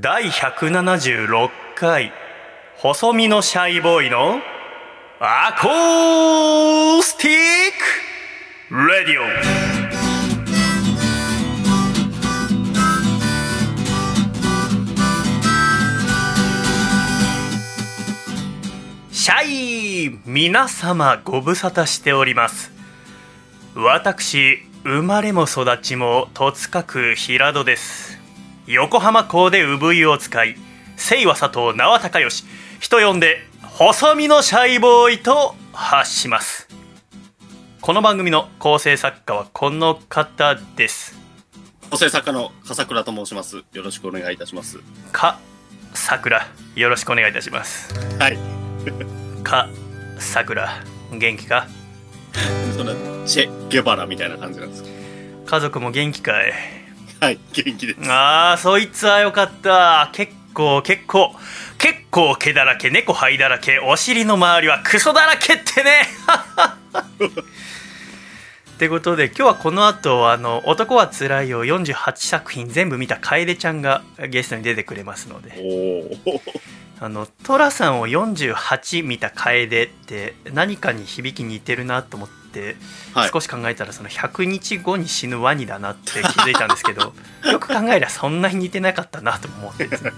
第176回細身のシャイボーイのアコースティックレディオ。シャイ皆様ご無沙汰しております。私生まれも育ちも戸塚区平戸です。横浜港で産湯を使い清和佐藤名和孝義人呼んで細身のシャイボーイと発しますこの番組の構成作家はこの方です構成作家の笠倉と申します。よろしくお願いいたします。かさくらよろしくお願いいたしますはい。かさくら元気か？そんな、チェ・ゲバラみたいな感じなんですか？家族も元気かい？はい、元気です。ああそいつはよかった結構結構結構毛だらけ猫灰だらけお尻の周りはクソだらけってね ってことで今日はこの後あの男はつらいよ48作品全部見た楓ちゃんがゲストに出てくれますので。あの寅さんを48見た楓って何かに響き似てるなと思って、はい。少し考えたらその100日後に死ぬワニだなって気づいたんですけど よく考えりゃそんなに似てなかったなと思ってですね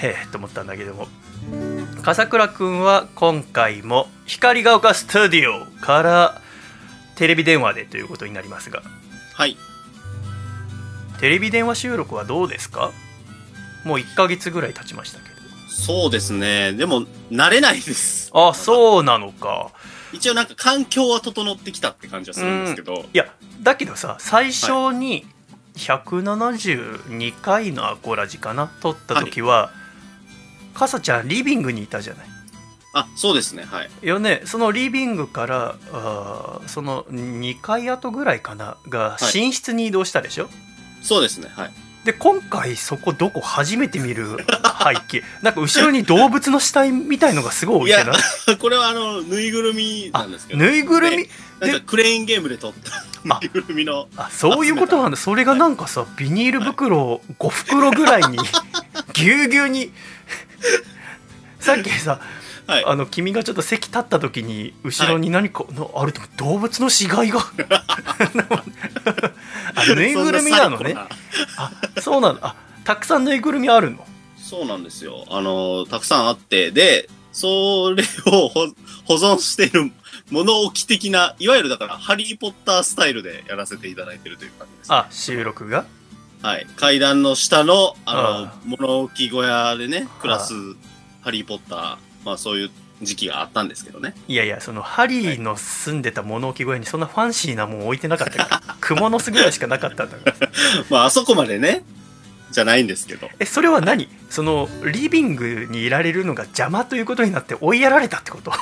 へえと思ったんだけども。笠倉くんは今回も光が丘スタジオからテレビ電話でということになりますが。はい。テレビ電話収録はどうですか？もう1ヶ月ぐらい経ちましたけど。そうですね。でも、慣れないです。あそうなのか一応なんか環境は整ってきたって感じはするんですけど、いやだけどさ最初に172回のアコラジかな撮った時は、かさちゃんリビングにいたじゃないあ、そうですね。はい。よねそのリビングからあーその2回後ぐらいかながはい寝室に移動したでしょ、そうですね。はい。で今回そこどこ初めて見る背景。なんか後ろに動物の死体みたいのがすごい置いてない？これはあの、ぬいぐるみなんですけど。ぬいぐるみ？ねなんかクレーンゲームで撮った。あぬいぐるみの、あそういうことなんだ。それがなんかさビニール袋を5袋ぐらいにぎゅうぎゅうに。さっきさはい。あの君がちょっと席立った時に後ろに何か、のあると動物の死骸が。あぬいぐるみなのね。あそうなの。あたくさんぬいぐるみあるの？そうなんですよ。あの、たくさんあって、で、それを保保存している物置的な、いわゆるだから、ハリーポッタースタイルでやらせていただいてるという感じです、ね。あ収録が？はい。階段の下の、あの、あ物置小屋でね、暮らすあハリーポッター、まあそういう時期があったんですけどね。いやいやそのハリーの住んでた物置小屋にそんなファンシーなもん置いてなかったから 蜘蛛の巣ぐらいしかなかったんだからさまああそこまでね、じゃないんですけど。えそれは何？そのリビングにいられるのが邪魔ということになって追いやられたってこと？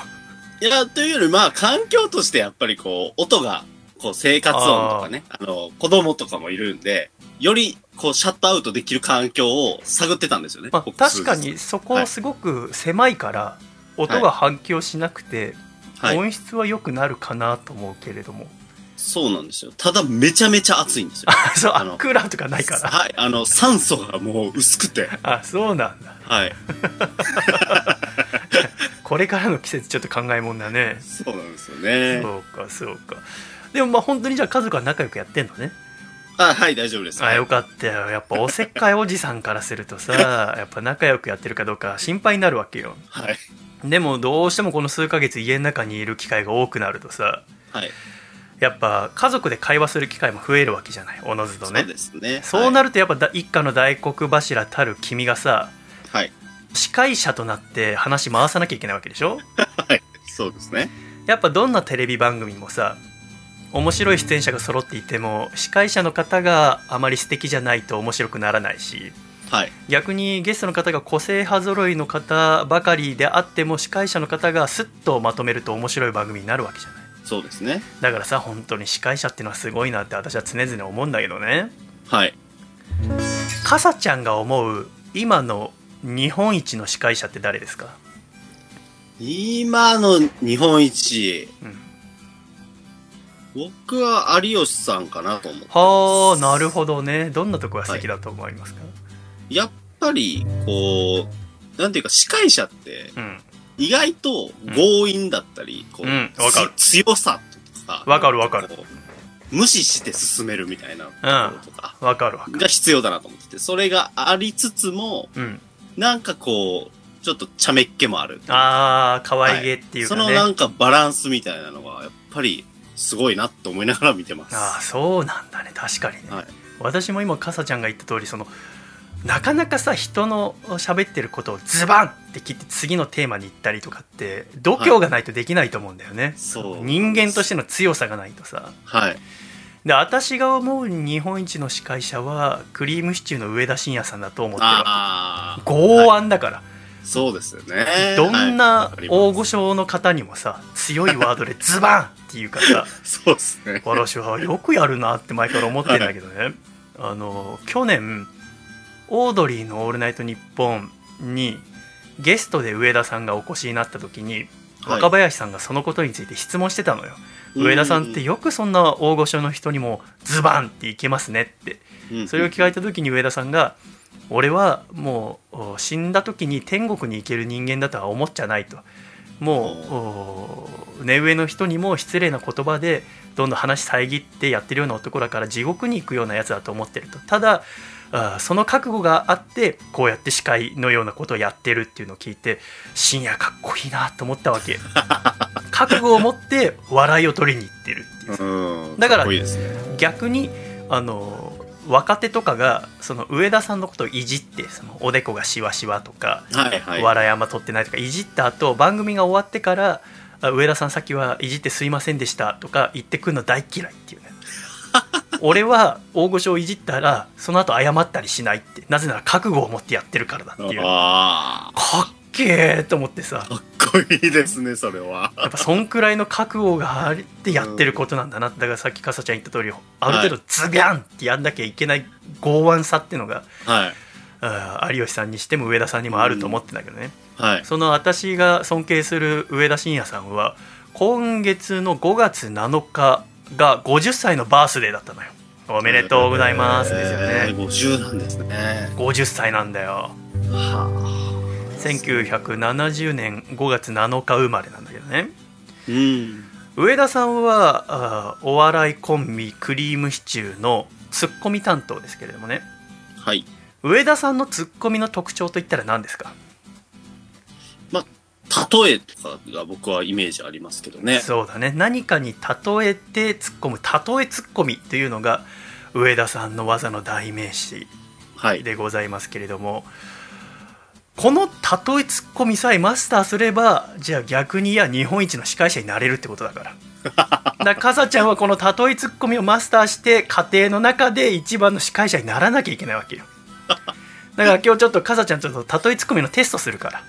いや、というより、まあ環境としてやっぱりこう、音が、こう生活音とかね、あの、子供とかもいるんで、より、こう、シャットアウトできる環境を探ってたんですよね。まあ、僕確かにそこすごく狭いから音が反響しなくてはい。音質は良くなるかなと思うけれども、そうなんですよ。ただ、めちゃめちゃ暑いんですよ。あそうああのクーラーとかないからはい。あの、酸素がもう薄くて。あそうなんだはい。これからの季節ちょっと考えもんだねそうなんですよね。そうかそうかでもまあ本当にじゃあ家族は仲良くやってんのねあ、はい、大丈夫です。あよかったよやっぱおせっかいおじさんからするとさ やっぱ仲良くやってるかどうか心配になるわけよはい。でもどうしてもこの数ヶ月家の中にいる機会が多くなるとさはい。やっぱ家族で会話する機会も増えるわけじゃないおのずとねそうですね。そうなる。るとやっぱだ一家の大黒柱たる君がさはい。司会者となって話回さなきゃいけないわけでしょ？はい。そうですね。やっぱどんなテレビ番組もさ面白い出演者が揃っていても司会者の方があまり素敵じゃないと面白くならないしはい。逆にゲストの方が個性派揃いの方ばかりであっても司会者の方がスッとまとめると面白い番組になるわけじゃないそうですね。だからさ本当に司会者っていうのはすごいなって私は常々思うんだけどねはい。かさちゃんが思う今の日本一の司会者って誰ですか、今の日本一、うん、僕は有吉さんかなと思ってます。はあなるほどね。どんなとこが素敵だと思いますか、やっぱり、こう、なんていうか、司会者って、うん。意外と強引だったり、こう、うんわかる。つ強さとか、わかるわかる。無視して進めるみたいなところとか、わかるわかる。が必要だなと思ってて、それがありつつも、うん。なんかこう、ちょっと茶目っ気もある。あー可愛げっていうかね、そのなんかバランスみたいなのが、やっぱり、すごいなと思いながら見てます。ああそうなんだね。確かにね、はい。私も今かさちゃんが言った通りそのなかなかさ人の喋ってることをズバンって切って次のテーマに行ったりとかって度胸がないとできないと思うんだよね、そう。人間としての強さがないとさ。はい。で私が思う日本一の司会者はクリームシチューの上田晋也さんだと思ってる剛腕だから、そうですよね。どんな大御所の方にもさ強いワードでズバンっていうからさ。そうですね。私はよくやるなって前から思ってるんだけどね、あの去年オードリーの「オールナイトニッポン」にゲストで上田さんがお越しになった時にはい。若林さんがそのことについて質問してたのよ、上田さんってよくそんな大御所の人にもズバンっていけますねって。うん。それを聞かれた時に上田さんが「俺はもうお死んだ時に天国に行ける人間だとは思っちゃない」と。もうお目上の人にも失礼な言葉でどんどん話遮ってやってるような男だから地獄に行くようなやつだと思ってるとただその覚悟があってこうやって司会のようなことをやってるっていうのを聞いて深夜かっこいいなと思ったわけ 覚悟を持って笑いを取りに行ってるっていううん。だからかっこいいですね。逆にあの若手とかがその上田さんのことをいじってそのおでこがしわしわとか、はいはい。笑いあんま取ってないとかいじった後番組が終わってからあ上田さんさっきはいじってすいませんでしたとか言ってくるの大嫌いっていうね。俺は大御所をいじったらその後謝ったりしないって。なぜなら覚悟を持ってやってるからだっていう。かあっけーと思ってさあ。かっこいいですね、それは。やっぱそんくらいの覚悟があってやってることなんだなだからさっきかさちゃん言った通りある程度ズビャンってやんなきゃいけない剛腕さっていうのがはい。有吉さんにしても上田さんにもあると思ってんだけどね、はい。その私が尊敬する上田晋也さんは今月の5月7日が50歳のバースデーだったのよおめでとうございますですよえーね50なんですね。50歳なんだよは1970年5月7日生まれなんだけどねあ。うん。上田さんはお笑いコンビクリームシチューのツッコミ担当ですけれどもねはい。上田さんのツッコミの特徴といったら何ですか？例えとかが僕はイメージありますけどね。そうだね何かに例えて突っ込む例えツッコミというのが上田さんの技の代名詞はい。でございますけれどもこの例えツッコミさえマスターすればじゃあ逆にいや日本一の司会者になれるってことだから。だからかさちゃんはこの例えツッコミをマスターして家庭の中で一番の司会者にならなきゃいけないわけよ。だから今日ちょっとかさちゃんちょっと例えツッコミのテストするから。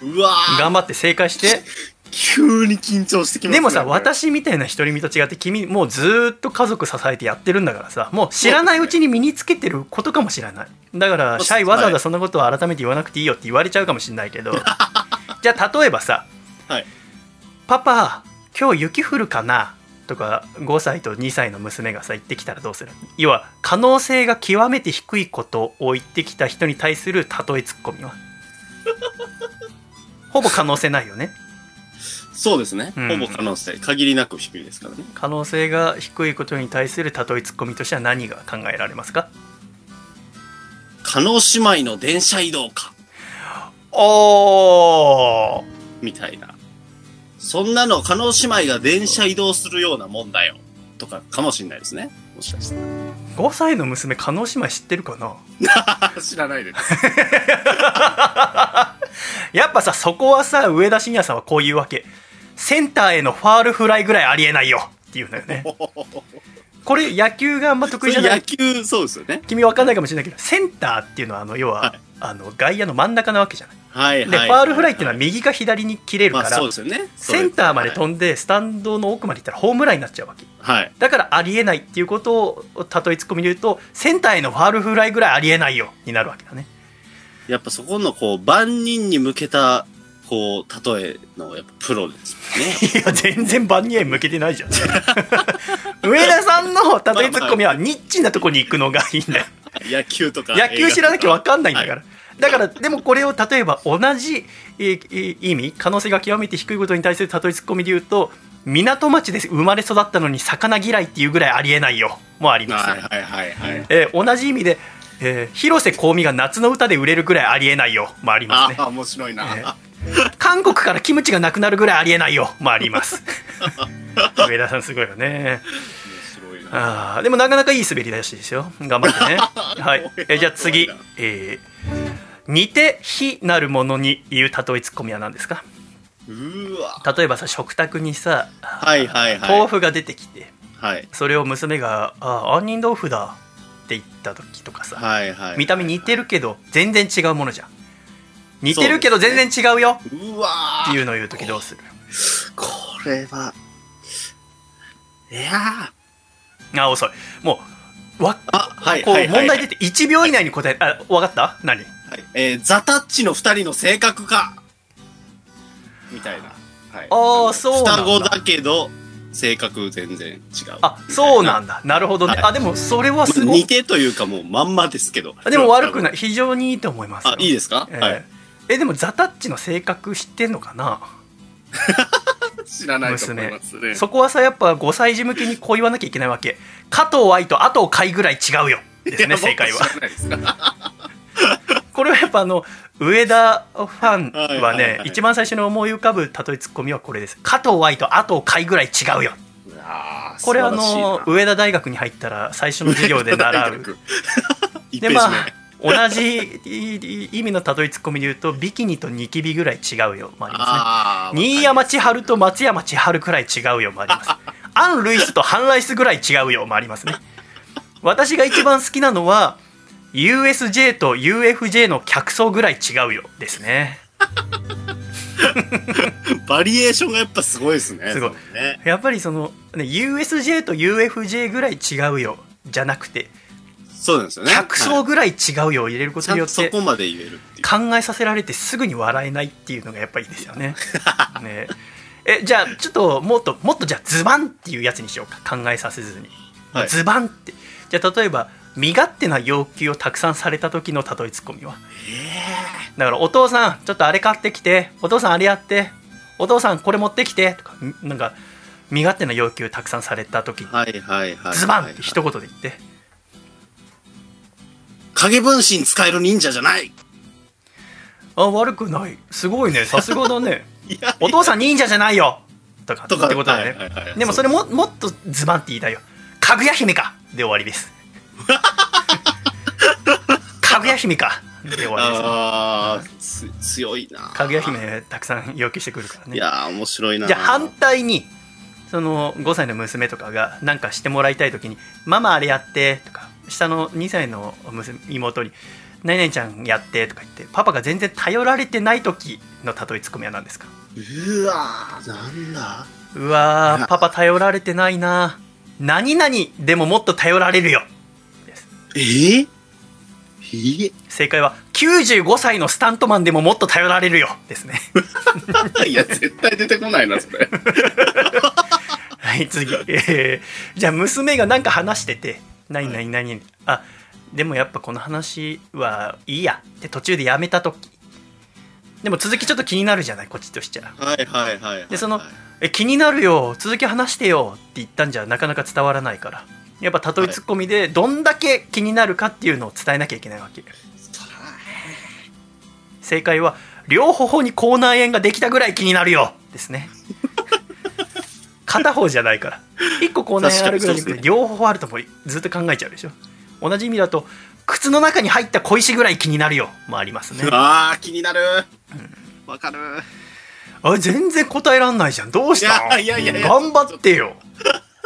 うわー。頑張って正解して急に緊張してきますね。でもさ私みたいな独り身と違って君もうずーっと家族支えてやってるんだからさもう知らないうちに身につけてることかもしれないだからシャイわざわざそんなことを改めて言わなくていいよって言われちゃうかもしれないけど じゃあ例えばさはい。「パパ今日雪降るかな?」とか5歳と2歳の娘がさ言ってきたらどうする？要は可能性が極めて低いことを言ってきた人に対する例えツッコミは？ほぼ可能性ないよねそうですね。うんほぼ可能性、限りなく低いですからね。可能性が低いことに対する例えツッコミとしては何が考えられますか？加納姉妹の電車移動か。おーみたいな。そんなの、加納姉妹が電車移動するようなもんだよ。とか、かもしれないですね。もしかして。5歳の娘加納姉妹知ってるかな？知らないです。やっぱさそこはさ上田晋也さんはこういうわけセンターへのファールフライぐらいありえないよ。っていうのよね。これ野球があんま得意じゃない。野球、そうですよね。君分かんないかもしれないけどセンターっていうのはあの要は、はい。あの外野の真ん中なわけじゃない。はいはい。で、ファールフライっていうのはは右か左に切れるまあから、そうですよね。センターまでん飛んでスタンドの奥まで行ったらホームランになっちゃうわけ。はい。だからありえないっていうことを例えツッコミで言うとセンターへのファールフライぐらいありえないよ。になるわけだね。やっぱそこの、こう、万人に向けた、こう、例えの、やっぱプロですもんね。いや全然万人へ向けてないじゃん 上田さんの例えツッコミはニッチなとこに行くのがいいんだよ 野球とか。野球知らなきゃ分かんないんだから、はだからでもこれを例えば同じえー意味可能性が極めて低いことに対する例えツッコミで言うと港町で生まれ育ったのに魚嫌いっていうぐらいありえないよもあります、はいはいはいはい。えー同じ意味で、えー広瀬香美が夏の歌で売れるぐらいありえないよもありますねああ、面白いな。え韓国からキムチがなくなるぐらいありえないよもあります 上田さんすごいよね。あーでもなかなかいい滑り出しですよ頑張ってね はいえじゃあ次えー似て非なるものに言う例えツッコミは何ですか？うーわ。例えばさ食卓にさはいはいはい。豆腐が出てきてはい。それを娘が「あ杏仁豆腐だ」って言った時とかさ、はいはい。見た目似てるけど全然違うものじゃん似てるけど全然違うよ。うわっていうのを言う時どうする？これは。いやあ遅い。もうわーあ、はいこう。問題出て1秒以内に答えあ分かった？何？はい、えー、ザタッチの二人の性格か。みたいな。はい。あーそう双子だけど、性格全然違う。あそうなんだ。なるほどね、はい。あでもそれはすまあごい。似てというかもうまんまですけど。でも悪くない。い非常にいいと思いますよ。あ、いいですか、えーはい。えでもザタッチの性格知ってんのかな？知らないと思いますね。そこはさやっぱ5歳児向けにこう言わなきゃいけないわけ。加藤愛とあと海ぐらい違うよ。ですね正解は。これはやっぱあの上田ファンはね、一番最初に思い浮かぶ例えツッコミはこれです。加藤愛とあと海ぐらい違うよ。これあの上田大学に入ったら最初の授業で習う。一 でまあ同じい意味の例えツッコミで言うとビキニとニキビぐらい違うよもありますね。新山千春と松山千春くらい違うよもあります。アン・ルイスとハン・ライスぐらい違うよもありますね。私が一番好きなのは USJ と UFJ の客層ぐらい違うよですね。バリエーションがやっぱすごいですね。すごい。ね。やっぱりその、ね、USJ と UFJ ぐらい違うよじゃなくてそうなんですよね。客層ぐらい違うよを入れることによって。こまで言える。考えさせられてすぐに笑えないっていうのがやっぱりいいですよね。ね。えじゃあちょっともっともっとじゃあズバンっていうやつにしようか。考えさせずに、はい。ズバンって。じゃあ例えば身勝手な要求をたくさんされた時の例えツッコミは。だからお父さんちょっとあれ買ってきて。お父さんあれやって。お父さんこれ持ってきて。とかんなんか身勝手な要求たくさんされた時に。はいはいはい。ズバンって一言で言って影分身使える忍者じゃない。あ悪くない。すごいね。さすがだね。お父さん忍者じゃないよ。とかってことだね、はいはいはいでもそれももっとズバンって言いたいよ。かぐや姫か。で終わりです。かぐや姫か。で終わりです。ああ、つ強いな。かぐや姫たくさん要求してくるからね。いやー、面白いな。じゃあ反対にその5歳の娘とかが何かしてもらいたい時に「ママあれやって」とか下の2歳の娘妹に「何々ちゃんやって」とか言ってパパが全然頼られてない時の例えツッコミは何ですか？うわー、なんだ？うわーパパ頼られてないな何々でももっと頼られるよえー、えー、正解は95歳のスタントマンでももっと頼られるよですね。いや、絶対出てこないな、それ。はい次、えーじゃあ娘が何か話してて何何何あでもやっぱこの話はいいや。って途中でやめた時。でも続きちょっと気になるじゃない？こっちとしちゃはいはいはいはい。でそのえ気になるよ。続き話してよ。って言ったんじゃなかなか伝わらないから。やっぱ例えツッコミでどんだけ気になるかっていうのを伝えなきゃいけないわけ。正解は両頬に口内炎ができたぐらい気になるよ。ですね 片方じゃないから。一個口内炎あるぐらい両方あるともうずっと考えちゃうでしょ。同じ意味だと靴の中に入った小石ぐらい気になるよ。もありますね。あー、気になる。わかる。あれ全然答えらんないじゃん。どうした？のいやいやいや頑張ってよ。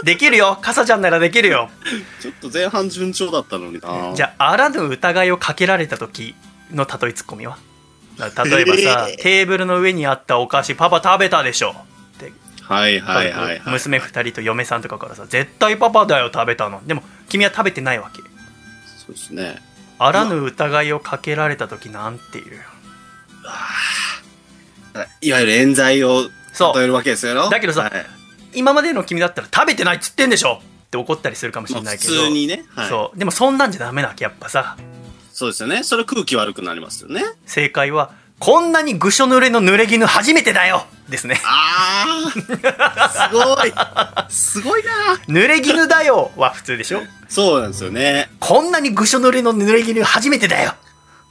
できるよ。傘ちゃんならできるよ。ちょっと前半順調だったのにな。じゃああらぬ疑いをかけられた時の例えツッコミは？例えばさ、え ーテーブルの上にあったお菓子パパ食べたでしょはいはいはい、はい。娘2人と嫁さんとかからさ絶対パパだよ食べたのでも君は食べてないわけそうですね。あらぬ疑いをかけられた時なんていういわゆる冤罪を例えるわけですよ。だけどさはい今までの君だったら食べてないっつってんでしょって怒ったりするかもしれないけど、通にね。はい、そうでもそんなんじゃダメなわけやっぱさそうですよね。それ空気悪くなりますよね。正解はこんなにぐしょ濡れの濡れ衣初めてだよ。ですね。ああすごい。すごいな。濡れ衣だよは普通でしょ？そうなんですよね。こんなにぐしょ濡れの濡れ衣初めてだよ。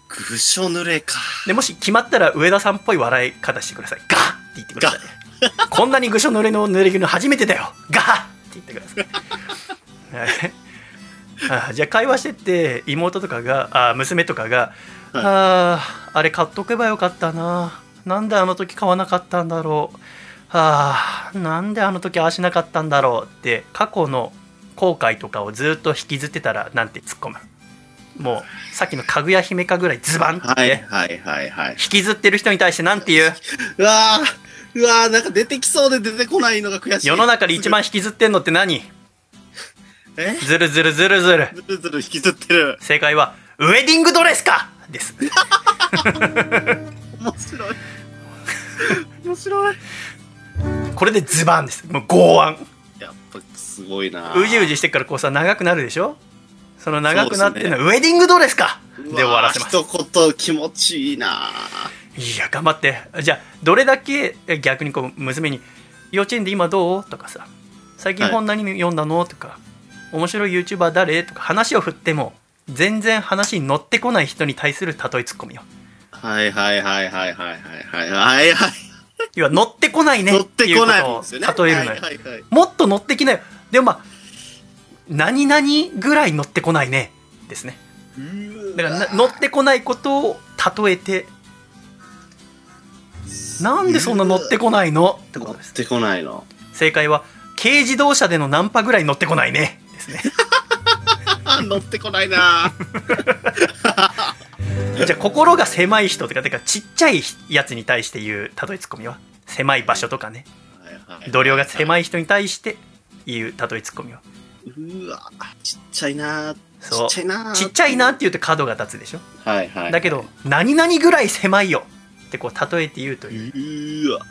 ぐしょ濡れか。でもし決まったら上田さんっぽい笑い方してください。ガッって言ってください。こんなにぐしょ濡れの濡れ衣初めてだよ。ガッって言ってください。はい。あじゃあ会話してって妹とかがあ娘とかが「はい。あーあれ買っとけばよかったな。なんであの時買わなかったんだろう。あーなんであの時ああしなかったんだろう」って過去の後悔とかをずっと引きずってたらなんて突っ込む。もうさっきのかぐや姫かぐらいズバンって、はいはいはいはい。引きずってる人に対してなんて言う？うわーうわーなんか出てきそうで出てこないのが悔しい。世の中で一番引きずってんのって何？え？ずるずるずるずる。ずるずる引きずってる。正解はウェディングドレスかです。面白い。面白い。これでズバンです。もう剛腕。やっぱすごいな。うじうじしてからこうさ長くなるでしょ？その長くなってるのは、ウェディングドレスか。で終わらせます。一言気持ちいいな。いや頑張って。じゃあどれだけえ逆にこう娘に「幼稚園で今どう?」とかさ「最近本何読んだの?」とか「面白い YouTuber 誰?」とか話を振っても全然話に乗ってこない人に対する例えツッコミよ。はいはいはいはいはいはいはい。はいはい。要は乗ってこないね乗っっていうことを。例えるのよ、はいはいはい。もっと乗ってきなよ。でもまあ何々ぐらい乗ってこないね。ですね。だからな乗ってこないことを例えてなんでそんな乗ってこないの？ってことです。ってこないの。正解は軽自動車でのナンパぐらい乗ってこないね。ですね乗ってこないな。じゃあ心が狭い人とかてかちっちゃいやつに対して言う例えツッコミは？狭い場所とかね。度量が狭い人に対して言う例えツッコミは？うわちっちゃいなちそう。っちゃいなちっちゃいなって言うと角が立つでしょ？はいはい。だけど何々ぐらい狭いよってこう例えて言うという。うわ。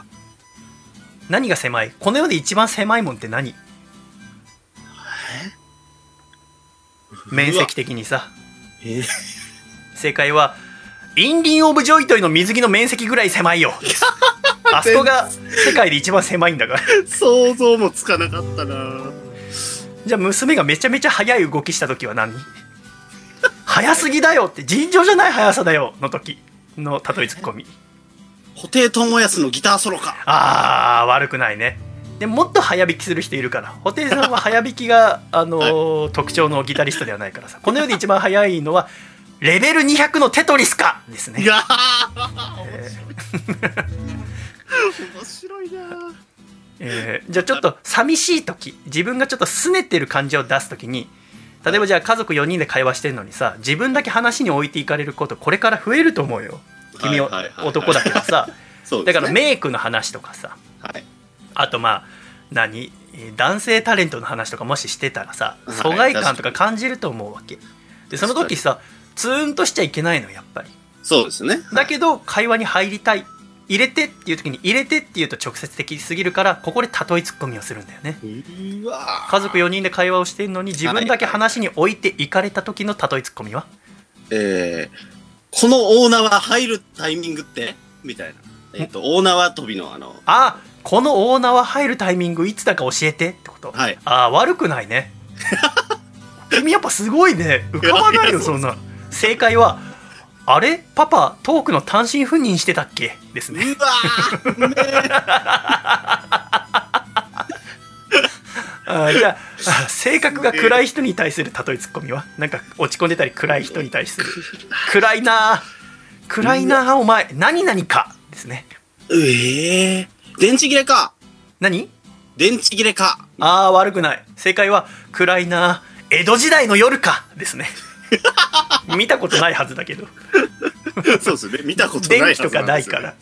何が狭い？この世で一番狭いもんって何？面積的にさ。え正解はインリン・オブ・ジョイトイの水着の面積ぐらい狭いよ。あそこが世界で一番狭いんだから。想像もつかなかったな。じゃあ娘がめちゃめちゃ速い動きした時は何？速すぎだよって尋常じゃない速さだよの時の例えツッコミ。布袋寅泰のギターソロか。あー悪くないねでもっと早弾きする人いるから。布袋さんは早弾きが、あのー特徴のギタリストではないからさ。この世で一番速いのはレベル200のテトリスか！ですね。いやえ面白い。なえーじゃあちょっと寂しい時自分がちょっと拗ねてる感じを出す時に例えばじゃあ家族4人で会話してるのにさ自分だけ話に置いていかれることこれから増えると思うよ。君男だけどさ。だからメイクの話とかさ。はいあとまあ何？えー男性タレントの話とかもししてたらさはい疎外感とか感じると思うわけ。でその時さツーンとしちゃいけないのやっぱり。そうですね。だけど会話に入りたい。入れてっていう時に入れてって言うと直接的すぎるからここで例えツッコミをするんだよね。うわ家族4人で会話をしてるのに自分だけ話に置いていかれた時の例えツッコミは？えー、この大縄入るタイミングって？みたいな。えっ、と大縄跳びのあのあこの大縄入るタイミングいつだか教えてってこと、はい。ああ悪くないね。君やっぱすごいね。浮かばないいやいやよそんな正解はあれ？パパトークの単身赴任してたっけ？ですね。うわ あーじゃああ性格が暗い人に対する例えツッコミは？なんか落ち込んでたり暗い人に対する。暗いなあ暗いなあお前。何々か。ですね。うえー、電池切れか。何？電池切れか。ああ悪くない。正解は暗いな。江戸時代の夜か。ですね。見たことないはずだけど。そうですね。見たことない電はず気とかないから。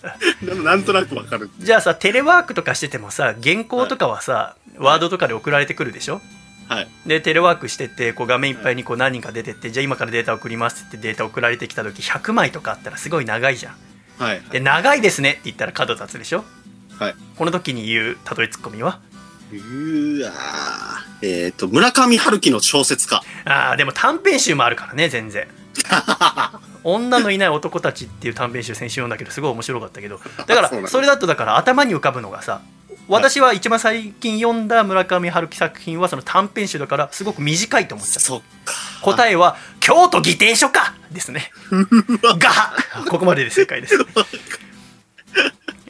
でもなんとなくわかる。じゃあさテレワークとかしててもさ原稿とかはさ、ワードとかで送られてくるでしょ？はい。でテレワークしててこう画面いっぱいにこう何人か出てって、じゃあ今からデータ送りますってデータ送られてきた時100枚とかあったらすごい長いじゃん。はい。で長いですねって言ったら角立つでしょ？はい。この時に言う例えツッコミは？うーわー。えっ、と村上春樹の小説家。ああでも短編集もあるからね全然。女のいない男たちっていう短編集先週読んだけどすごい面白かったけど。だからそれだとだから頭に浮かぶのがさ私は一番最近読んだ村上春樹作品はその短編集だからすごく短いと思っちゃった。答えは京都議定書かですね。がここまでで正解です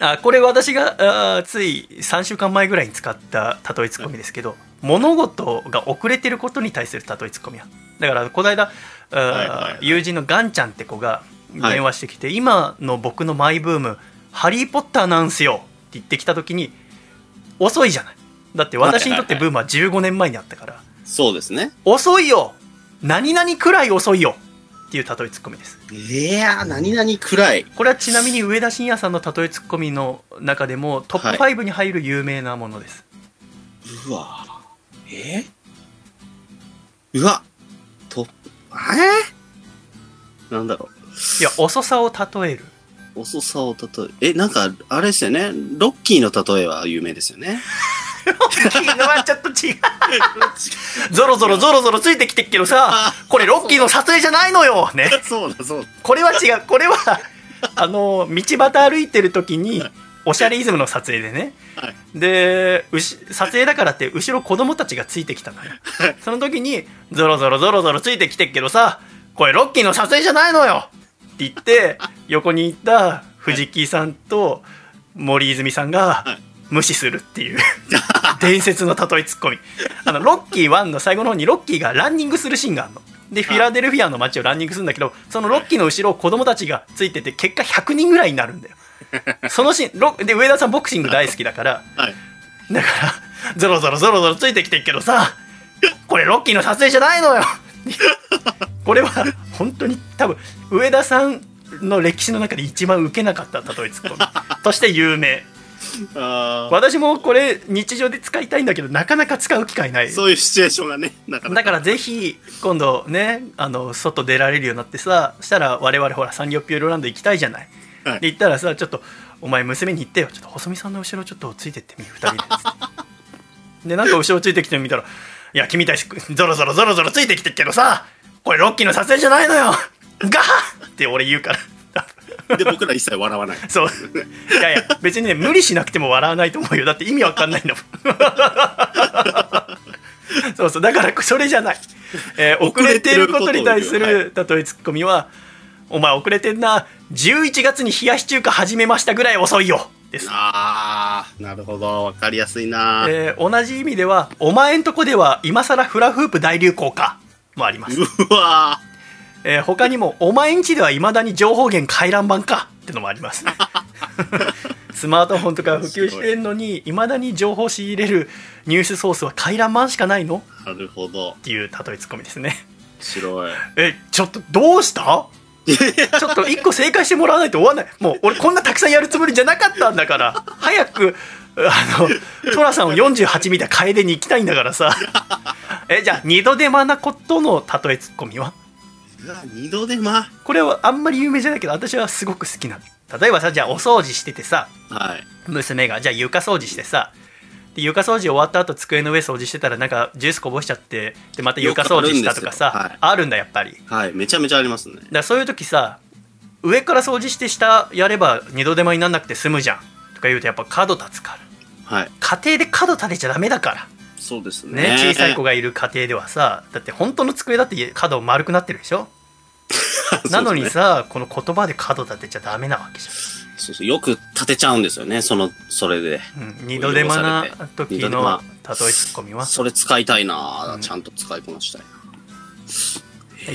あこれ私があつい3週間前ぐらいに使った例えツッコミですけど物事が遅れてることに対する例えツッコミはだからこの間、あはいはいはい。友人のガンちゃんって子が電話してきて、今の僕のマイブーム「ハリー・ポッターなんすよ」って言ってきた時に遅いじゃない。だって私にとってブームは15年前にあったから。そうですね。遅いよ。何々くらい遅いよっていう例えツッコミです。いやー、何々くらい。これはちなみに上田晋也さんの例えツッコミの中でもトップ5に入る有名なものです、うわ。えうわ。と、えー、なんだろいや遅さを例える。う。遅さを例え、え、なんか、あれですよね。ロッキーの例えは有名ですよね。昨日はちょっと違う。ゾロゾロゾロゾロついてきてっけどさこれロッキーの撮影じゃないのよ。ね。そうだ、そうだ。これは違う。これはあの道端歩いてる時におしゃれイズムの撮影でね。はい。で撮影だからって後ろ子供たちがついてきたのよ。その時にゾロゾロゾロゾロついてきてっけどさこれロッキーの撮影じゃないのよ。って言って横にいた藤木さんと森泉さんがはい無視するっていう。伝説の例えツッコミ。あのロッキー1の最後の方にロッキーがランニングするシーンがあるの。でフィラデルフィアの街をランニングするんだけどそのロッキーの後ろを子供たちがついてて結果100人ぐらいになるんだよ。そのシーンロで上田さんボクシング大好きだからはい。だから、ゾロゾロゾロゾロついてきてるけどさ、これロッキーの撮影じゃないのよ。これは本当に多分、上田さんの歴史の中で一番受けなかった例えツッコミ。として有名。あ私もこれ日常で使いたいんだけど、なかなか使う機会ない。ー。そういうシチュエーションがね。だからぜひ今度ねあの外出られるようになってさしたら我々ほらサンリオピューロランド行きたいじゃない、はい。で行ったらさちょっとお前娘に言ってよ。ちょっと細見さんの後ろちょっとついてってみ2人で。でなんか後ろついてきてみたら「いや君たちゾロゾロゾロゾロついてきてっけどさこれロッキーの撮影じゃないのよ。ガーって俺言うからで、僕ら一切笑わない。そう。いやいや別にね無理しなくても笑わないと思うよ。だって意味わかんないんだもんそうそう。だからそれじゃない、えー遅れてることに対する例えツッコミは「お前遅れてんな。11月に冷やし中華始めましたぐらい遅いよ」です、あー、なるほど。わかりやすいな。ー。えー同じ意味では「お前んとこでは今更フラフープ大流行か」もあります、うわえー他にも「お前んちではいまだに情報源回覧板か」ってのもあります スマートフォンとか普及してんのにいまだに情報仕入れるニュースソースは回覧板しかないの？ー。なるほど。っていう例えツッコミですね。白い。えちょっとどうした？ちょっと一個正解してもらわないと終わんない。もう俺こんなたくさんやるつもりじゃなかったんだから。早くあの寅さんを48見た楓に行きたいんだからさ。えじゃあ二度手間なことの例えツッコミは？二度手間。これはあんまり有名じゃないけど私はすごく好きなの例えばさじゃあお掃除しててさはい。娘がじゃあ床掃除してさで床掃除終わった後机の上掃除してたらなんかジュースこぼしちゃってでまた床掃除したとかさあるんですよあるんだやっぱりはい。めちゃめちゃありますね。らそういう時さ上から掃除して下やれば二度手間になんなくて済むじゃんとか言うとやっぱ角立つからはい。家庭で角立てちゃダメだからそうですね。ね小さい子がいる家庭ではさだって本当の机だって角丸くなってるでしょ？なのにさ、この言葉で角立てちゃダメなわけじそうそう。よく立てちゃうんですよね。その、それで。ゃん、うん、二度手間な時の間例えツッコミはそれ使いたいな、うんちゃんと使いこなしたい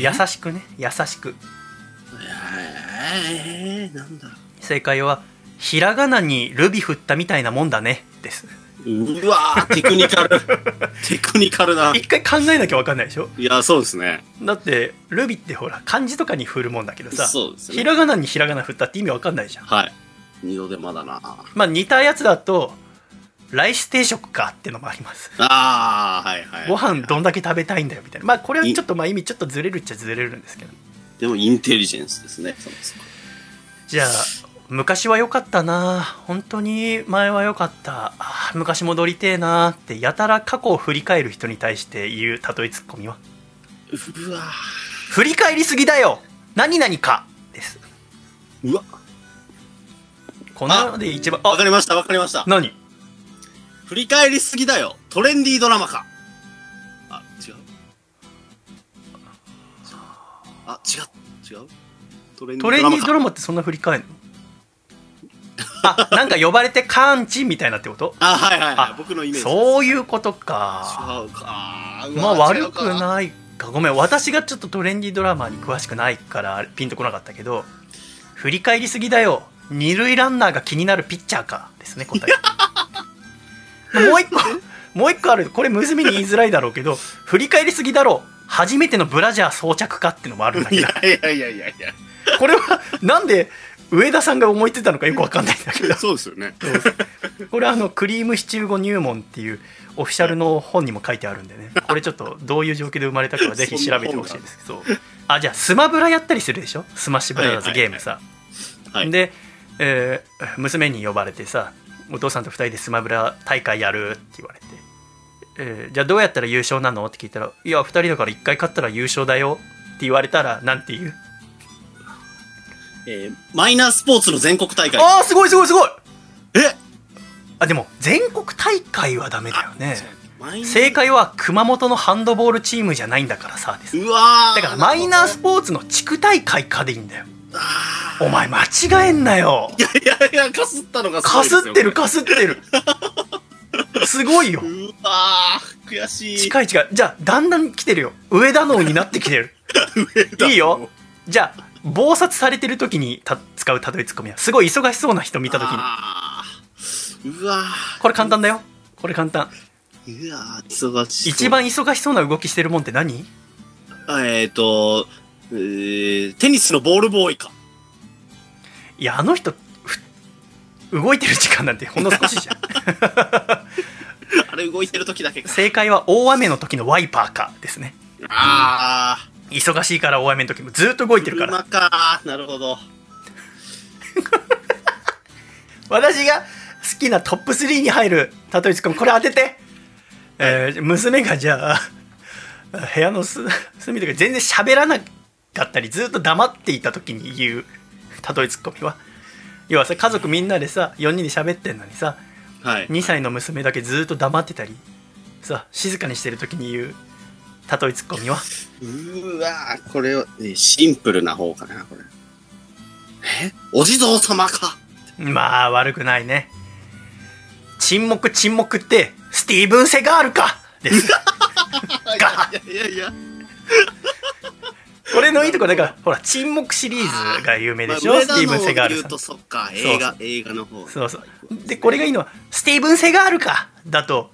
な。優しくね優しくえー、なんだ正解はひらがなにルビ振ったみたいなもんだねですうわー、テクニカル。テクニカルな。一回考えなきゃ分かんないでしょ？いや、そうですね。だってルビってほら漢字とかに振るもんだけどさそうですねひらがなにひらがな振ったって意味分かんないじゃんはい。二度手間だな。まあ似たやつだとライス定食かってのもありますあー、はいはい。ご飯どんだけ食べたいんだよみたいなまあこれはちょっとまあ意味ちょっとずれるっちゃずれるんですけどでもインテリジェンスですね。そもそもじゃあ昔は良かったな本当に前は良かった昔戻りてえなってやたら過去を振り返る人に対して言う例えツッコミはうわ振り返りすぎだよ何々かですうわ。この世で一番あわかりました、わかりました。何？振り返りすぎだよ。トレンディードラマか。あ、違う。あ、違う。違う。トレンディードララマってそんな振り返るの？あなんか呼ばれて完治みたいなってこと？あ、はいはいはいあ。僕のイメージ。そういうことかまあ悪くい。ないかごめん私がちょっとトレンディードラマに詳しくないからピンとこなかったけど振り返りすぎだよ二塁ランナーが気になるピッチャーかですね答え もう一個もう一個あるこれ娘に言いづらいだろうけど振り返りすぎだろ初めてのブラジャー装着かってのもあるんだけどいやいやいやいやいや。これはなんで上田さんが思いついたのかよくわかんないんだけど。そうですよね。これはあのクリームシチュー後入門っていうオフィシャルの本にも書いてあるんでね。これちょっとどういう状況で生まれたかはぜひ調べてほしいです。そう。あじゃあスマブラやったりするでしょ？スマッシュブラザーズゲームさ、はい。で、えー娘に呼ばれてさお父さんと2人でスマブラ大会やるって言われて、えーじゃあどうやったら優勝なの？って聞いたら「いや2人だから1回勝ったら優勝だよ」って言われたらなんて言う？えーマイナースポーツの全国大会。ああすごいすごいすごい。え？あでも全国大会はダメだよね。正解は熊本のハンドボールチームじゃないんだからさです。うわー。だからマイナースポーツの地区大会かでいいんだよ。あお前間違えんなよ。ーいやいやいや、かすったのがすごかすってるかすってる。すごいよ。うわー悔しい。近い近い。じゃあだんだん来てるよ。上田能になってきてる。上いいよ。じゃあ暴殺されてる時にた使う例えツッコミはすごい忙しそうな人見た時に。うわこれ簡単だよ。これ簡単。ーうわー忙しい。一番忙しそうな動きしてるもんって何？えっ、ー、と、えー、テニスのボールボーイか。いやあの人ふ動いてる時間なんてほんの少しじゃん。あれ動いてる時だけか。正解は大雨の時のワイパーかですね。あ忙しいから大雨の時もずっと動いー、てるから車か。なるほど。私が好きなトップ3に入る例えツッコミこれ当てて、えー娘がじゃあ部屋のす隅とか全然喋らなかったりずっと黙っていた時に言う例えツッコミは要はさ家族みんなでさ4人で喋ってんのにさはい。2歳の娘だけずっと黙ってたりさ静かにしてる時に言う例えツッコミは？うーわーこれは、えーシンプルな方かな、これ。え？お地蔵様か。まあ悪くないね。沈黙沈黙ってスティーブン・セガールか？です。がいやいやいや。これのいいとこだからほら沈黙シリーズが有名でしょ、まあスティーブン・セガールさん。映画、映画の方。そうそう。でこれがいいのはスティーブン・セガールか？だと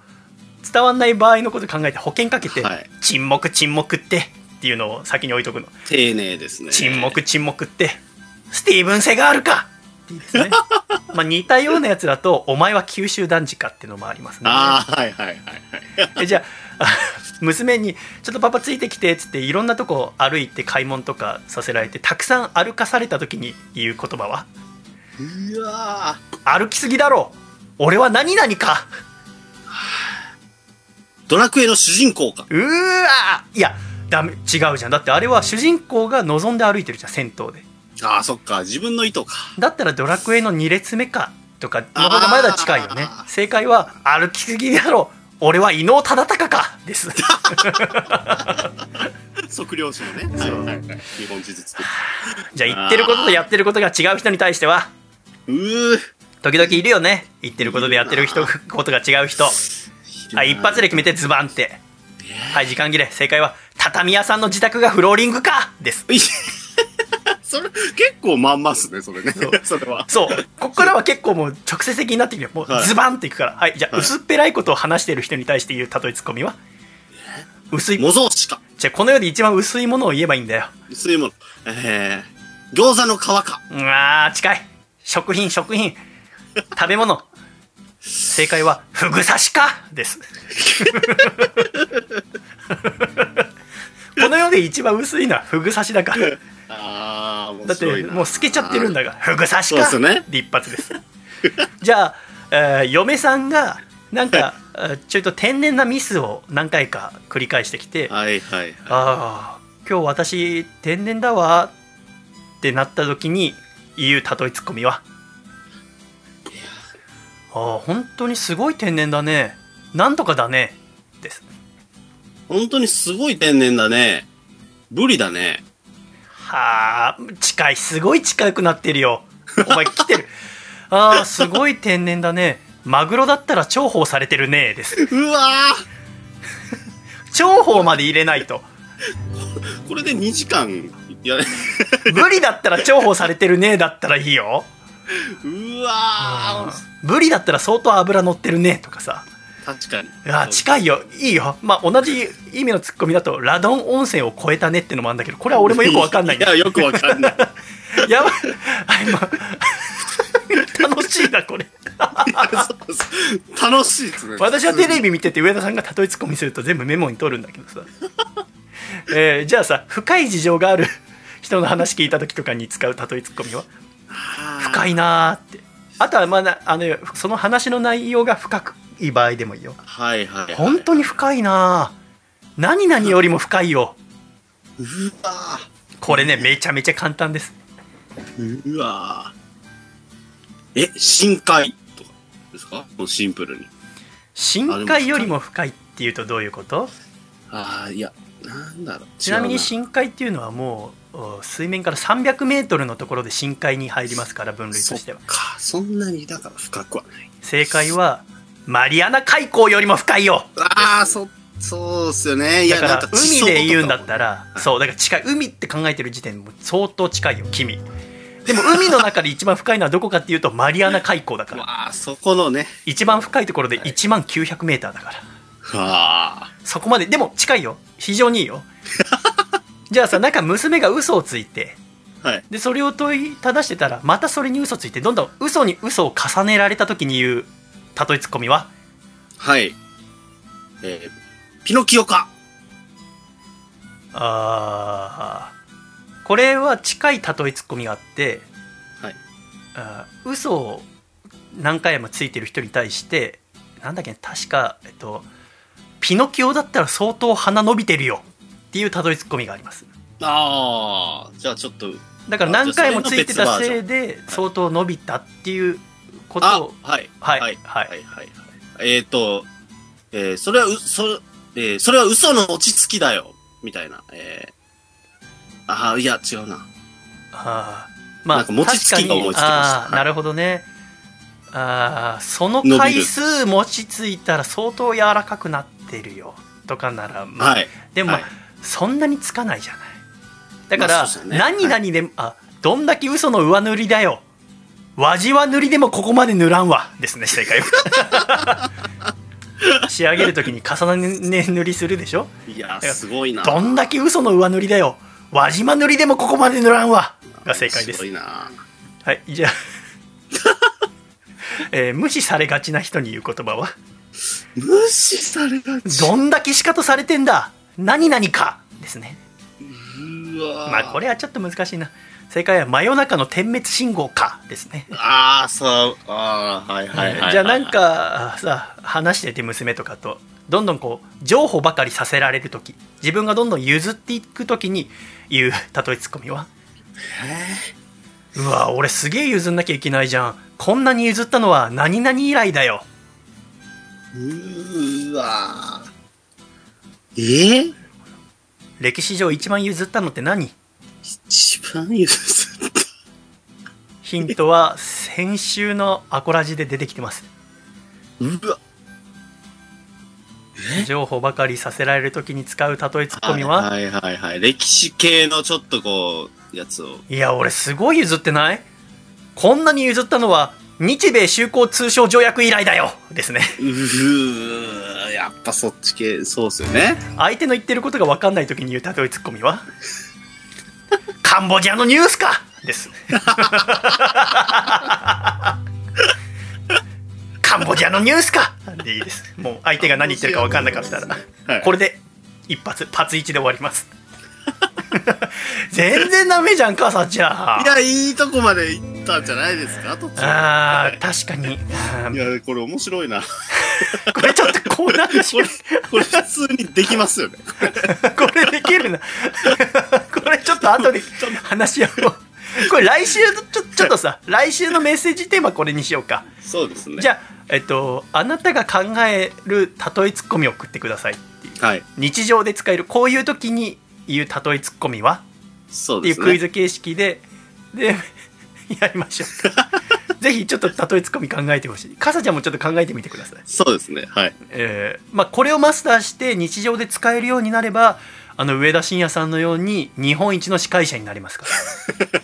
伝わんない場合のこと考えて保険かけて、はい。沈黙沈黙ってっていうのを先に置いとくの。丁寧ですね。沈黙沈黙ってスティーブン・セガールか！っていいですね。まあ似たようなやつだとお前は九州男児かっていうのもありますね。ああ、はいはいはいはい。えじゃああ 娘に「ちょっとパパついてきて」っつっていろんなとこ歩いて買い物とかさせられてたくさん歩かされた時に言う言葉はうわ「歩きすぎだろ俺は何々かドラクエの主人公か。うーわいやダメ違うじゃん。だってあれは主人公が望んで歩いてるじゃん銭湯で。ああ、そっか。自分の意図か。だったらドラクエの2列目かとかの方がまだ近いよね。正解は「歩きすぎだろ。俺は伊能忠敬か」です。測量士のね。はいはいはい。日本地図作っじゃあ言ってることとやってることが違う人に対しては。うー。時々いるよね。言ってることでやってる人ことが違う人はい。一発で決めてズバンって。はい時間切れ。正解は畳屋さんの自宅がフローリングか。です。それ、結構まんまっすね、それね。そ れは。そう。ここからは結構もう直接的になってくるよ。もうはい。ズバンっていくから。はいじゃあはい。薄っぺらいことを話してる人に対して言う例えツッコミは？薄い。模造紙か。じゃあこの世で一番薄いものを言えばいいんだよ。そういうもの。えー、餃子の皮か。うわー近い。食品食品。食べ物正解はフグ刺しか？です。この世で一番薄いのはフグ刺しだから。あだって。もう透けちゃってるんだからフグ刺しか？で一発です。じゃあ、えー嫁さんがなんかえーちょっと天然なミスを何回か繰り返してきて、はいはいはい。ああ今日私天然だわってなった時に言う例えツッコミは？ああ本当にすごい天然だね。なんとかだね。です。本当にすごい天然だね。ブリだね。はあ近いすごい近くなってるよ。お前来てる。ああすごい天然だね。マグロだったら重宝されてるね。です。うわ重宝まで入れないと。ーこれで2時間や。れ、ブリだったら重宝されてるね。だったらいいようわブリだったら相当脂乗ってるねとかさ。ー確かに。あ近いよ。いいよ。まあ同じ意味のツッコミだとラドン温泉を超えたねってのもあるんだけどこれは俺もよくわかんない。いや、よくわかんない。やばい。あ今 楽しいなこれ。楽しいですね。私はテレビ見てて上田さんが例えツッコミすると全部メモに取るんだけどさ、えーじゃあさ深い事情がある人の話聞いた時とかに使う例えツッコミは？深いなーって。あとはまあなあのその話の内容が深い場合でもいいよ。はいはい、はい。本当に深いなー。何々よりも深いよ。うわこれねめちゃめちゃ簡単です。ーうわー。え、深海とかですか？もうシンプルに。深海よりも深いっていうとどういうこと？ああ、いや、なんだろう。ちなみに深海っていうのはもうお水面から300メートルのところで深海に入りますから分類としてはそっか、そんなにだから深くはない。正解はマリアナ海溝よりも深いよああ、そ、そうっすよね。いや、だから海で言うんだったらはいそうだから近い海って考えてる時点でもう相当近いよ君でも海の中で一番深いのはどこかっていうとマリアナ海溝だかも。らわあ、そこのね。一番深いところで1万900メーターだからはあ。そこまででも近いよ非常にいいよじゃあさなんか娘が嘘をついてはい。でそれを問いただしてたらまたそれに嘘ついてどんどん嘘に嘘を重ねられた時に言う例えツッコミははい。えー、ピノキオか。あーこれは近い例えツッコミがあって、はいあー嘘を何回もついてる人に対してなんだっけ確か、えっと、ピノキオだったら相当鼻伸びてるよっていう例えツッコミがありますああ、じゃあちょっと。だから何回もついてたせいで相当伸びたっていうこあとを、はい。はいはい。はいはい。はい。えっ、ー、と、えー、それはう、そ、えー、それは嘘の落ち着きだよ。みたいな。えー、ああ、いや、違うな。あーまあなんか餅つきが思いつきましたあーなるほどねあーその回数餅ついたら相当柔らかくなってるよとかなら、まあはい。でも、まあはいそんなにつかないじゃない。だから、まあね。何々で、あどんだけ嘘の上塗りだよ。わじわ塗りでもここまで塗らんわ。ですね正解は。仕上げる時に重ね塗りするでしょ。いや、すごいな。どんだけ嘘の上塗りだよ。輪島塗りでもここまで塗らんわ。が正解です。すごいな。はいじゃあ、えー無視されがちな人に言う言葉は？無視されがち。どんだけ仕方されてんだ何々かですね。うわまあこれはちょっと難しいな。正解は真夜中の点滅信号かですね。ああ、そう、ああ、はいはいはいはい。じゃあなん、かさ話してて娘とかとどんどんこう譲歩ばかりさせられる時自分がどんどん譲っていく時に言う例えツッコミは？うわ俺すげえ譲んなきゃいけないじゃん。こんなに譲ったのは何々以来だよ。うーわーえ？ー、歴史上一番譲ったのって何？一番譲った。ヒントは先週のアコラジで出てきてますうわ。情報ばかりさせられる時に使う例えツッコミは、はいはいはい。歴史系のちょっとこう、やつを。いや俺すごい譲ってないこんなに譲ったのは？日米修好通商条約以来だよ。ですね。うーやっぱそっち系、そうっすよね。相手の言ってることが分かんない時に言う例えツッコミは？カンボジアのニュースか！です。カンボジアのニュースか！でいいです。もう相手が何言ってるか分かんなかったら。はい。これで一発パツイチで終わります 全然ダメじゃんかさっちゃんいや、いいとこまで行ったんじゃないですか途中。ああ確かにあ いーや、これ面白いな。これちょっとコーナーにしこれ、これ普通にできますよね。これできるなこれちょっと後で話し合おうこれ来週のちょちょっとさ来週のメッセージテーマこれにしようかそうですね。じゃあえっとあなたが考える例えツッコミを送ってくださいっていうはい。日常で使えるこういう時に言う例えツッコミは？そうですね。っていうクイズ形式でで やりましょう ぜひちょっと例えツッコミ考えてほしいかさちゃんもちょっと考えてみてくださいそうですね。はい。えーまあ、これをマスターして日常で使えるようになればあの上田晋也さんのように日本一の司会者になりますか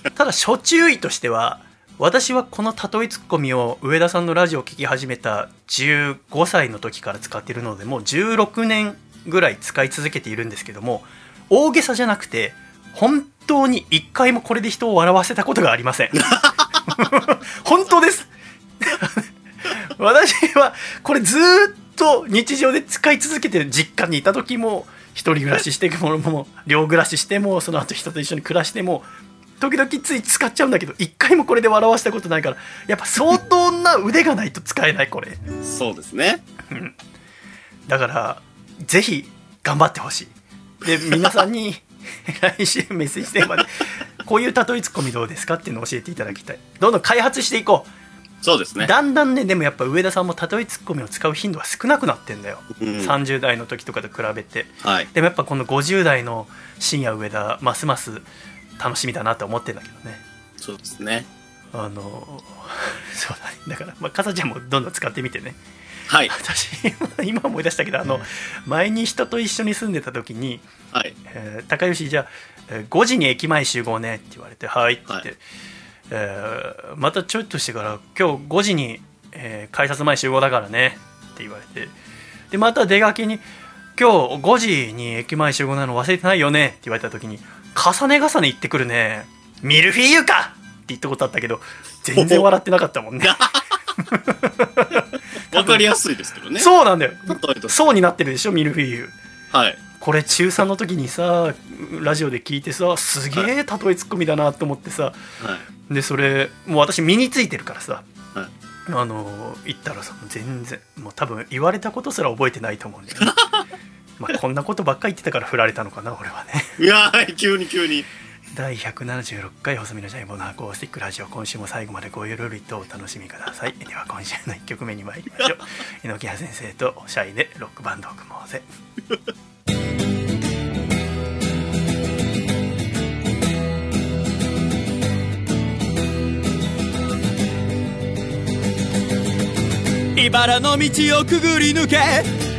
ら ただ初注意としては私はこの例えツッコミを上田さんのラジオを聞き始めた15歳の時から使っているのでもう16年ぐらい使い続けているんですけども大げさじゃなくて本当に一回もこれで人を笑わせたことがありません。本当です。私はこれずーっと日常で使い続けてる実家にいた時も一人暮らししてもも寮暮らししてもその後人と一緒に暮らしても時々つい使っちゃうんだけど一回もこれで笑わせたことないからやっぱ相当な腕がないと使えないこれ。そうですね。だからぜひ頑張ってほしいで皆さんに来週メッセージテーマでこういう例えツッコミどうですかっていうのを教えていただきたい。どんどん開発していこう、そうですね。だんだんねでもやっぱ上田さんも例えツッコミを使う頻度は少なくなってんだよ、うん。30代の時とかと比べて。はい。でもやっぱこの50代の深夜上田ますます楽しみだなと思ってんだけどね。そうですね。あの そうだね。だから、まあ、かさちゃんもどんどん使ってみてねはい。私 今思い出したけどあの前に人と一緒に住んでた時にはい。「えー高吉じゃあえー5時に駅前集合ね」って言われて「はい」って言って、はいえーまたちょっとしてから「今日5時に、えー改札前集合だからね」って言われてでまた出がけに「今日5時に駅前集合なの忘れてないよね」って言われた時に「重ね重ね言ってくるねミルフィーユか!」って言ったことあったけど全然笑ってなかったもんね わかりやすいですけどね。そうなんだよそうになってるでしょミルフィーユはい。これ中3の時にさラジオで聞いてさすげえ例えツッコミだなと思ってさはい。でそれもう私身についてるからさはい。あの言ったらさ全然もう多分言われたことすら覚えてないと思うんだよね まあこんなことばっかり言ってたから振られたのかな俺はねいやー、急に急に。第176回細身のジャイボのアコースティックラジオ今週も最後までごゆるりとお楽しみください。では今週の1曲目に参りましょう。猪木谷先生とシャイでロックバンドを組もうぜ。茨の道をくぐり抜け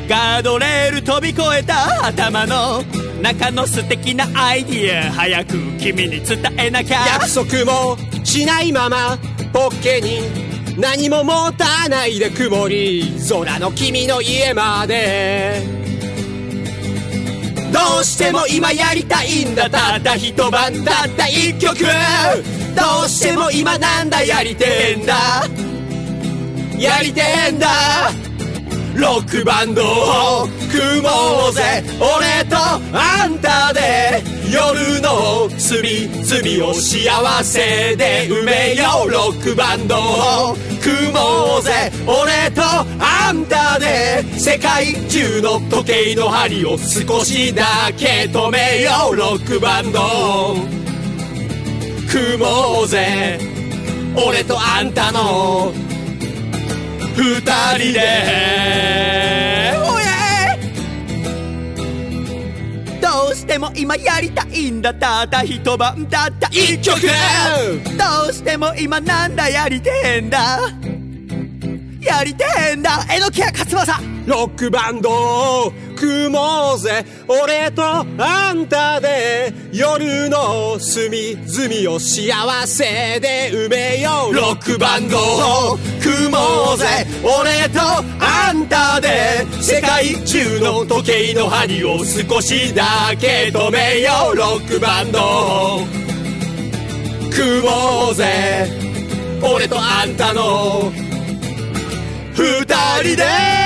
ガードレール飛び越えた頭の中の素敵なアイディア早く君に伝えなきゃ。約束もしないままポッケに何も持たないで曇り空の君の家まで。どうしても今やりたいんだたった一晩たった一曲。どうしても今なんだやりてえんだ。やりてえんだ。ロックバンドを組もうぜ。俺とあんたで。夜の隅々を幸せで埋めよう。ロックバンドを組もうぜ。俺とあんたで。世界中の時計の針を少しだけ止めよう。ロックバンドを組もうぜ。俺とあんたの二人で。おや？どうしても今やりたいんだ。たった一晩たった一曲。どうしても今なんだやりてえんだ。やりてえんだ。榎木屋勝正ロックバンド。を組もうぜ。俺とあんたで夜の隅々を幸せで埋めよう。ロックバンドを組もうぜ。俺とあんたで世界中の時計の針を少しだけ止めよう。ロックバンドを組もうぜ。俺とあんたの二人で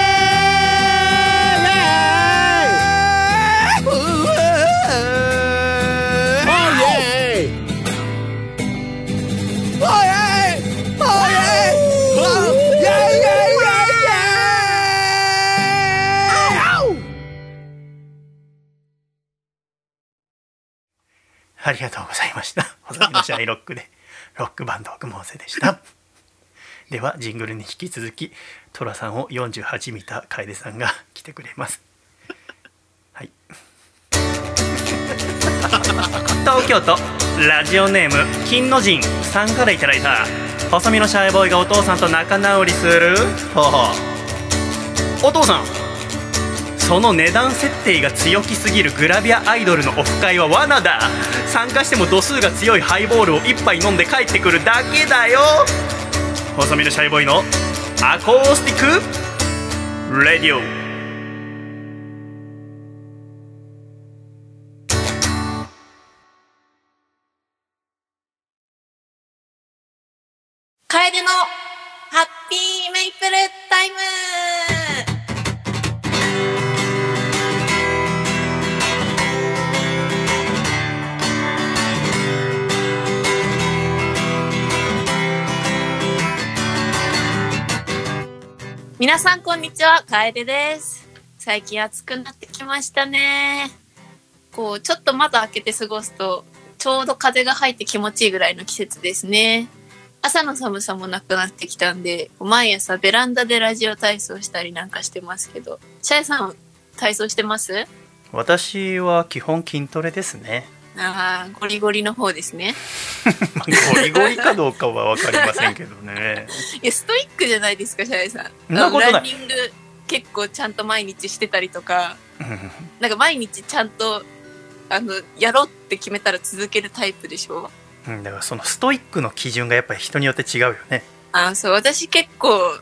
ありがとうございました。細身のシャイロックで。ロックバンド組もうぜでした。ではジングルに引き続き寅さんを48見た楓さんが来てくれます。はい。東京都ラジオネーム金の神。さんからいただいた細身のシャイボーイがお父さんと仲直りするお父さんその値段設定が強気すぎるグラビアアイドルのオフ会は罠だ。参加しても度数が強いハイボールを1杯飲んで帰ってくるだけだよ。細身のシャイボーイのアコースティック・レディオ。カエデのハッピーメイプルタイム。皆さんこんにちは、カエデです。最近暑くなってきましたね。こう、ちょっと窓開けて過ごすと、ちょうど風が入って気持ちいいぐらいの季節ですね。朝の寒さもなくなってきたんで、毎朝ベランダでラジオ体操したりなんかしてますけど、シャイさん体操してます？私は基本筋トレですねああ、ゴリゴリの方ですね。まあゴリゴリかどうかは分かりませんけどね。いや、ストイックじゃないですか、シャイさん。なことない。ランニング結構ちゃんと毎日してたりとか、なんか毎日ちゃんと、あの、やろうって決めたら続けるタイプでしょ？うんだからそのストイックの基準がやっぱり人によって違うよね。あーそう、私結構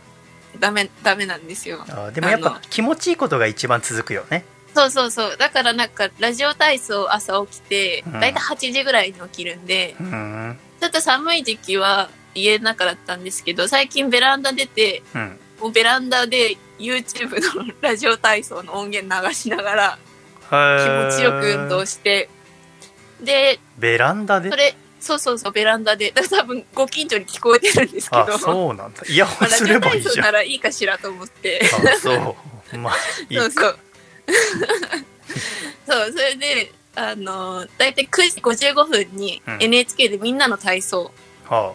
ダメ、ダメなんですよ。あーでもやっぱ気持ちいいことが一番続くよねそうそうそう。だからなんか、ラジオ体操朝起きてうん、だいたい8時ぐらいに起きるんで、うん。ちょっと寒い時期は家の中だったんですけど、最近ベランダ出て、うん。もうベランダで YouTube のラジオ体操の音源流しながら気気持ちよく運動して、で、ベランダで？それ、そうそうそう、ベランダで、だから多分ご近所に聞こえてるんですけど、あそうなんだ。イヤホまあンすラジオ体操ればいいじゃん。ならいいかしらと思って。あそう。まあいいそうそう。そう、それで、あの、だいたい9時55分にうん。NHK でみんなの体操は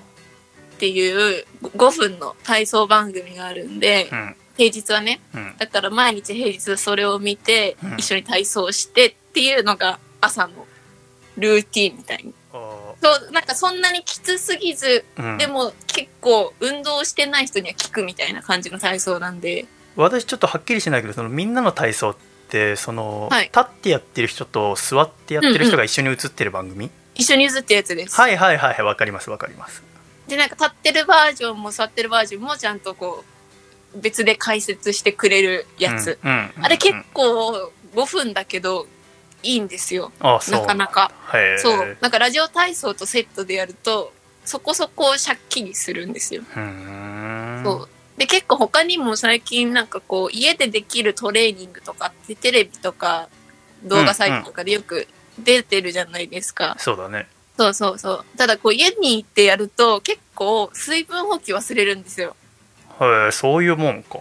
っていう5分の体操番組があるんであ、うん。平日はね。うん。だから毎日平日それを見てうん、一緒に体操してっていうのが朝のルーティンみたいに。あそう、なんかそんなにきつすぎず、でも結構運動してない人には効くみたいな感じの体操なんで、私ちょっとはっきりしないけどそのみんなの体操ってその、はい立ってやってる人と座ってやってる人が一緒に映ってる番組、一緒に譲ったやつです。はいはいはいはいわかりますわかりますで、なんか立ってるバージョンも座ってるバージョンもちゃんとこう、別で解説してくれるやつ。うんうんうんあれ結構5分だけど、いいんですよ。あそうなかなか。へえそう。なんかラジオ体操とセットでやると、そこそこシャッキリするんですよ。うーんそう。で、結構他にも最近なんかこう、家でできるトレーニングとかってテレビとか動画サイトとかでよく出てるじゃないですか。そうだねそうそうそう。ただこう家に行ってやると結構水分補給忘れるんですよ。へえそういうもんか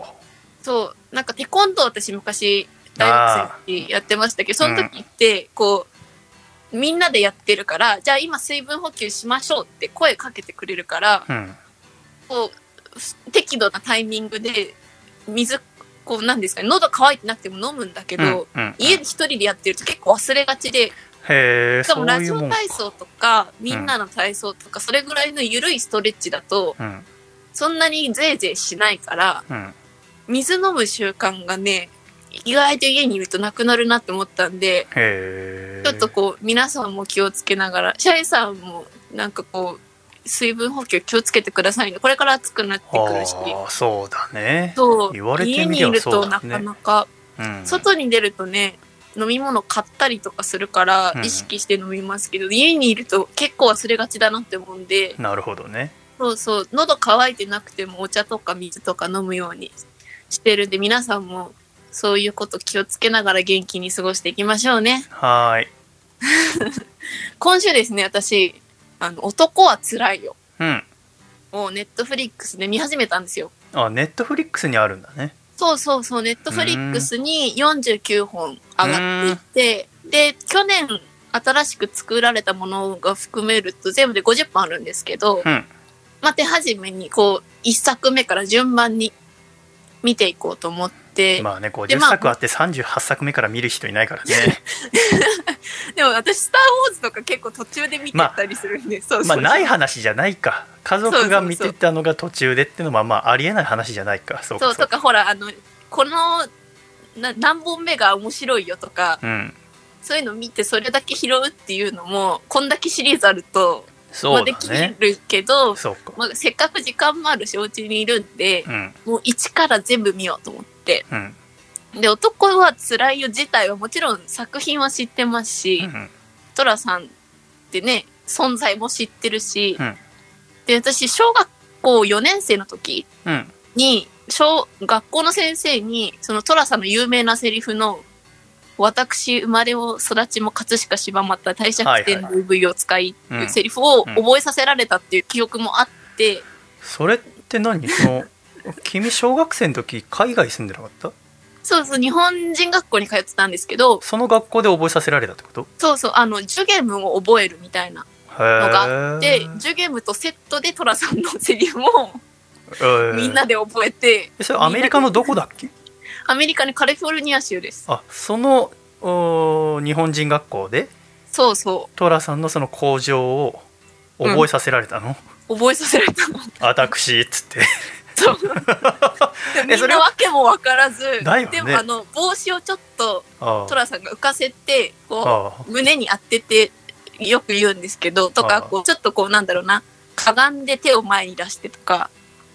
そう。なんかテコンドー私昔大学生やってましたけど、その時ってこう、みんなでやってるから、じゃあ今水分補給しましょうって声かけてくれるから、うんこう、適度なタイミングで水、こうなんですかね、喉乾いてなくても飲むんだけど、うんうんうん。家で一人でやってると結構忘れがちで、しかもラジオ体操とか、みんなの体操とか、それぐらいの緩いストレッチだと、うん。そんなにぜいぜいしないから、うん。水飲む習慣がね、意外と家にいるとなくなるなって思ったんで、ちょっとこう、皆さんも気をつけながら、シャイさんもなんかこう、水分補給気をつけてくださいね。これから暑くなってくるし。そうだねそう。言われて家にみればいるとなそうだねかなか、うん外に出るとね、飲み物買ったりとかするからう、ん意識して飲みますけど、家にいると結構忘れがちだなって思うんで、なるほどねそうそう、喉乾いてなくてもお茶とか水とか飲むようにしてるんで、皆さんもそういうこと気をつけながら元気に過ごしていきましょうね。はーい 今週ですね、私、あの、男は辛いよ。うんをネットフリックスで見始めたんですよ。あネットフリックスにあるんだねそうそうそう、ネットフリックスに49本上がっていて、で、去年新しく作られたものが含めると全部で50本あるんですけど、うんまあ、手始めにこう、1作目から順番に見ていこうと思って、まあねで50まあ作あって38作目から見る人いないからね。でも私、スター・ウォーズとか結構途中で見てたりするんで、そうそうまあない話じゃないか。家族が見てたのが途中でっていうのはまあありえない話じゃないか。そうかそう、とかほら、あの、この、な何本目が面白いよとか、うん。そういうの見てそれだけ拾うっていうのも、こんだけシリーズあると、まあ、そうできだねるけど、そうか。まあ、せっかく時間もあるし、お家にいるんで、うん。もう一から全部見ようと思って。うん。で、男は辛いよ自体はもちろん作品は知ってますし、うんトラさんってね、存在も知ってるし、うん。で、私、小学校4年生の時うん。に、小、学校の先生に、そのトラさんの有名なセリフの、私、生まれも育ちも葛飾柴又帝釈天の V を使いっていうセリフを覚えさせられたっていう記憶もあって、それって何その君小学生の時海外住んでなかった？そうそう、日本人学校に通ってたんですけど、その学校で覚えさせられたってこと？そうそう、あの、ジュゲムを覚えるみたいなへのがあってえ、ジュゲムとセットでトラさんのセリフもみんなで覚えて、えそれアメリカのどこだっけ？アメリカにカリフォルニア州です。あそのお日本人学校で？そうそトラさんのその工場を覚えさせられたの、う、覚えさせられたの。私っつって。そう。でみんそれなわけもわからず、ね。でもあの、帽子をちょっとあトラさんが浮かせて、こあう、胸に当てて、よく言うんですけど、とか、こう、ちょっとこう、なんだろうな、かがんで手を前に出してとか、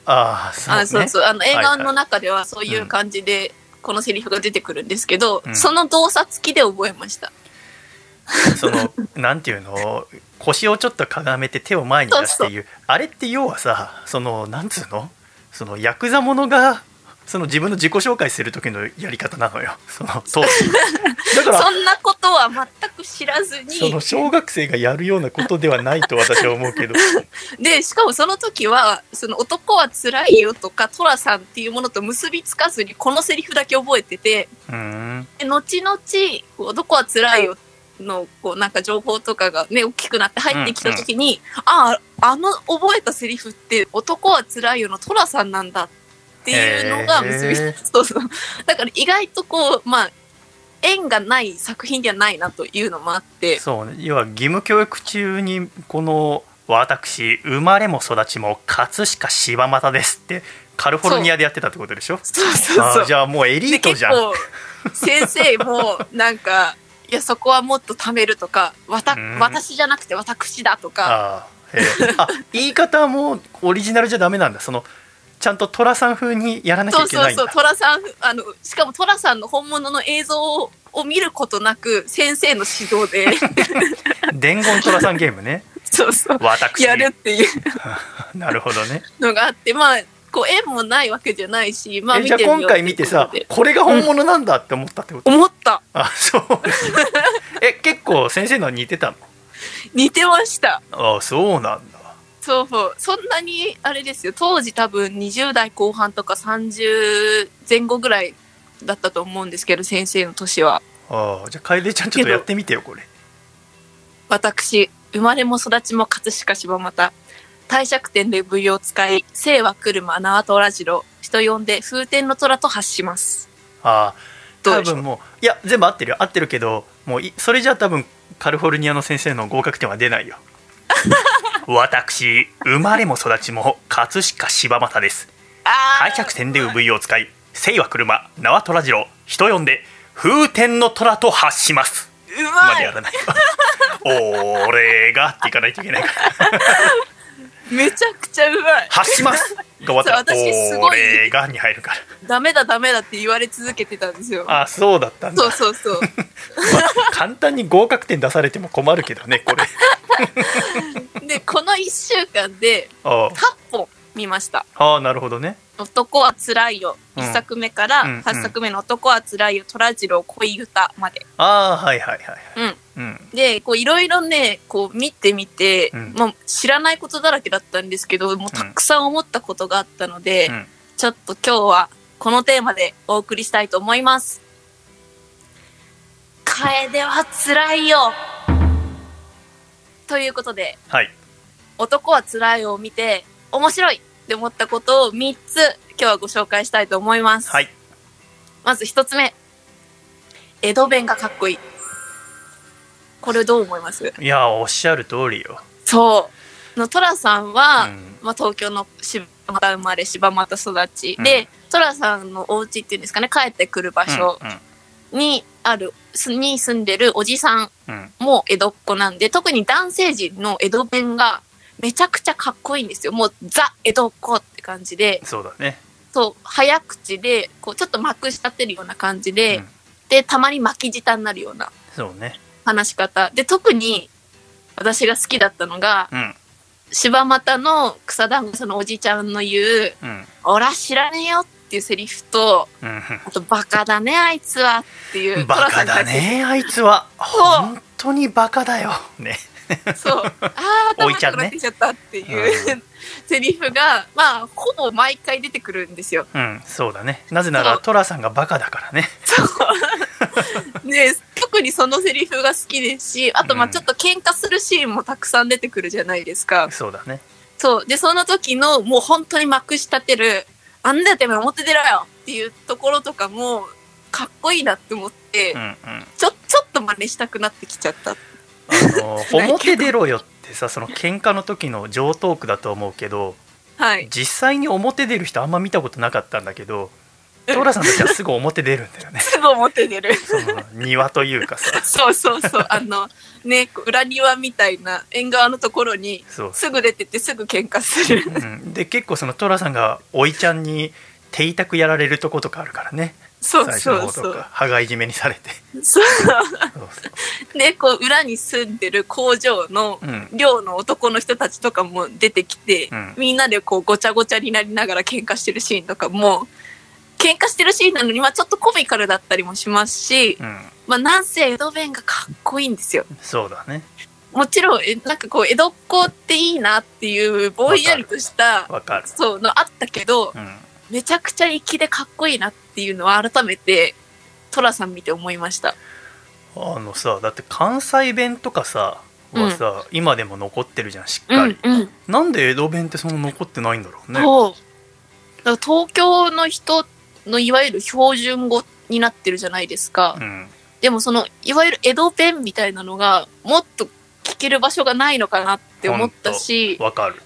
ああそう、ね、あそうそう、あの、映画のはい中ではそういう感じで、このセリフが出てくるんですけど、うん。その動作付きで覚えました。その なんていうの？腰をちょっとかがめて手を前に出すっていう。あれって要はさそのなんつうの？そのヤクザものがその自分の自己紹介する時のやり方なのよ。その当時。だからそんなことは全く知らずに。その、小学生がやるようなことではないと私は思うけど。で、しかもその時は、その男は辛いよとか、トラさんっていうものと結びつかずに、このセリフだけ覚えてて、で後々、男は辛いよの、こう、なんか情報とかがね、大きくなって入ってきた時に、ああ、あの覚えたセリフって、男は辛いよのトラさんなんだっていうのが結びそうそう。だから意外とこう、まあ、縁がない作品ではないなというのもあって、そうね。要は義務教育中にこの私生まれも育ちも葛飾柴又ですってカリフォルニアでやってたってことでしょ？そうそうそう。じゃあもうエリでートじゃん。先生もなんか いやそこはもっと貯めるとかわたうん。私じゃなくて私だとか。ああ言い方もオリジナルじゃダメなんだ。そのちゃんと寅さん風にやらなきゃそいうけないんだ。そうそう寅さんあのしかも寅さんの本物の映像をを見ることなく先生の指導で。伝言寅さんゲームね。そうそう。私やるっていう。なるほどね。のがあってまあこう縁もないわけじゃないしまあえじゃあ今回見てさここれが本物なんだって思ったってこと、とで思ったあそう。え結構先生のは似てた似てました。のあそうなんだそうそう。そんなに、あれですよ。当時多分20代後半とか30前後ぐらいだったと思うんですけど、先生の年は。ああじゃあ楓ちゃんちょっとやってみてよこれ私、生まれも育ちも葛飾柴又。帝釈天で舞を使い、生は車、縄虎次郎。人呼んで風天の虎と発します。ああ多分もういや全部合ってるよ合ってるけどもういそれじゃ多分カリフォルニアの先生の合格点は出ないよ私生まれも育ちも葛飾柴又です。あ大百戦で産湯を使い生は車縄虎次郎。人呼んで風天の虎と発します。うままいでやらない。と 俺がっていかないといけないからめちゃくちゃうまい発しますが終わったら私すごい俺がに入るからダメだダメだって言われ続けてたんですよ。あそうだったんだそうそうそう。まあ簡単に合格点出されても困るけどねこれ で、この1週間でああ8本見ました。ああなるほどね男はつらいよ。うん1作目からうん8作目の男はつらいよ、虎次郎恋歌まで。ああはいはいはいはいうん。うんで、こういろいろね、こう見てみて、うんまあ知らないことだらけだったんですけど、もうたくさん思ったことがあったので、うんちょっと今日はこのテーマでお送りしたいと思います。楓はつらいよ。ということで、はい男は辛いを見て、面白いって思ったことを3つ今日はご紹介したいと思います。はいまず1つ目。江戸弁がかっこいい。これどう思います？いやおっしゃる通りよ。そう。の、トラさんは、うん。まあ、東京の柴又生まれ、柴又育ち、うん。で、トラさんのお家っていうんですかね、帰ってくる場所うんにある、すに住んでるおじさんうん。うんも江戸っ子なんで、特に男性陣の江戸弁がめちゃくちゃかっこいいんですよ。もうザ・江戸っ子って感じで、そうだね。そう、早口で、こう、ちょっとまくし立てるような感じで、うん。で、たまに巻き舌になるような。そうね話し方。で、特に私が好きだったのが、うん柴又の草団子そのおじちゃんの言う、うんおら知らねえよっていうセリフと、うんあと、バカだね、あいつはっていう。バカだねあいつは本当にバカだよね。そう。ああ、頭痛くなってきちゃったっていう、うセリフが、まあ、ほぼ毎回出てくるんですよ。うんそうだねなぜならそうトラさんがバカだからねで、特にそのセリフが好きですし、あと、まあ、うんちょっと喧嘩するシーンもたくさん出てくるじゃないですか。そうだねそう。で、その時の、もう本当にまくし立てる、あんだよてめえ表出ろよっていうところとかも、かっこいいなって思って、うんうんちょ、ちょっと真似したくなってきちゃった。あの表出ろよってさその喧嘩の時の上トークだと思うけどはい。実際に表出る人あんま見たことなかったんだけどトラさんたちはすぐ表出るんだよね すぐ表出る。その庭というかさそうそうそう。あの、ね、裏庭みたいな縁側のところに、すぐ出てってすぐ喧嘩する。うん、で結構そのトラさんがおいちゃんに手痛くやられるとことかあるからねそう最初の方とそうそう。か羽交い締めにされて。そう。そうそうで、こう、裏に住んでる工場のうん。寮の男の人たちとかも出てきて、うん。みんなでこう、ごちゃごちゃになりながら喧嘩してるシーンとかも、喧嘩してるシーンなのに、まあちょっとコミカルだったりもしますし、うん。まあなんせ江戸弁がかっこいいんですよ。そうだね。もちろん、えなんかこう、江戸っ子っていいなっていう、ぼんやりとした、わかる。そうのあったけど、うんめちゃくちゃ粋でかっこいいなっていうのは改めて、トラさん見て思いました。あのさだって関西弁とかさはさ、今でも残ってるじゃんしっかり、うん、うん。なんで江戸弁ってその残ってないんだろうねそう。だから東京の人のいわゆる標準語になってるじゃないですか。うんでもその、いわゆる江戸弁みたいなのが、もっと聞ける場所がないのかなって思ったし、わかる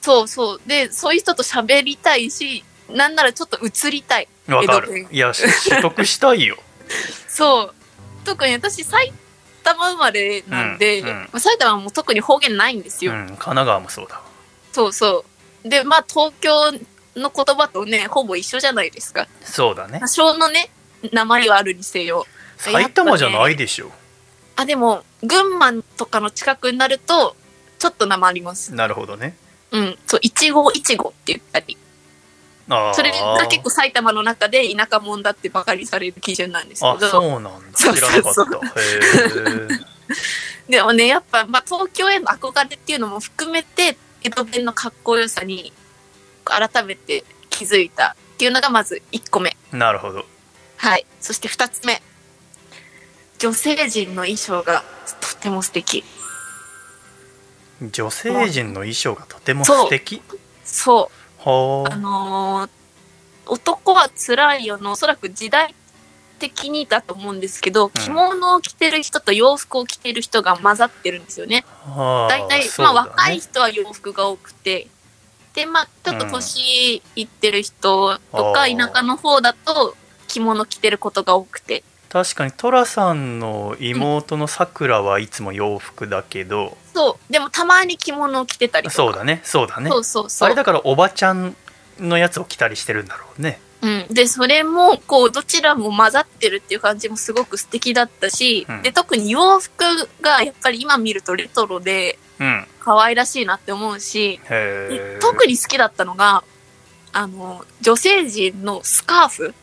そうそう。で、そういう人と喋りたいし、なんならちょっと映りたい。わかるいやし取得したいよ そう。特に私、埼玉生まれなんで、うんうんまあ埼玉も特に方言ないんですよ。うん神奈川もそうだわそうそう。で、まあ東京の言葉とね、ほぼ一緒じゃないですか。そうだね多少のね、鉛はあるにせよ。埼玉じゃないでしょ、あ、でも、群馬とかの近くになると、ちょっと鉛ります。なるほどねうん。そう、いちごいちごって言ったり。それが結構埼玉の中で田舎者だってバカにされる基準なんですあけど。そうなんだそう知らなかった でもね、やっぱ、まあ、東京への憧れっていうのも含めて、江戸弁のかっこよさに改めて気づいたっていうのがまず1個目。なるほどはい。そして2つ目。女性陣の衣装がとても素敵。女性陣の衣装がとても素敵？そう。はあのー男は辛いよの、おそらく時代的にだと思うですけど、着物を着てる人と洋服を着てる人が混ざってるんですよね。あ大体、ね。まあ若い人は洋服が多くて、で、まあちょっと年いってる人とか、う。ん田舎の方だと着物着てることが多くて、確かに寅さんの妹のさくらはいつも洋服だけど、そう、でもたまに着物を着てたりとか。そうだねそうだねそうそうそう。あれだからおばちゃんのやつを着たりしてるんだろうねうん。で、それも、こう、どちらも混ざってるっていう感じもすごく素敵だったし、うんで、特に洋服がやっぱり今見るとレトロでうん可愛らしいなって思うし、へでえ特に好きだったのが、あの、女性陣のスカーフ。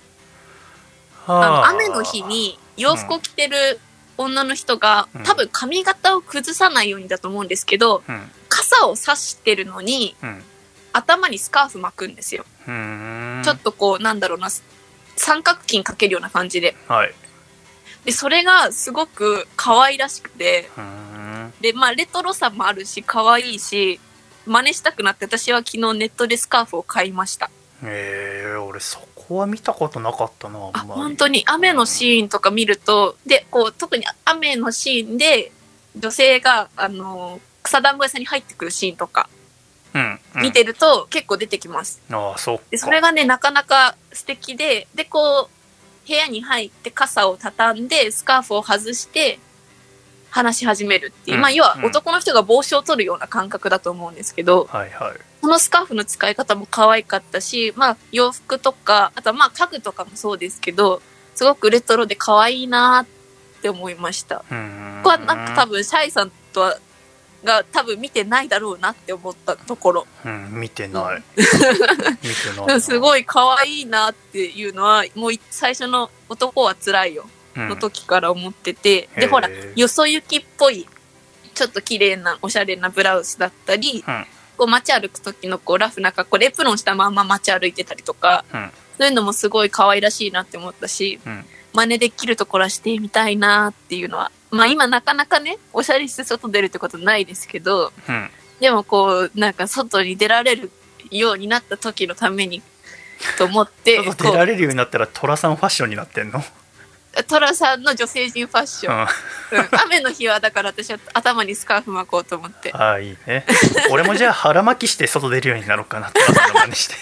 あの、雨の日に洋服を着てる女の人が、うん。多分髪型を崩さないようにだと思うんですけど、うん。傘を差してるのに、うん。頭にスカーフ巻くんですよ。ちょっとこう、なんだろうな、三角巾かけるような感じで。はい。で、それがすごく可愛らしくて、で、まあ、レトロさもあるし、可愛いし、真似したくなって、私は昨日ネットでスカーフを買いました。えー、俺そこは見たことなかったなあ、あんまり。本当に？雨のシーンとか見ると、で、こう、特に雨のシーンで、女性が、あの、草団子屋さんに入ってくるシーンとかうん、うん、見てると結構出てきます。ああそで、それがね、なかなか素敵で、で、こう、部屋に入って傘を畳んで、スカーフを外して、話し始めるっていう。うんまあ、要はうん。男の人が帽子を取るような感覚だと思うんですけど、はいはいこのスカーフの使い方も可愛かったし、まあ、洋服とか、あとはまあ、家具とかもそうですけど、すごくレトロで可愛いなって思いました。ここはなんか多分、シャイさんとは、が多分見てないだろうなって思ったところ。うん見てない。見てないな。すごい可愛いなっていうのは、もうい最初の男は辛いよ。うん。の時から思ってて、うんで、ほらよそ行きっぽい、ちょっと綺麗な、おしゃれなブラウスだったり、うんこう街歩く時のこうラフな格好でエプロンしたまんま街歩いてたりとか、うん。そういうのもすごい可愛らしいなって思ったし、うん。真似できるところはしてみたいなっていうのは。まあ今なかなかね、おしゃれして外出るってことないですけど、うん。でもこう、なんか外に出られるようになった時のために、と思って、出られるようになったら寅さんファッションになってんの、う、トラさんの女性陣ファッション。うん、うん。雨の日はだから私は頭にスカーフ巻こうと思って。ああいいね。俺もじゃあ腹巻きして外出るようになろうかな寅さんの真似して。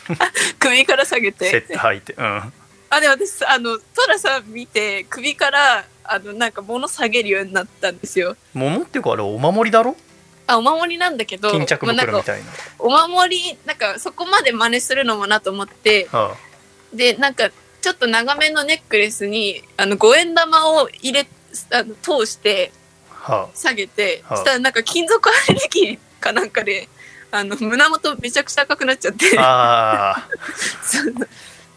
首から下げセッて。ト履いて。うん。あ、でも私、あの、トラさん見て、首から、あの、なんか物下げるようになったんですよ。桃っていうかあれお守りだろ？あ、お守りなんだけど、巾着まあなんか袋みたいな、お守り、なんかそこまで真似するのもなと思って、あ。で、なんか、ちょっと長めのネックレスに、あの、五円玉を入れ、あの、通して、下げて、はあ。したらなんか金属アレルギーかなんかで、あの、胸元めちゃくちゃ赤くなっちゃって。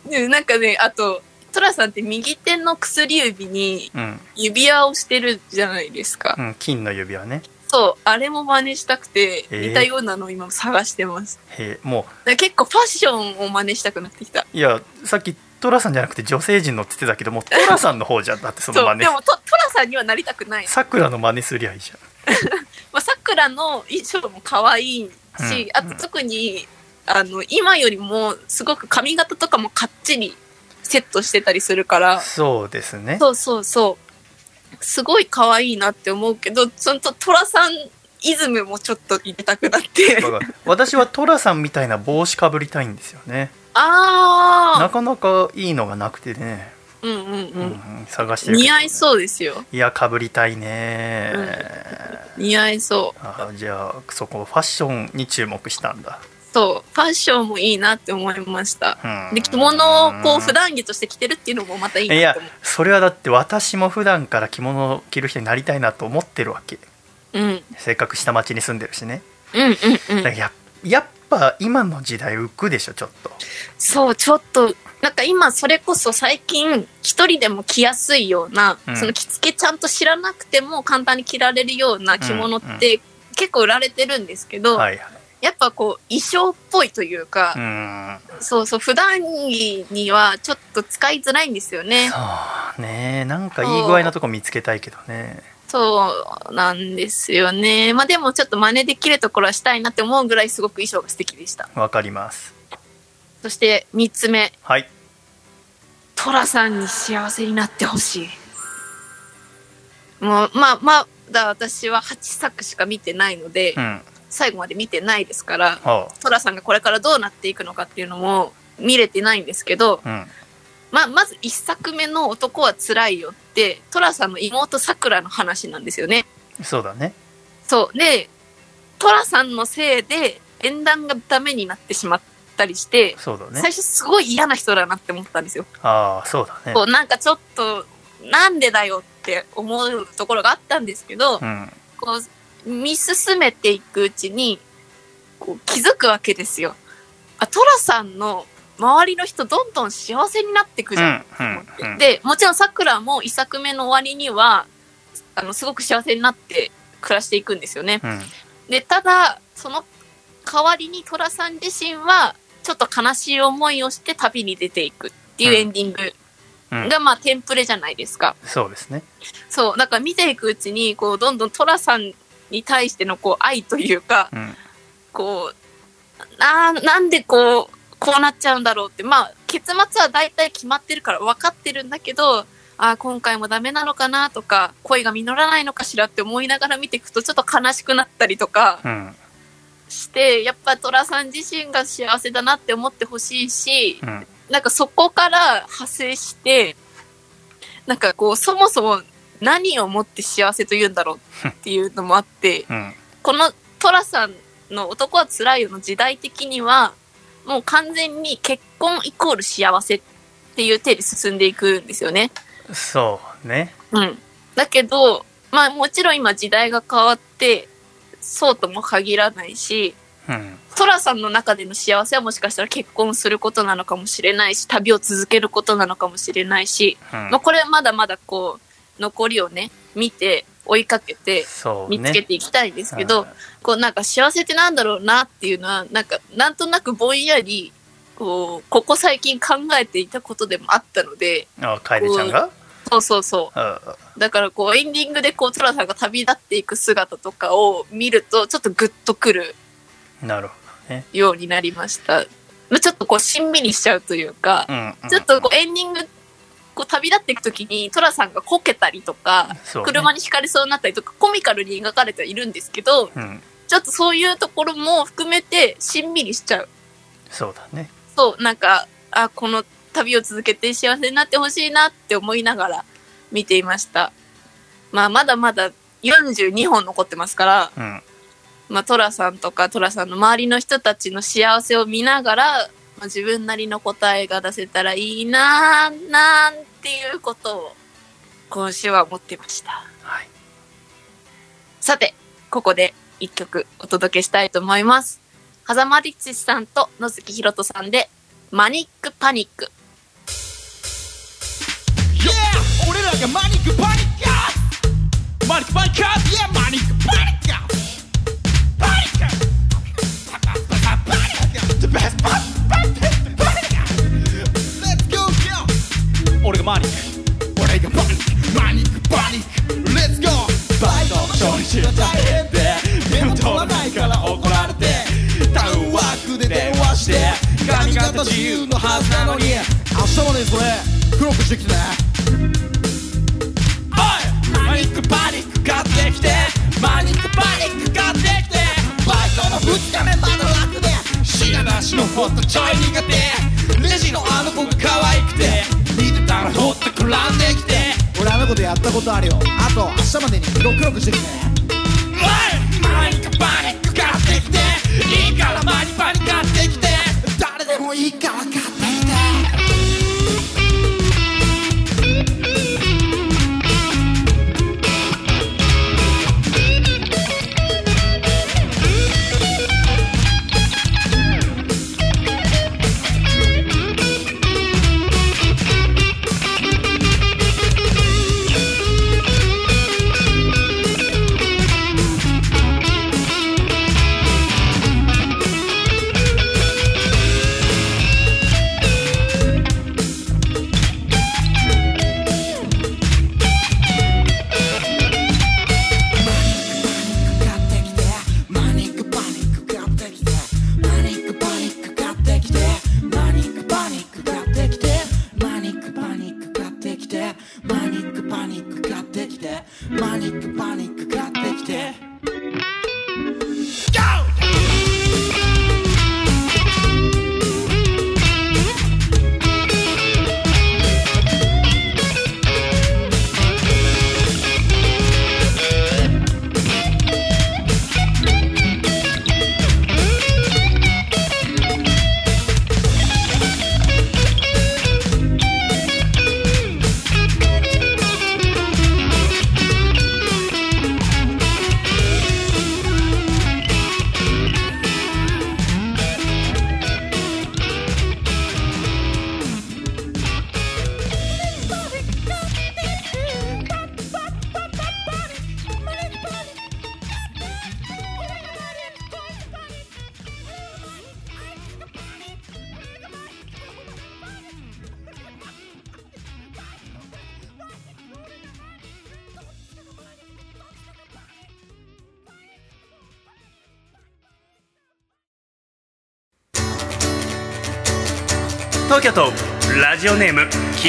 で、なんかね、あと、トラさんって右手の薬指に指輪をしてるじゃないですか。うん、金の指輪ね。そう、あれも真似したくて、え。ー似たようなのを今探してます。へえもだから結構ファッションを真似したくなってきた。ういやさっき寅さんじゃなくて女性陣のって言ってたけども寅さんの方じゃん。だってその真似。でもトトラさんにはなりたくない。さくらの真似すりゃいいじ まあ、さくらの衣装も可愛いし、あと特に、あの、今よりもすごく髪型とかもかっちりセットしてたりするから。ゃん、そうですね。そうそうそう。すごい可愛いなって思うけど、そのと、トラさんイズムもちょっと入れたくなって。私は寅さんみたいな帽子かぶりたいんですよねあなかなかいいのがなくてね、ー。うんうんうんうん。うん探してるけど似合いそうですよ。いやかぶりたいね、似合いそう。あじゃあそこファッションに注目したんだそう。ファッションもいいなって思いました。うんで、着物をこう普段着として着てるっていうのもまたいいいやなって思う。それはだって私も普段から着物を着る人になりたいなと思ってるわけうん。うんせっかく下町に住んでるしねうんうんだからややっぱ今の時代浮くでしょちょっと。そう、ちょっと、なんか今それこそ最近一人でも着やすいような、うん。その着付けちゃんと知らなくても簡単に着られるような着物って結構売られてるんですけど、はいはい。やっぱこう衣装っぽいというか、うん。そうそう、普段着にはちょっと使いづらいんですよね。そうね。なんかいい具合なとこ見つけたいけどねそうなんですよね。まあでもちょっと真似できるところはしたいなって思うぐらいすごく衣装が素敵でした。わかりますそして三つ目、はいトラさんに幸せになってほしい。もう、まあ、まだ私は8作しか見てないので、うん最後まで見てないですから、はトラさんがこれからどうなっていくのかっていうのも見れてないんですけど、あうんまあ、まず1作目の男は辛いよって、トラさんの妹さくらの話なんですよね。そうだねそう。で、トラさんのせいで縁談がダメになってしまったりして、そうだね最初すごい嫌な人だなって思ったんですよ。ああそうだねこうなんかちょっと、なんでだよって思うところがあったんですけど、うんこう、見進めていくうちに、こう気づくわけですよ。あ、トラさんの周りの人どんどん幸せになっていくじゃん。うんうんうんで、もちろん桜も一作目の終わりには、あの、すごく幸せになって暮らしていくんですよね。うんで、ただ、その代わりに寅さん自身は、ちょっと悲しい思いをして旅に出ていくっていうエンディングうんがまあテンプレじゃないですか。そうですね。そう。だから見ていくうちに、こう、どんどんトラさんに対してのこう愛というか、うん。こう、な、なんでこう、こうなっちゃうんだろうって、まあ、結末は大体決まってるから分かってるんだけど、ああ、今回もダメなのかなとか、恋が実らないのかしらって思いながら見ていくと、ちょっと悲しくなったりとかうん。して、やっぱトラさん自身が幸せだなって思ってほしいし、うん。なんかそこから派生して、なんかこう、そもそも何をもって幸せと言うんだろうっていうのもあって、うん。このトラさんの男は辛いよの時代的には、もう完全に結婚イコール幸せっていう手で進んでいくんですよね。そうね。うん。だけど、まあもちろん今時代が変わって、そうとも限らないし、うん。トラさんの中での幸せはもしかしたら結婚することなのかもしれないし、旅を続けることなのかもしれないし、うんまあこれはまだまだこう、残りをね、見て、追いかけて。見つけていきたいんですけど、うんこうなんか幸せってなんだろうなっていうのは、なんかなんとなくぼんやり、こう、ここ最近考えていたことでもあったので、あ、楓ちゃんが？そうそうそう。だからこうエンディングでこうトラさんが旅立っていく姿とかを見ると、ちょっとグッとくるなるほどね。ようになりました。まあちょっとこうしんみりしちゃうというかう、ん。うんちょっとこうエンディング、こう旅立っていくときにトラさんがこけたりとか、ね車にひかれそうになったりとか、コミカルに描かれてはいるんですけど、うん。ちょっとそういうところも含めてしんみりしちゃう。そうだね。そう、なんか、あ、この旅を続けて幸せになってほしいなって思いながら見ていました。まあ、まだまだ42本残ってますから、うん。まあ、トラさんとかトラさんの周りの人たちの幸せを見ながら、まあ、自分なりの答えが出せたらいいなぁ、なんていうことを今週は思ってました。はい。さて、ここで一曲お届けしたいと思います。狭間律史さんと野月ひろとさんで、マニックパニック。Yeah! 俺らがマニックパニックマニックパニック!マニックパニックパニックパニック The best パ俺がマニック。俺がマニック。マニックパニック。Let's go! バイトの初日は大変で。でも取らないから怒られて。タウンワークで電話して。髪型自由のはずなのに。明日までにそれ。黒くしてきてね。おい！マニックパニック買ってきて。マニックパニック買ってきて。バイトの2日目まだ楽で。品出しのホットちょい苦手。レジのあの子が可愛くて。見てたらほっとくらんできて。俺あの子とやったことあるよ。あと明日までに色黒くしてきて。ねおいマニックパニック買ってきて。いいからマニパニ買ってきて。誰でもいいから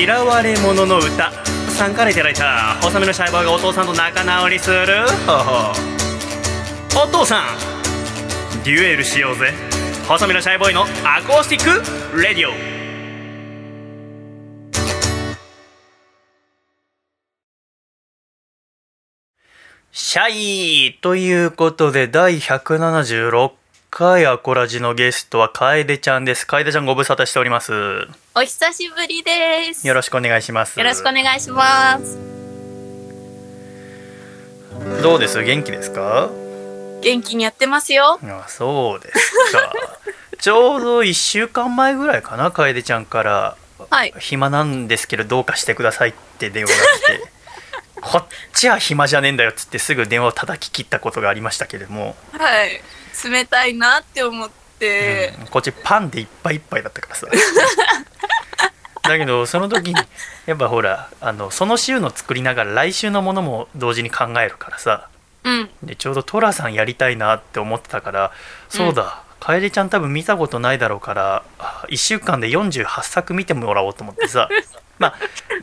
嫌われ者の歌。さんからいただいた細身のシャイボーイがお父さんと仲直りする。お父さんデュエルしようぜ。細身のシャイボーイのアコースティックレディオ。シャイということで第176回アコラジのゲストは楓ちゃんです楓ちゃんご無沙汰しておりますお久しぶりです。よろしくお願いしますよろしくお願いします。どうです？元気ですか？元気にやってますよ。あそうですか ちょうど1週間前ぐらいかな楓ちゃんからはい。暇なんですけどどうかしてくださいって電話が来て こっちは暇じゃねえんだよっつってすぐ電話を叩き切ったことがありましたけれども、はい。冷たいなって思って、うん。こっちパンでいっぱいいっぱいだったからさ。だけどその時にやっぱほらあのその週の作りながら来週のものも同時に考えるからさ。うん。でちょうど寅さんやりたいなって思ってたからそうだ、楓ちゃん多分見たことないだろうから1週間で48作見てもらおうと思ってさ。ま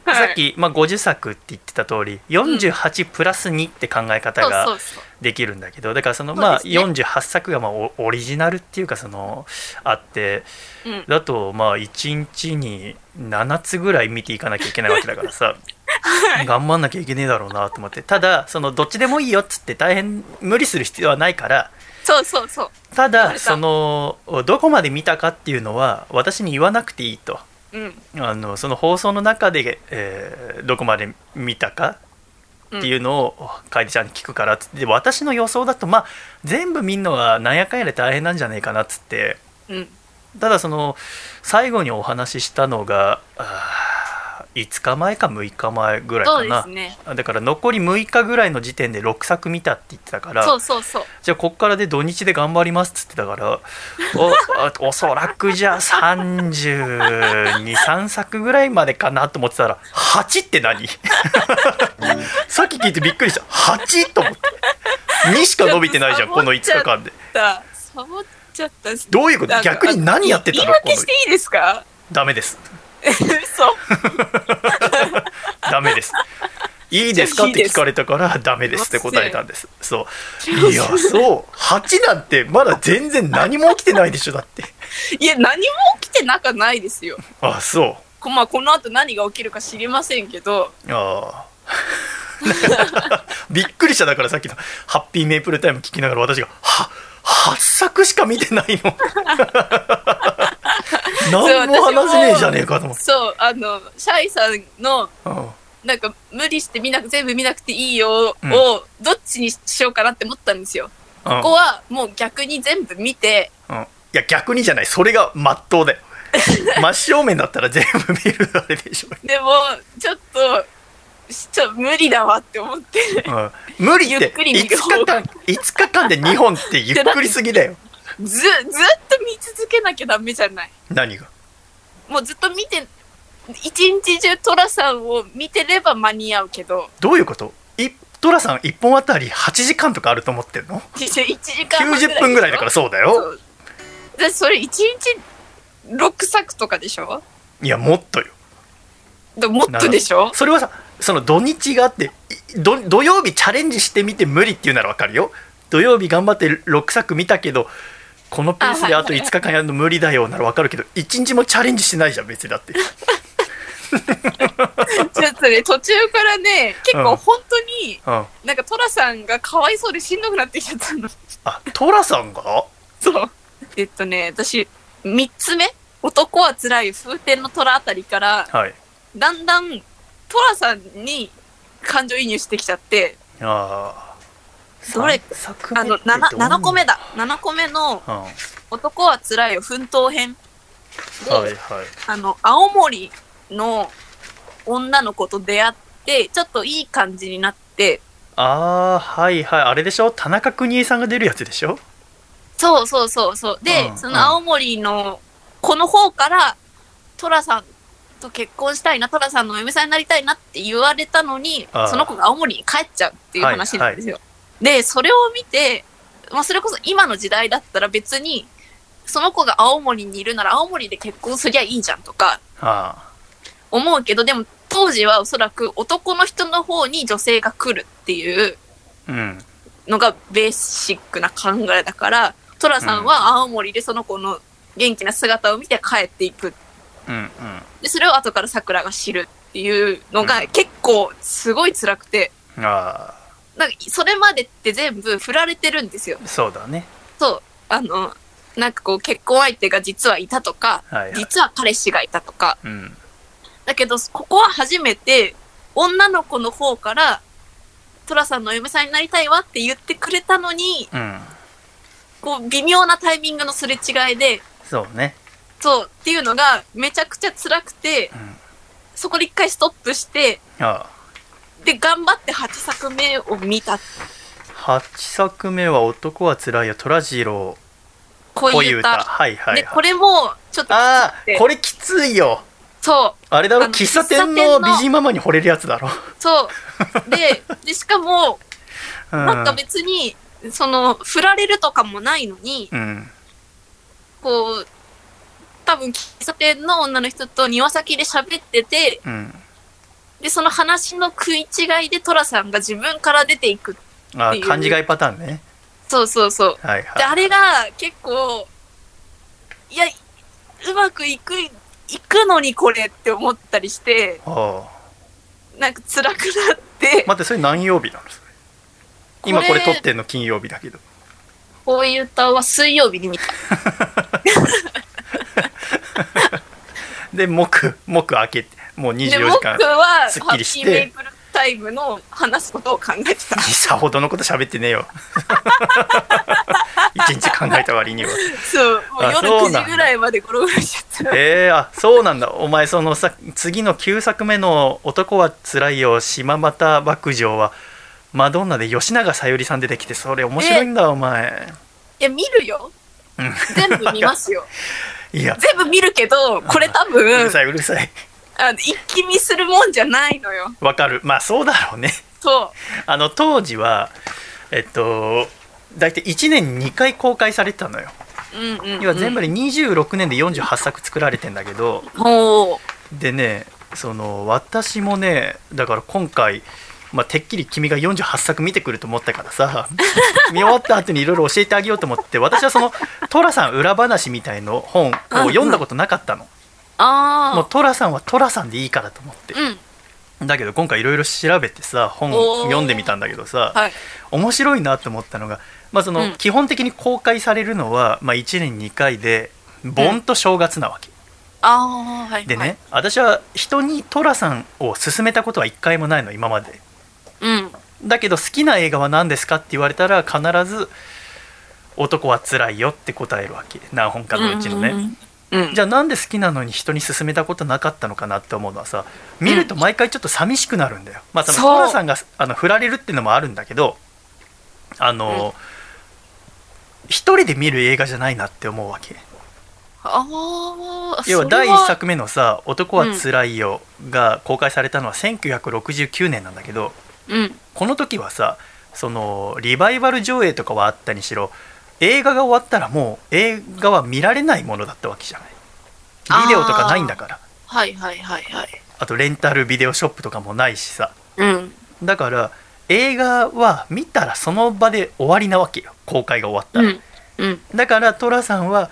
あ、はい。さっき、まあ、50作って言ってた通り48プラス2って考え方がそうそう。できるんだけどだからそのまあですね48作がまあオオリジナルっていうかそのあってうん。だとまあ1日に7つぐらい見ていかなきゃいけないわけだからさ頑張んなきゃいけねえだろうなと思ってただそのどっちでもいいよっつって大変無理する必要はないからそうそうそう。ただそのどこまで見たかっていうのは私に言わなくていいとうん。あのその放送の中で、えーどこまで見たかっていうのを楓ちゃんに聞くからっつってで私の予想だとまあ全部見んのはなんやかんやで大変なんじゃねえかなっつってうん。ただその最後にお話ししたのがあー5日前か6日前ぐらいそうでかなすね。だから残り6日ぐらいの時点で6作見たって言ってたからそうそうそう。じゃあこっからで土日で頑張りますっつってたからおあおそらくじゃあ323作ぐらいまでかなと思ってたら8って何？さっき聞いてびっくりした。8と思って。2しか伸びてないじゃんこの5日間で。だサボっちゃったどういうこと？逆に何やってた言いのこの訳していいですか？ダメです嘘。ダメです。いいですか？って聞かれたからダメですって答えたんです。そう。いやそう。8なんてまだ全然何も起きてないでしょだって。いや、何も起きてなかないですよ。あそう。こまあ、この後何が起きるか知りませんけど、ああ。びっくりしただからさっきの「ハッピーメイプルタイム」聞きながら私が「は8作しか見てないの 何も話せねえじゃねえかと思って。そう、あの、シャイさんの、うん。なんか、無理して見なく、全部見なくていいよを、うん。どっちにしようかなって思ったんですよ。うん。ここは、もう逆に全部見て、うん。いや逆にじゃない。それがまっとうだよ。真正面だったら全部見るあれでしょ、でも、ちょっと、ちょっと無理だわって思って、うん、無理ってゆっくり見5る方が。日間5日間で2本ってゆっくりすぎだよず、ずっと見続けなきゃダメじゃない。何が？もうずっと見て、一日中トラさんを見てれば間に合うけど、どういうこと？いトラさん1本あたり8時間とかあると思ってるの？1時間半90分ぐらいだからそうだよ。そう。でそれ1日6作とかでしょ？いやもっとよ。でもっとでしょ？それはさその土日があって土曜日チャレンジしてみて無理っていうならわかるよ。土曜日頑張って6作見たけどこのペースであと5日間やるの無理だよならわかるけど1日もチャレンジしてないじゃん別にだって。ちょっとね途中からね結構本当に、うん。なんかトラさんがかわいそうでしんどくなってきちゃったの。あトラさんが？そう。えっとね私3つ目？男は辛い風天の虎あたりからはい。だんだんトラさんに感情移入してきちゃって。ああどれ？あの 7, 7個目だ。7個目のうん。は「男はつらいよ奮闘編」で、いはい。あの青森の女の子と出会ってちょっといい感じになって。ああはいはい。あれでしょ？田中邦衛さんが出るやつでしょ？そうそうそうそう。で、うんその青森の子の方から寅さんと結婚したいな寅さんのお嫁さんになりたいなって言われたのにその子が青森に帰っちゃうっていう話なんですよ、でそれを見て、まあ、それこそ今の時代だったら別にその子が青森にいるなら青森で結婚すりゃいいじゃんとかあ思うけど、でも当時はおそらく男の人の方に女性が来るっていうのがベーシックな考えだから、トラさんは青森でその子の元気な姿を見て帰っていく。うんうん。で、それを後から桜が知るっていうのが結構すごい辛くて、あなんかそれまでって全部振られてるんですよ。あそうだね。そう。あの、なんかこう結婚相手が実はいたとか、はいはい。実は彼氏がいたとか。うん。だけど、ここは初めて女の子の方から、トラさんのお嫁さんになりたいわって言ってくれたのに、うん。こう微妙なタイミングのすれ違いで、そうね。そう。っていうのがめちゃくちゃ辛くて、うん。そこで一回ストップして、あで、頑張って8作目を見た。あ8作目は「男はつらいよ」虎次郎。恋恋歌。歌はいはいで、はい。これも、ちょっとああこれきついよ。そう、あれだろ？喫茶店の美人ママに惚れるやつだろ、そう。で、で、しかも、うん、なんか別に、その、振られるとかもないのに、うん。こう、多分喫茶店の女の人と庭先で喋ってて、うんで、その話の食い違いでトラさんが自分から出ていく。あっていう。勘違いパターンね。そうそうそう。で、はいはい。あれが結構、いや、うまくいく、いくのにこれって思ったりして、あなんか辛くなって。あ、待ってそれ何曜日なのそれ今これ撮ってんの金曜日だけど。こういう歌は水曜日に見た。で木木開けてもう24で、時僕間すっきりして。ピーメイプルタイムの話すことを考えてた。さほどのこと喋ってねえよ。一日考えた割には。そう、もうあ夜9そうなんだ。時ぐらいまでゴロゴロしちゃった。えー、あそうなんだ。お前そのさ次の9作目の「男はつらいよ島又幕城」はマドンナで吉永小百合さん出てきてそれ面白いんだお前。いや、見るよ。うん。全部見ますよ。いや。全部見るけど、これ多う分る、さいうるさいあの一気見するもんじゃないのよ。わかるまあそうだろうねそあの当時はえっと大体1年に2回公開されてたのよう。うんうん、うん。要は全部で26年で48作作られてんだけどもでねその私もねだから今回、まあ、てっきり君が48作見てくると思ったからさ 見終わった後にいろいろ教えてあげようと思って私はその寅さん裏話みたいの本を読んだことなかったのう、あもう寅さんは寅さんでいいからと思ってあ。うん。だけど今回いろいろ調べてさ本おー読んでみたんだけどさはい。面白いなと思ったのが、まあ、そのうん基本的に公開されるのは、まあ、1年2回で盆と正月なわけ、ああ、はい。でね、はい。私は人に寅さんを勧めたことは一回もないの今までうん。だけど好きな映画は何ですかって言われたら必ず「男はつらいよ」って答えるわけ何本かのうちのね、うん。うん。じゃあなんで好きなのに人に勧めたことなかったのかなって思うのはさ見ると毎回ちょっと寂しくなるんだよ、まあその寅さんがあの振られるっていうのもあるんだけどあの、一人で見る映画じゃないなって思うわけ。ああ、要は第1作目のさ「男はつらいよ」が公開されたのは1969年なんだけどうん。この時はさそのリバイバル上映とかはあったにしろ映画が終わったらもう映画は見られないものだったわけじゃないビデオとかないんだからはいはいはいはい。あとレンタルビデオショップとかもないしさうん。だから映画は見たらその場で終わりなわけよ公開が終わったら、うん。うん。だから寅さんは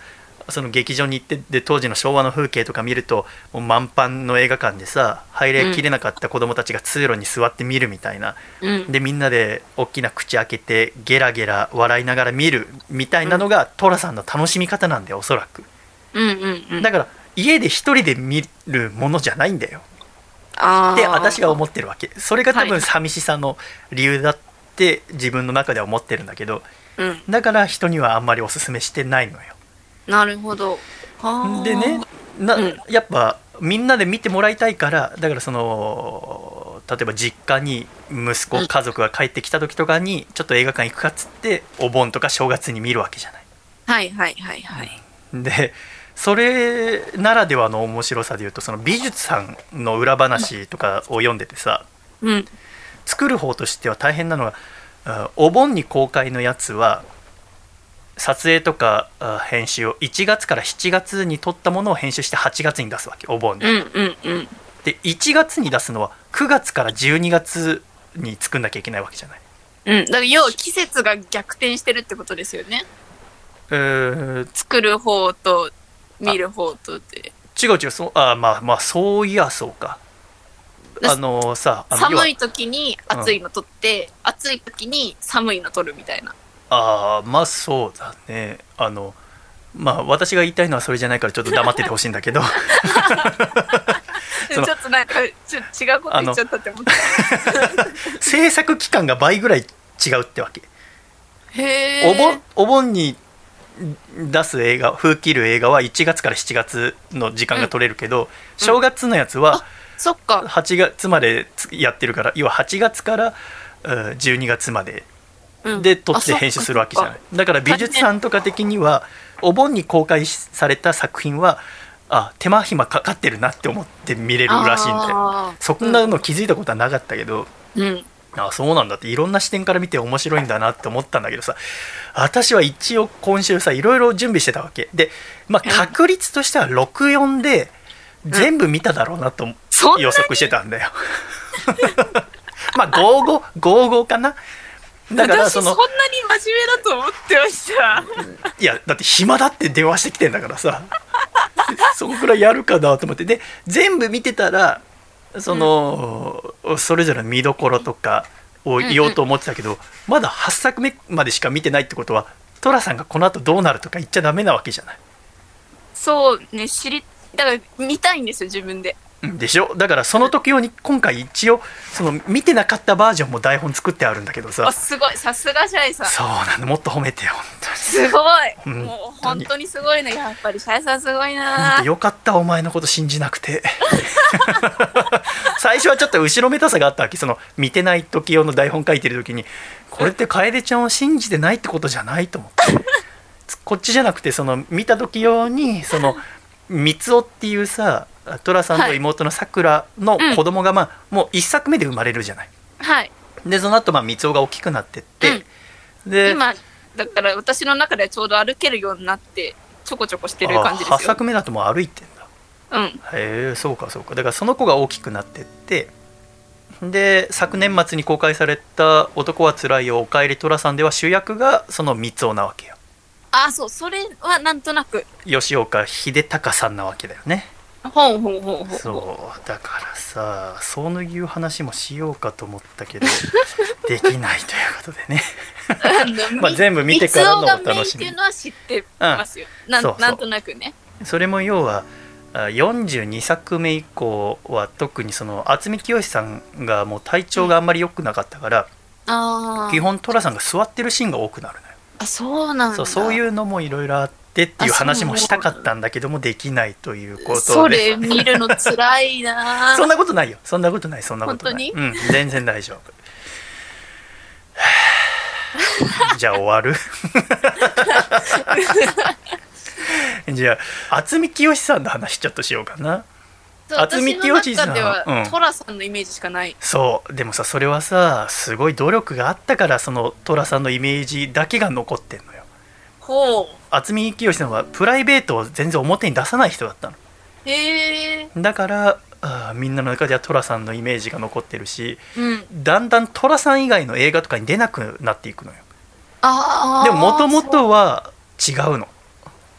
その劇場に行ってで当時の昭和の風景とか見るともう満帆の映画館でさ入れきれなかった子供たちが通路に座って見るみたいな、うん。でみんなで大きな口開けてゲラゲラ笑いながら見るみたいなのが寅さんの楽しみ方なんだよおそらくうんうんうん。だから家で一人で見るものじゃないんだよ。って私は思ってるわけそれが多はい分寂しさの理由だって自分の中では思ってるんだけどうん。だから人にはあんまりおすすめしてないのよなるほど。はあでね、なうんやっぱみんなで見てもらいたいからだからその例えば実家に息子うん家族が帰ってきた時とかにちょっと映画館行くかっつってお盆とか正月に見るわけじゃない。はいはいはいはい。でそれならではの面白さでいうとその美術さんの裏話とかを読んでてさうん。作る方としては大変なのがあお盆に公開のやつは撮影とかあ編集を1月から7月に撮ったものを編集して8月に出すわけお盆で、うんうんうん。で1月に出すのは9月から12月に作んなきゃいけないわけじゃないうん。だから要は季節が逆転してるってことですよね。えー作る方と見る方とで。違う違うそうあまあまあそういやそうかだあのさあの寒い時に暑いの撮って、暑い時に寒いの撮るみたいな。ああまあそうだねあのまあ私が言いたいのはそれじゃないからちょっと黙っててほしいんだけど ちょっとなんか、ちょ違うこと言っちゃったって思った。制作期間が倍ぐらい違うってわけへえ。お盆お盆に出す映画風切る映画は1月から7月の時間が取れるけど、正月のやつはそっか。8月までやってるから要は8月からうん12月までうんで撮って編集するわけじゃない、だから美術さんとか的にはお盆に公開された作品はあ手間暇かかってるなって思って見れるらしいんだよあー。そんなの気づいたことはなかったけど、うん。あそうなんだって。いろんな視点から見て面白いんだなって思ったんだけどさ私は一応今週さいろいろ準備してたわけ。で、まあ、うん。確率としては64で全部見ただろうなと予測してたんだよ。まあ55 55かな？だからその私そんなに真面目だと思ってました。いやだって暇だって電話してきてんだからさ そこくらいやるかなと思ってで全部見てたらその、それぞれの見どころとかを言おうと思ってたけど、まだ8作目までしか見てないってことは寅さんがこの後どうなるとか言っちゃダメなわけじゃないそうね、知り、だから見たいんですよ、自分で。うんでしょ？だからその時用に今回一応その見てなかったバージョンも台本作ってあるんだけどあ、さすごい。さすがシャイさん。そうなんだもっと褒めてよ本当にすごい。うんもう本当にすごいね。やっぱりシャイさんすごいな。よかったお前のこと信じなくて 最初はちょっと後ろめたさがあったわけその見てない時用の台本書いてる時にこれって楓ちゃんを信じてないってことじゃないと思ってこっちじゃなくてその見た時用にその三尾っていうさ寅さんと妹のさくらの子供がまあもう一作目で生まれるじゃない。はい。でその後まあ三尾が大きくなってって、で今、だから私の中ではちょうど歩けるようになって、ちょこちょこしてる感じで8すよ。作目だともう歩いてんだ。うん。へえそうかそうか。だからその子が大きくなってってで昨年末に公開された「男はつらいよおかえり寅さん」では主役がその三尾なわけよ。あ、そう、それはなんとなく。吉岡秀隆さんなわけだよねほんほんほんほん。そうだからさそういう話もしようかと思ったけど できないということでね まあ全部見てからのお楽しみっていうのは知ってますよ。なそうそうんなんとなくね。それも要はあ42作目以降は特にその渥美清さんがもう体調があんまり良くなかったから、ああ。基本寅さんが座ってるシーンが多くなるのよあ、そうなんだ。そうそういうのもいろいろあってっていうあそう。話もしたかったんだけどもできないということでそれ見るの辛いな。そんなことないよ。そんなことない。そんなことない。本うん。全然大丈夫。じゃあ終わる？じゃあ渥美清さんの話ちょっとしようかな。渥美清さん。中では、うん。トラさんのイメージしかない。そう。でもさそれはさすごい努力があったからその寅さんのイメージだけが残ってんのよ。ほう。渥美清さんはプライベートを全然表に出さない人だったのへえ。だからあーみんなの中では寅さんのイメージが残ってるしうん。だんだん寅さん以外の映画とかに出なくなっていくのよ。でももともとは違うの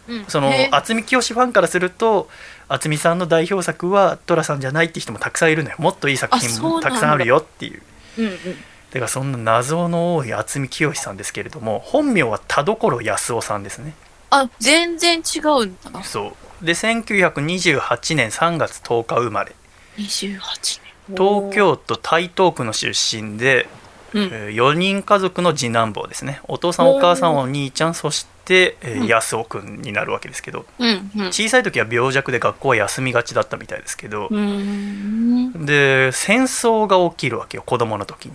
うん、そのへー渥美清ファンからすると渥美さんの代表作は寅さんじゃないって人もたくさんいるのよもっといい作品あそうなんだもたくさんあるよっていううんうん。だからそんな謎の多い渥美清さんですけれども本名は田所康夫さんですねあ、全然違うんだ。そうで1928年3月10日生まれ28年。東京都台東区の出身で、うん。え4人家族の次男坊ですねお父さんお母さんお兄ちゃんそして、えーうん安尾くんになるわけですけどうんうん。小さい時は病弱で学校は休みがちだったみたいですけど。で戦争が起きるわけよ子供の時に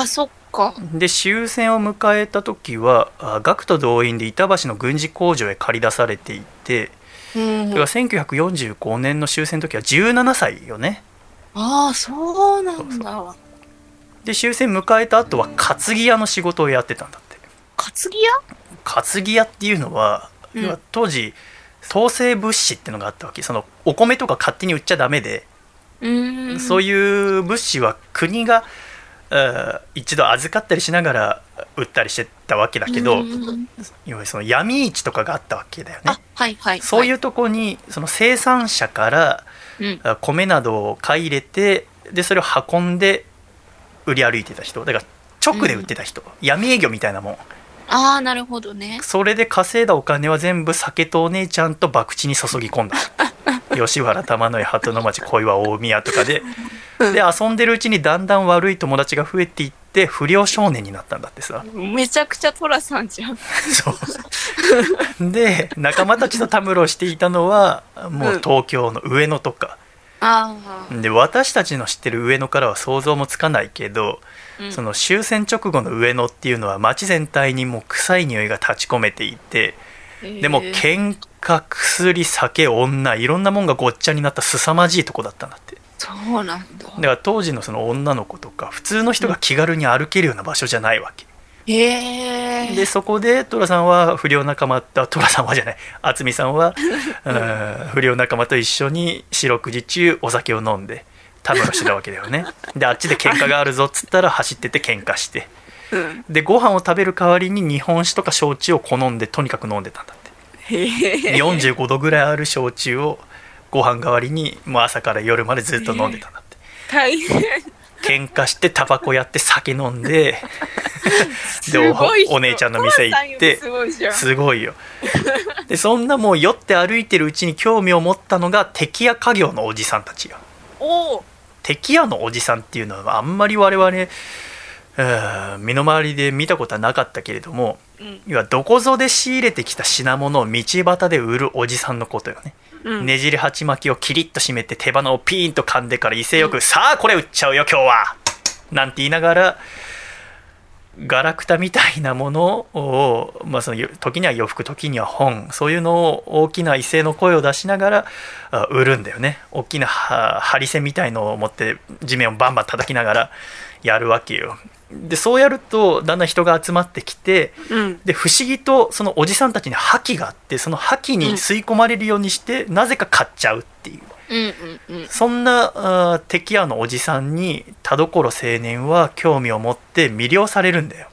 あ、そっか。で終戦を迎えた時はあ学徒動員で板橋の軍事工場へ駆り出されていてうん。だから1945年の終戦の時は17歳よね。ああ、そうなんだ。で終戦迎えた後は担ぎ屋の仕事をやってたんだって。担ぎ屋？担ぎ屋っていうのは、うん。当時統制物資っていうのがあったわけ。そのお米とか勝手に売っちゃダメで、うーん。そういう物資は国がえー一度預かったりしながら売ったりしてたわけだけど、うん要はその闇市とかがあったわけだよね。あ、はいはい。。そういううとこにその生産者から米などを買い入れてでそれを運んで売り歩いてた人。だから直で売ってた人、闇営業みたいなもん。ああ、なるほどね。それで稼いだお金は全部酒とお姉ちゃんと博打に注ぎ込んだ 吉原玉野井鳩の町小岩大宮とかでで遊んでるうちにだんだん悪い友達が増えていって不良少年になったんだってさ。めちゃくちゃトラさんじゃん。そう。で仲間たちとたむろしていたのはもう東京の上野とか、ああ。で私たちの知ってる上野からは想像もつかないけど、うん。その終戦直後の上野っていうのは街全体にもう臭い匂いが立ち込めていてでもえー喧嘩薬酒女いろんなもんがごっちゃになった凄まじいとこだったんだってそうなんだ。だから当時のその女の子とか普通の人が気軽に歩けるような場所じゃないわけへえ。でそこで寅さんは不良仲間と寅さんはじゃない渥美さんは、うん不良仲間と一緒に四六時中お酒を飲んでたむろしてたわけだよねであっちで喧嘩があるぞっつったら走ってって喧嘩してうん。でご飯を食べる代わりに日本酒とか焼酎を好んでとにかく飲んでたんだ。45度ぐらいある焼酎をご飯代わりにもう朝から夜までずっと飲んでたんだって。大変。喧嘩してタバコやって酒飲んで でお姉ちゃんの店行ってすごいよ。でそんなもう酔って歩いてるうちに興味を持ったのが敵屋家業のおじさんたちよ。敵屋のおじさんっていうのはあんまり我々、えー身の回りで見たことはなかったけれどもうん。要はどこぞで仕入れてきた品物を道端で売るおじさんのことよねうん。ねじり鉢巻きをキリッと締めて手鼻をピーンと噛んでから威勢よく「さあこれ売っちゃうよ今日は!」なんて言いながらガラクタみたいなものを、まあ、そのよ時には洋服時には本そういうのを大きな威勢の声を出しながらあ売るんだよね大きなはハリセンみたいのを持って地面をバンバン叩きながらやるわけよでそうやるとだんだん人が集まってきてうん。で不思議とそのおじさんたちに覇気があってその覇気に吸い込まれるようにして、なぜか買っちゃうっていううんうんうん。そんな敵屋のおじさんに田所青年は興味を持って魅了されるんだよ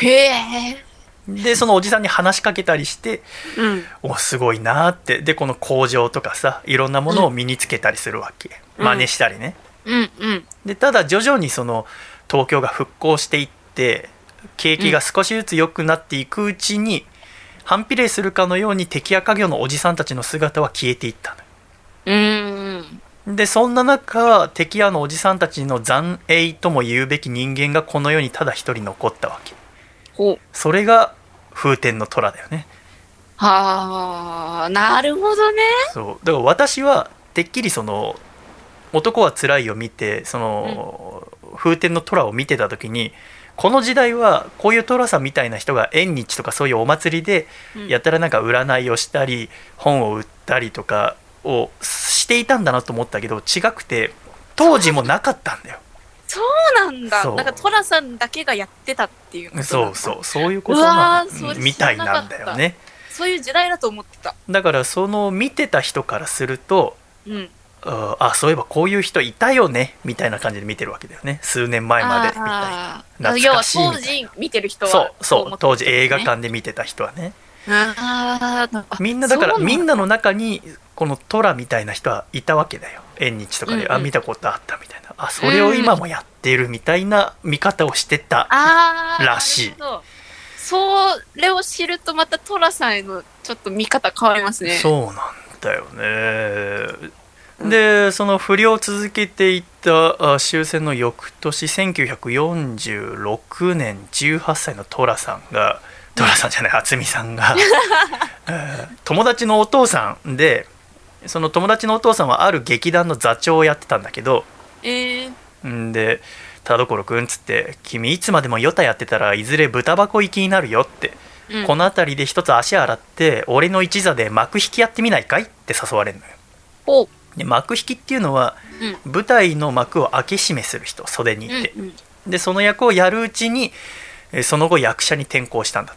へえ。でそのおじさんに話しかけたりしてうん。おすごいなーってでこの工場とかさいろんなものを身につけたりするわけ、うん真似したりねうんうん。でただ徐々にその東京が復興していって景気が少しずつ良くなっていくうちに、反比例するかのように敵屋家業のおじさんたちの姿は消えていったうーん。のでそんな中敵屋のおじさんたちの残影とも言うべき人間がこの世にただ一人残ったわけ。それが風天の虎だよねはあ、なるほどね。そうだから私はてっきりその「男はつらい」を見てその、風天の虎を見てた時にこの時代はこういう寅さんみたいな人が縁日とかそういうお祭りでうん。やたらなんか占いをしたり本を売ったりとかをしていたんだなと思ったけど違くて当時もなかったんだよ。そうなんだ。なんかトラさんだけがやってたっていうことそうそう。そういうことなみたいなんだよね。そういう時代だと思ってた。だからその見てた人からするとうん。ああそういえばこういう人いたよねみたいな感じで見てるわけだよね。数年前までみたいな。懐要はかしいみたい当時見てる人はそうそう当時映画ね館で見てた人はね。あーあみんなだからみんなの中にこのトラみたいな人はいたわけだよ。縁日とかで、うんうん。あ見たことあったみたいな。あそれを今もやってるみたいな見方をしてた、らしい。なるほど。それを知るとまたトラさんへのちょっと見方変わりますね。そうなんだよねでその不良を続けていたあ終戦の翌年1946年18歳の寅さんが寅さんじゃない渥美さんが えー友達のお父さんでその友達のお父さんはある劇団の座長をやってたんだけどえー、んで「田所君」っつって「君いつまでもヨタやってたらいずれ豚箱行きになるよ」って、うん。この辺りで一つ足洗って俺の一座で幕引きやってみないかいって誘われるのよで幕引きっていうのはうん舞台の幕を開け閉めする人袖にいて、うんうんでその役をやるうちにえーその後役者に転向したんだっ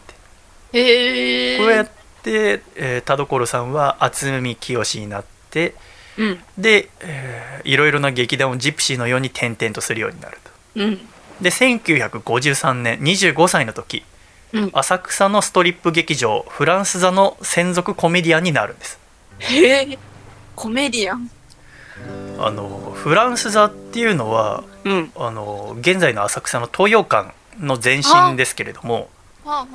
てへえ。こうやって、えー田所さんは渥美清になってうん。で、えーいろいろな劇団をジプシーのように転々とするようになるとうん。で1953年25歳の時うん。浅草のストリップ劇場フランス座の専属コメディアンになるんですへえ。コメディアン。あのフランス座っていうのはうん。あの現在の浅草の東洋館の前身ですけれどもは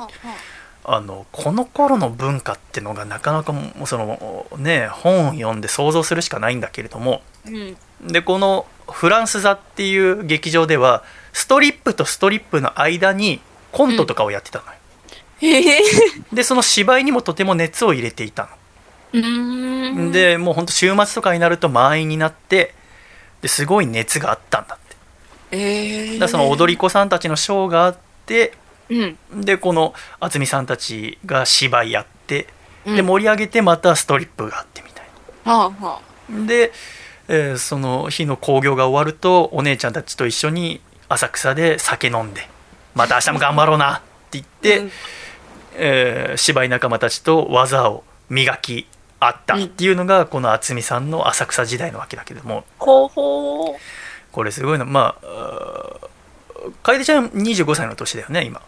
あのこの頃の文化ってのがなかなかもうそのね本を読んで想像するしかないんだけれどもあ。うん。でこのフランス座っていう劇場ではストリップとストリップの間にコントとかをやってたのよ、へえ。でその芝居にもとても熱を入れていたのでもうほんと週末とかになると満員になってですごい熱があったんだって。ええ。だその踊り子さんたちのショーがあってうん。でこの渥美さんたちが芝居やってうん。で盛り上げてまたストリップがあってみたいはあはなで、えーその日の興行が終わるとお姉ちゃんたちと一緒に浅草で酒飲んでまた明日も頑張ろうなって言って、うん。えー芝居仲間たちと技を磨き合ったっていうのがこの渥美さんの浅草時代のわけだけども。これすごいのまあ楓ちゃん25歳の年だよね今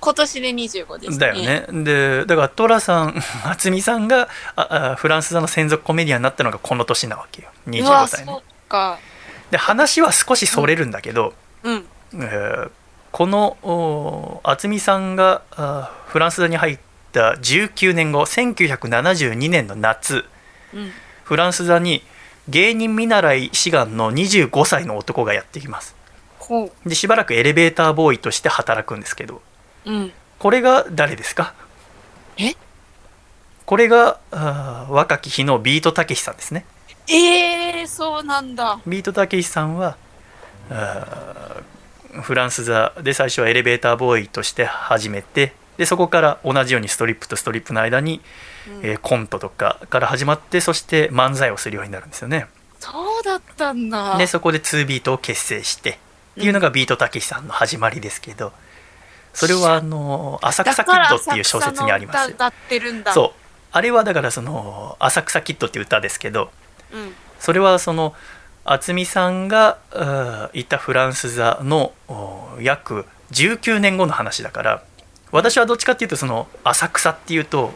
今年で25ですね。だよ。ねでだから寅さん 渥美さんがああフランス座の専属コメディアンになったのがこの年なわけようわ、25歳ね。で話は少しそれるんだけど、うん。えーこのお渥美さんがあフランス座に入った19年後1972年の夏うん。フランス座に芸人見習い志願の25歳の男がやってきます。でしばらくエレベーターボーイとして働くんですけどうん。これが誰ですか？え？これが若き日のビートたけしさんですねええー、そうなんだ。ビートたけしさんはフランス座で最初はエレベーターボーイとして始めてでそこから同じようにストリップとストリップの間に、えーコントとかから始まってそして漫才をするようになるんですよねそうだったんだ。でそこで2ビートを結成してっていうのがビートたけしさんの始まりですけどそれはあの「浅草キッド」っていう小説にあります。そうあれはだからその「浅草キッド」っていう歌ですけどう。うん。それはその渥美さんがいたフランス座のお約19年後の話だから私はどっちかっていうとその浅草っていうと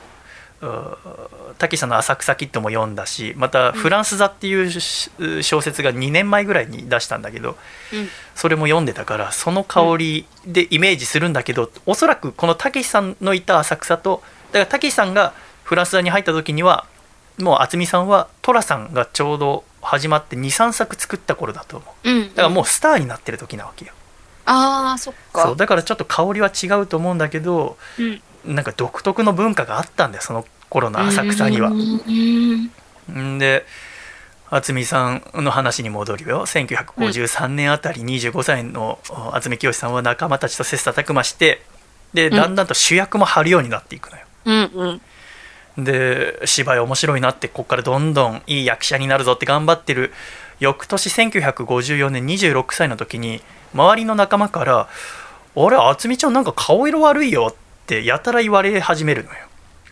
たけしさんの「浅草キッド」も読んだしまた「フランス座」っていうし小説が2年前ぐらいに出したんだけどうん。それも読んでたからその香りでイメージするんだけど、おそらくこのたけしさんのいた浅草とだからたけしさんがフランス座に入った時にはもう渥美さんは寅さんがちょうど始まって23作作った頃だと思ううん。だからもうスターになってる時なわけよ、ああ、そっか。そうだからちょっと香りは違うと思うんだけどうん。なんか独特の文化があったんだよその頃の浅草にはうん。んで渥美さんの話に戻るよ1953年あたり25歳のお渥美清さんは仲間たちと切磋琢磨してでうんだんだんと主役も張るようになっていくのよ、うん。うん。で芝居面白いなってこっからどんどんいい役者になるぞって頑張ってる翌年1954年26歳の時に周りの仲間から「あれ渥美ちゃんなんか顔色悪いよ」ってやたら言われ始める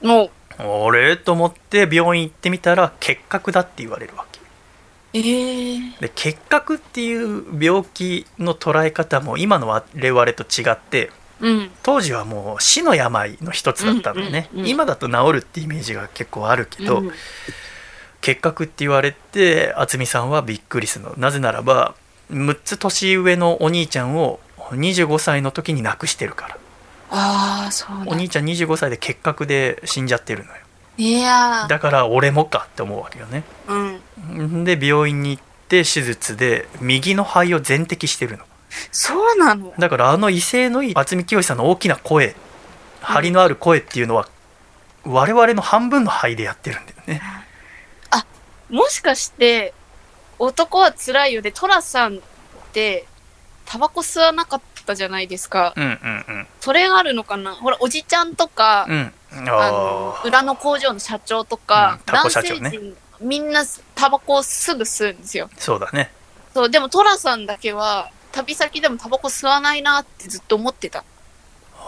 のよ。あれ？と思って病院行ってみたら結核だって言われるわけ。ええで結核っていう病気の捉え方も今の我々と違ってうん。当時はもう死の病の一つだったんだよね、うんうんうん。今だと治るってイメージが結構あるけど、うん結核って言われて渥美さんはびっくりするの。なぜならば6つ年上のお兄ちゃんを25歳の時に亡くしてるから。ああ、そう。お兄ちゃん25歳で結核で死んじゃってるのよ。いやー。だから俺もかって思うわけよね。うん。で病院に行って手術で右の肺を全摘してるの。そうなの？だからあの威勢のいい渥美清さんの大きな声張りのある声っていうのは我々の半分の肺でやってるんだよねもしかして、男は辛いよで、トラさんって、タバコ吸わなかったじゃないですか。うんうんそれがあるのかな？ほら、おじちゃんとか、うん。うんあのあ、裏の工場の社長とか、うん男性陣、みんなタバコをすぐ吸うんですよ。ーそうだね。そう、でもトラさんだけは、旅先でもタバコ吸わないなってずっと思ってた。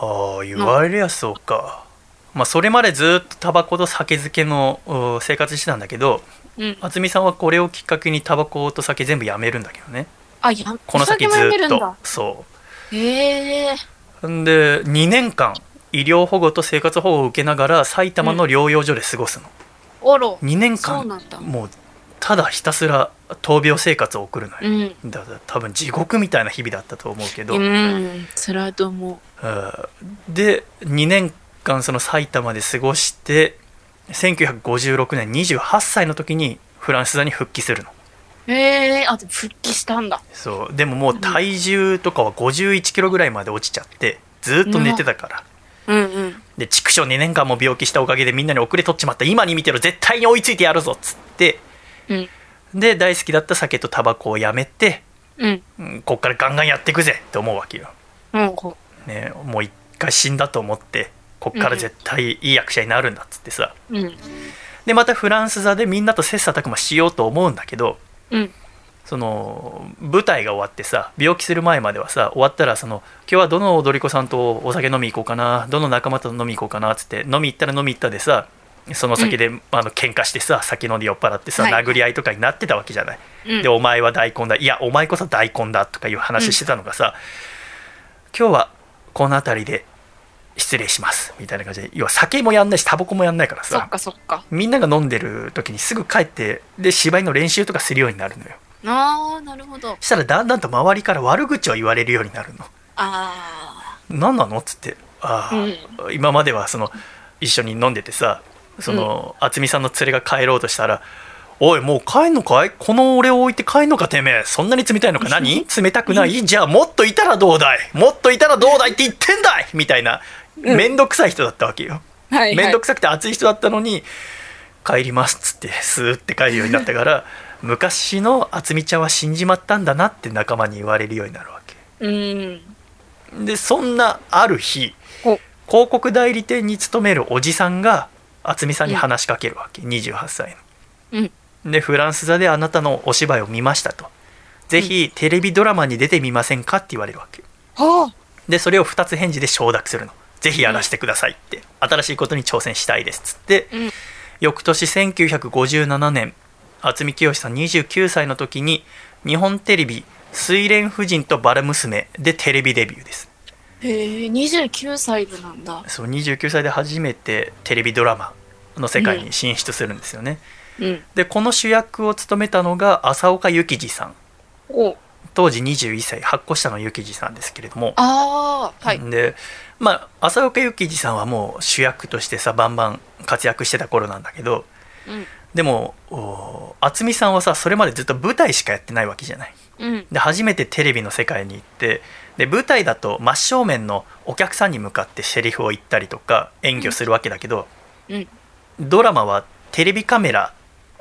ああ言われりゃそうかまあ、それまでずっとタバコと酒漬けのお生活してたんだけどうん。渥美さんはこれをきっかけにタバコと酒全部やめるんだけどねあ、や、この先ずっと。そへえ。うんで2年間医療保護と生活保護を受けながら埼玉の療養所で過ごすの、おろ。2年間。もうただひたすら闘病生活を送るのよ、うん。だから多分地獄みたいな日々だったと思うけど、うん。辛いと思うんで2年間その埼玉で過ごして1956年28歳の時にフランス座に復帰するのう。へえ。あ、でも復帰したんだ。そうでももう体重とかは51キロぐらいまで落ちちゃってずっと寝てたから、うんうん。で畜生2年間も病気したおかげでみんなに遅れとっちまった今に見てろ絶対に追いついてやるぞっつってうん。で大好きだった酒とタバコをやめて、うん。うんこっからガンガンやっていくぜって思うわけよ、うん。こね、もう一回死んだと思ってこっから絶対いい役者になるんだっつってさう。うん。でまたフランス座でみんなと切磋琢磨しようと思うんだけどうん。その舞台が終わってさ病気する前まではさ終わったらその今日はどの踊り子さんとお酒飲み行こうかなどの仲間と飲み行こうかなっつって飲み行ったら飲み行ったでさその先で、あの喧嘩してさ酒飲んで酔っ払ってさ、はい殴り合いとかになってたわけじゃない、うんでお前は大根だいやお前こそ大根だとかいう話してたのがさ、今日はこの辺りで失礼します。みたいな感じで。要は酒もやんないしタバコもやんないからさ。そっかそっか。みんなが飲んでる時にすぐ帰ってで芝居の練習とかするようになるのよ。ああ、なるほど。したらだんだんと周りから悪口を言われるようになるの。あ何なの？っつって。ああ、今まではその一緒に飲んでてさその渥美さんの連れが帰ろうとしたら「おいもう帰んのかい？この俺を置いて帰んのかてめえ。そんなに冷たいのか？何？冷たくない？じゃあもっといたらどうだい？もっといたらどうだいって言ってんだい!」みたいな。面倒くさい人だったわけよ。あ。はい、はい。面倒くさくて熱い人だったのに帰りますっつってスーって帰るようになったから昔の渥美ちゃんは死んじまったんだなって仲間に言われるようになるわけ。うん。でそんなある日ほ広告代理店に勤めるおじさんが渥美さんに話しかけるわけ、28歳うん。のでフランス座であなたのお芝居を見ましたと。ぜひテレビドラマに出てみませんかって言われるわけはあ。でそれを2つ返事で承諾するの。ぜひやらせてくださいって、新しいことに挑戦したいですっつって、うん。翌年1957年渥美清さん29歳の時に日本テレビ「睡蓮婦人とバラ娘」でテレビデビューです。へえ、29歳でなんだ。そう29歳で初めてテレビドラマの世界に進出するんですよね、うん。でこの主役を務めたのが浅岡幸二さんお当時21歳8個下の幸二さんですけれどもああ、はい。でまあ浅岡幸二さんはもう主役としてさバンバン活躍してた頃なんだけどうん。でもお渥美さんはさそれまでずっと舞台しかやってないわけじゃないうん。で初めてテレビの世界に行ってで舞台だと真正面のお客さんに向かってセリフを言ったりとか演技をするわけだけど、うん。ドラマはテレビカメラ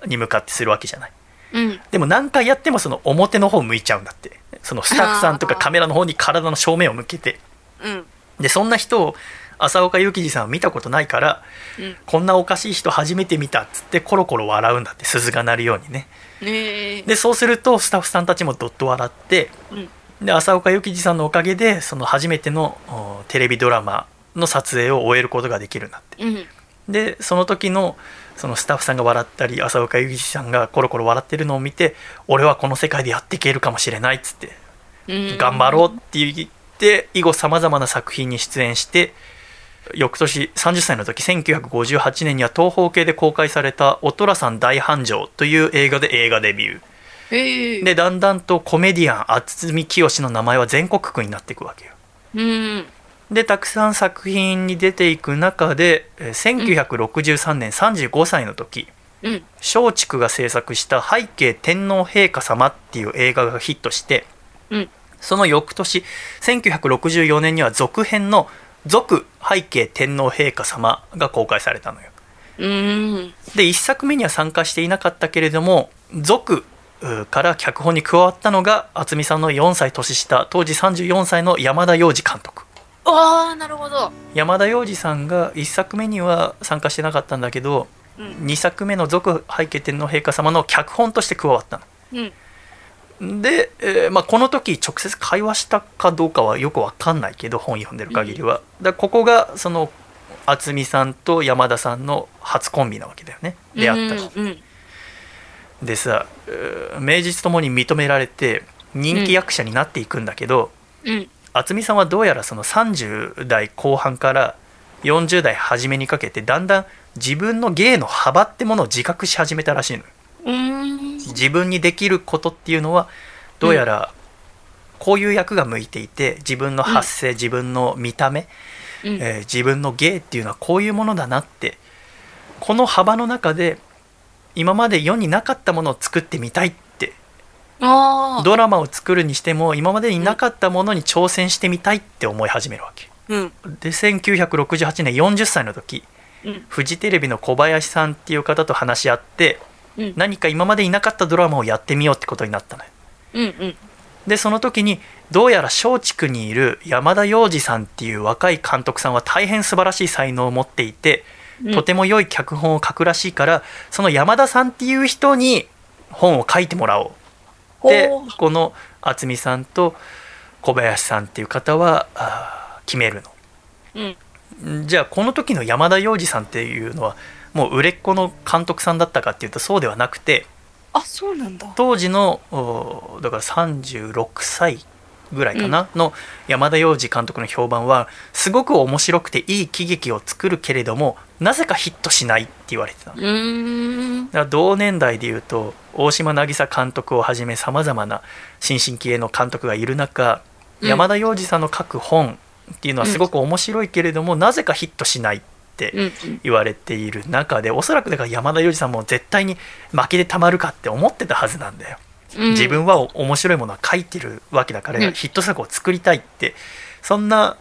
に向かってするわけじゃないうん。でも何回やってもその表の方向いちゃうんだってそのスタッフさんとかカメラの方に体の正面を向けてうん。でそんな人を浅岡幸二さんは見たことないからうん。こんなおかしい人初めて見たっつってコロコロ笑うんだって鈴が鳴るようにねねえ。でそうするとスタッフさんたちもどっと笑ってうん。で浅岡幸二さんのおかげでその初めてのおテレビドラマの撮影を終えることができるんだってうん。でその時のそのスタッフさんが笑ったり浅岡幸二さんがコロコロ笑ってるのを見て俺はこの世界でやっていけるかもしれないっつってうん。頑張ろうって言って以後さまざまな作品に出演して翌年30歳の時1958年には東方系で公開された「お寅さん大繁盛」という映画で映画デビューへえ。でだんだんとコメディアン渥美清の名前は全国区になっていくわけようん。でたくさん作品に出ていく中でえー1963年35歳の時うん。松竹が制作した「背景天皇陛下様」っていう映画がヒットして、うんその翌年1964年には続編の「続背景天皇陛下様」が公開されたのようん。で1作目には参加していなかったけれども「続」うから脚本に加わったのが渥美さんの4歳年下当時34歳の山田洋次監督ああ、なるほど。山田洋次さんが1作目には参加してなかったんだけどうん。2作目の「続背景天皇陛下様」の脚本として加わったの。うん。で、えーまあ、この時直接会話したかどうかはよくわかんないけど本読んでる限りは、だからここがその渥美さんと山田さんの初コンビなわけだよね。出会ったの、うんうんでさうー名実ともに認められて人気役者になっていくんだけど、うん渥美さんはどうやらその30代後半から40代初めにかけてだんだん自分の芸の幅ってものを自覚し始めたらしいの。自分にできることっていうのはどうやらこういう役が向いていて自分の発声、自分の見た目、うん。えー自分の芸っていうのはこういうものだなって。この幅の中で今まで世になかったものを作ってみたいっドラマを作るにしても今までになかったものに挑戦してみたいって思い始めるわけ。うん。で1968年40歳の時うん。フジテレビの小林さんっていう方と話し合ってうん。何か今までになかったドラマをやってみようってことになったのよ。うんうん。でその時にどうやら松竹にいる山田洋次さんっていう若い監督さんは大変素晴らしい才能を持っていてうん。とても良い脚本を書くらしいからその山田さんっていう人に本を書いてもらおうでほう。この渥美さんと小林さんっていう方は決めるうん。のじゃあこの時の山田洋次さんっていうのはもう売れっ子の監督さんだったかっていうとそうではなくてあそうなんだ。当時のおだから36歳ぐらいかな、の山田洋次監督の評判はすごく面白くていい喜劇を作るけれどもなぜかヒットしないって言われてただから同年代でいうと大島渚監督をはじめさまざまな新進気鋭の監督がいる中、うん。山田洋次さんの書く本っていうのはすごく面白いけれども、なぜかヒットしないってうんうん。言われている中でおそらくだから山田洋次さんも絶対に負けでたまるかって思ってたはずなんだよ。うん。自分は面白いものは書いてるわけだから、うん。ヒット作を作りたいってそんな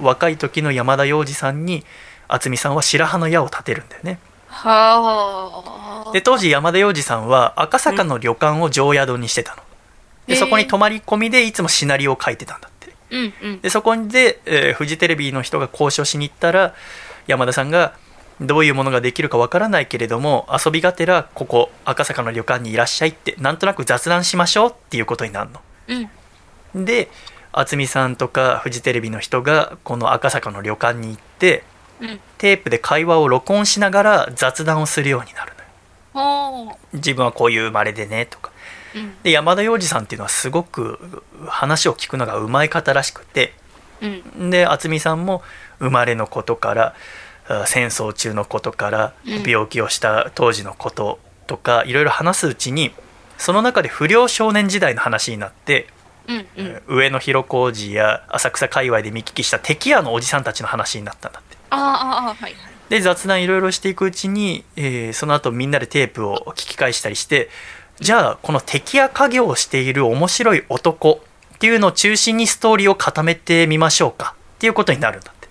若い時の山田洋次さんに渥美さんは白羽の矢を立てるんだよね。はあで当時山田洋次さんは赤坂の旅館を常宿にしてたの。でそこに泊まり込みでいつもシナリオを書いてたんだって。うんうんでそこで、えーフジテレビの人が交渉しに行ったら山田さんがどういうものができるかわからないけれども遊びがてらここ赤坂の旅館にいらっしゃいってなんとなく雑談しましょうっていうことになるうんの。で渥美さんとかフジテレビの人がこの赤坂の旅館に行ってうんテープで会話を録音しながら雑談をするようになるのよ。ほ自分はこういう生まれでねとか。で山田洋次さんっていうのはすごく話を聞くのがうまい方らしくて。うん。で渥美さんも生まれのことからあ戦争中のことからうん。病気をした当時のこととかいろいろ話すうちにその中で不良少年時代の話になって、うんうん。上野広小路や浅草界隈で見聞きした敵屋のおじさんたちの話になったんだ。ああはいはい。で雑談いろいろしていくうちに、えーその後みんなでテープを聞き返したりしてじゃあこの敵屋家業をしている面白い男っていうのを中心にストーリーを固めてみましょうかっていうことになるんだって。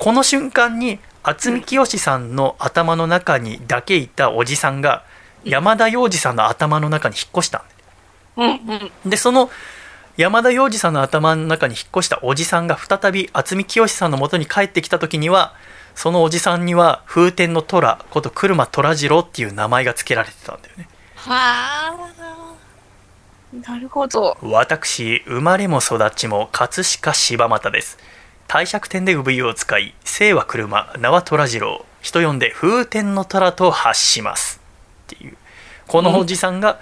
この瞬間に渥美清さんの頭の中にだけいたおじさんが山田洋次さんの頭の中に引っ越したんだようんうん。でその山田洋次さんの頭の中に引っ越したおじさんが再び渥美清さんの元に帰ってきた時にはそのおじさんには風天の虎こと車虎次郎っていう名前が付けられてたんだよね。はあなるほど。私生まれも育ちも葛飾柴又です。帝釈天で産湯を使い姓は車名は虎次郎。人呼んで風天の虎と発します。っていう。このおじさんが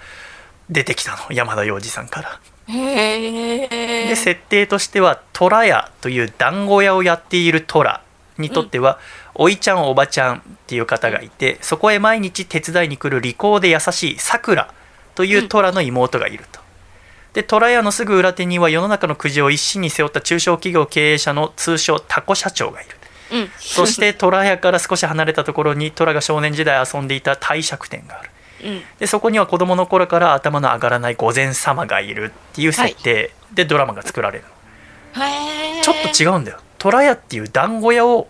出てきたの。山田洋次さんからで設定としては虎屋という団子屋をやっている虎にとっては、おいちゃんおばちゃんっていう方がいてそこへ毎日手伝いに来る利口で優しいさくらという虎の妹がいると。で虎屋のすぐ裏手には世の中のくじを一身に背負った中小企業経営者の通称タコ社長がいる。うんそして虎屋から少し離れたところに虎が少年時代遊んでいた帝釈天がある。うん。でそこには子供の頃から頭の上がらない御前様がいるっていう設定。でドラマが作られるの、へえちょっと違うんだよ。虎屋っていう団子屋を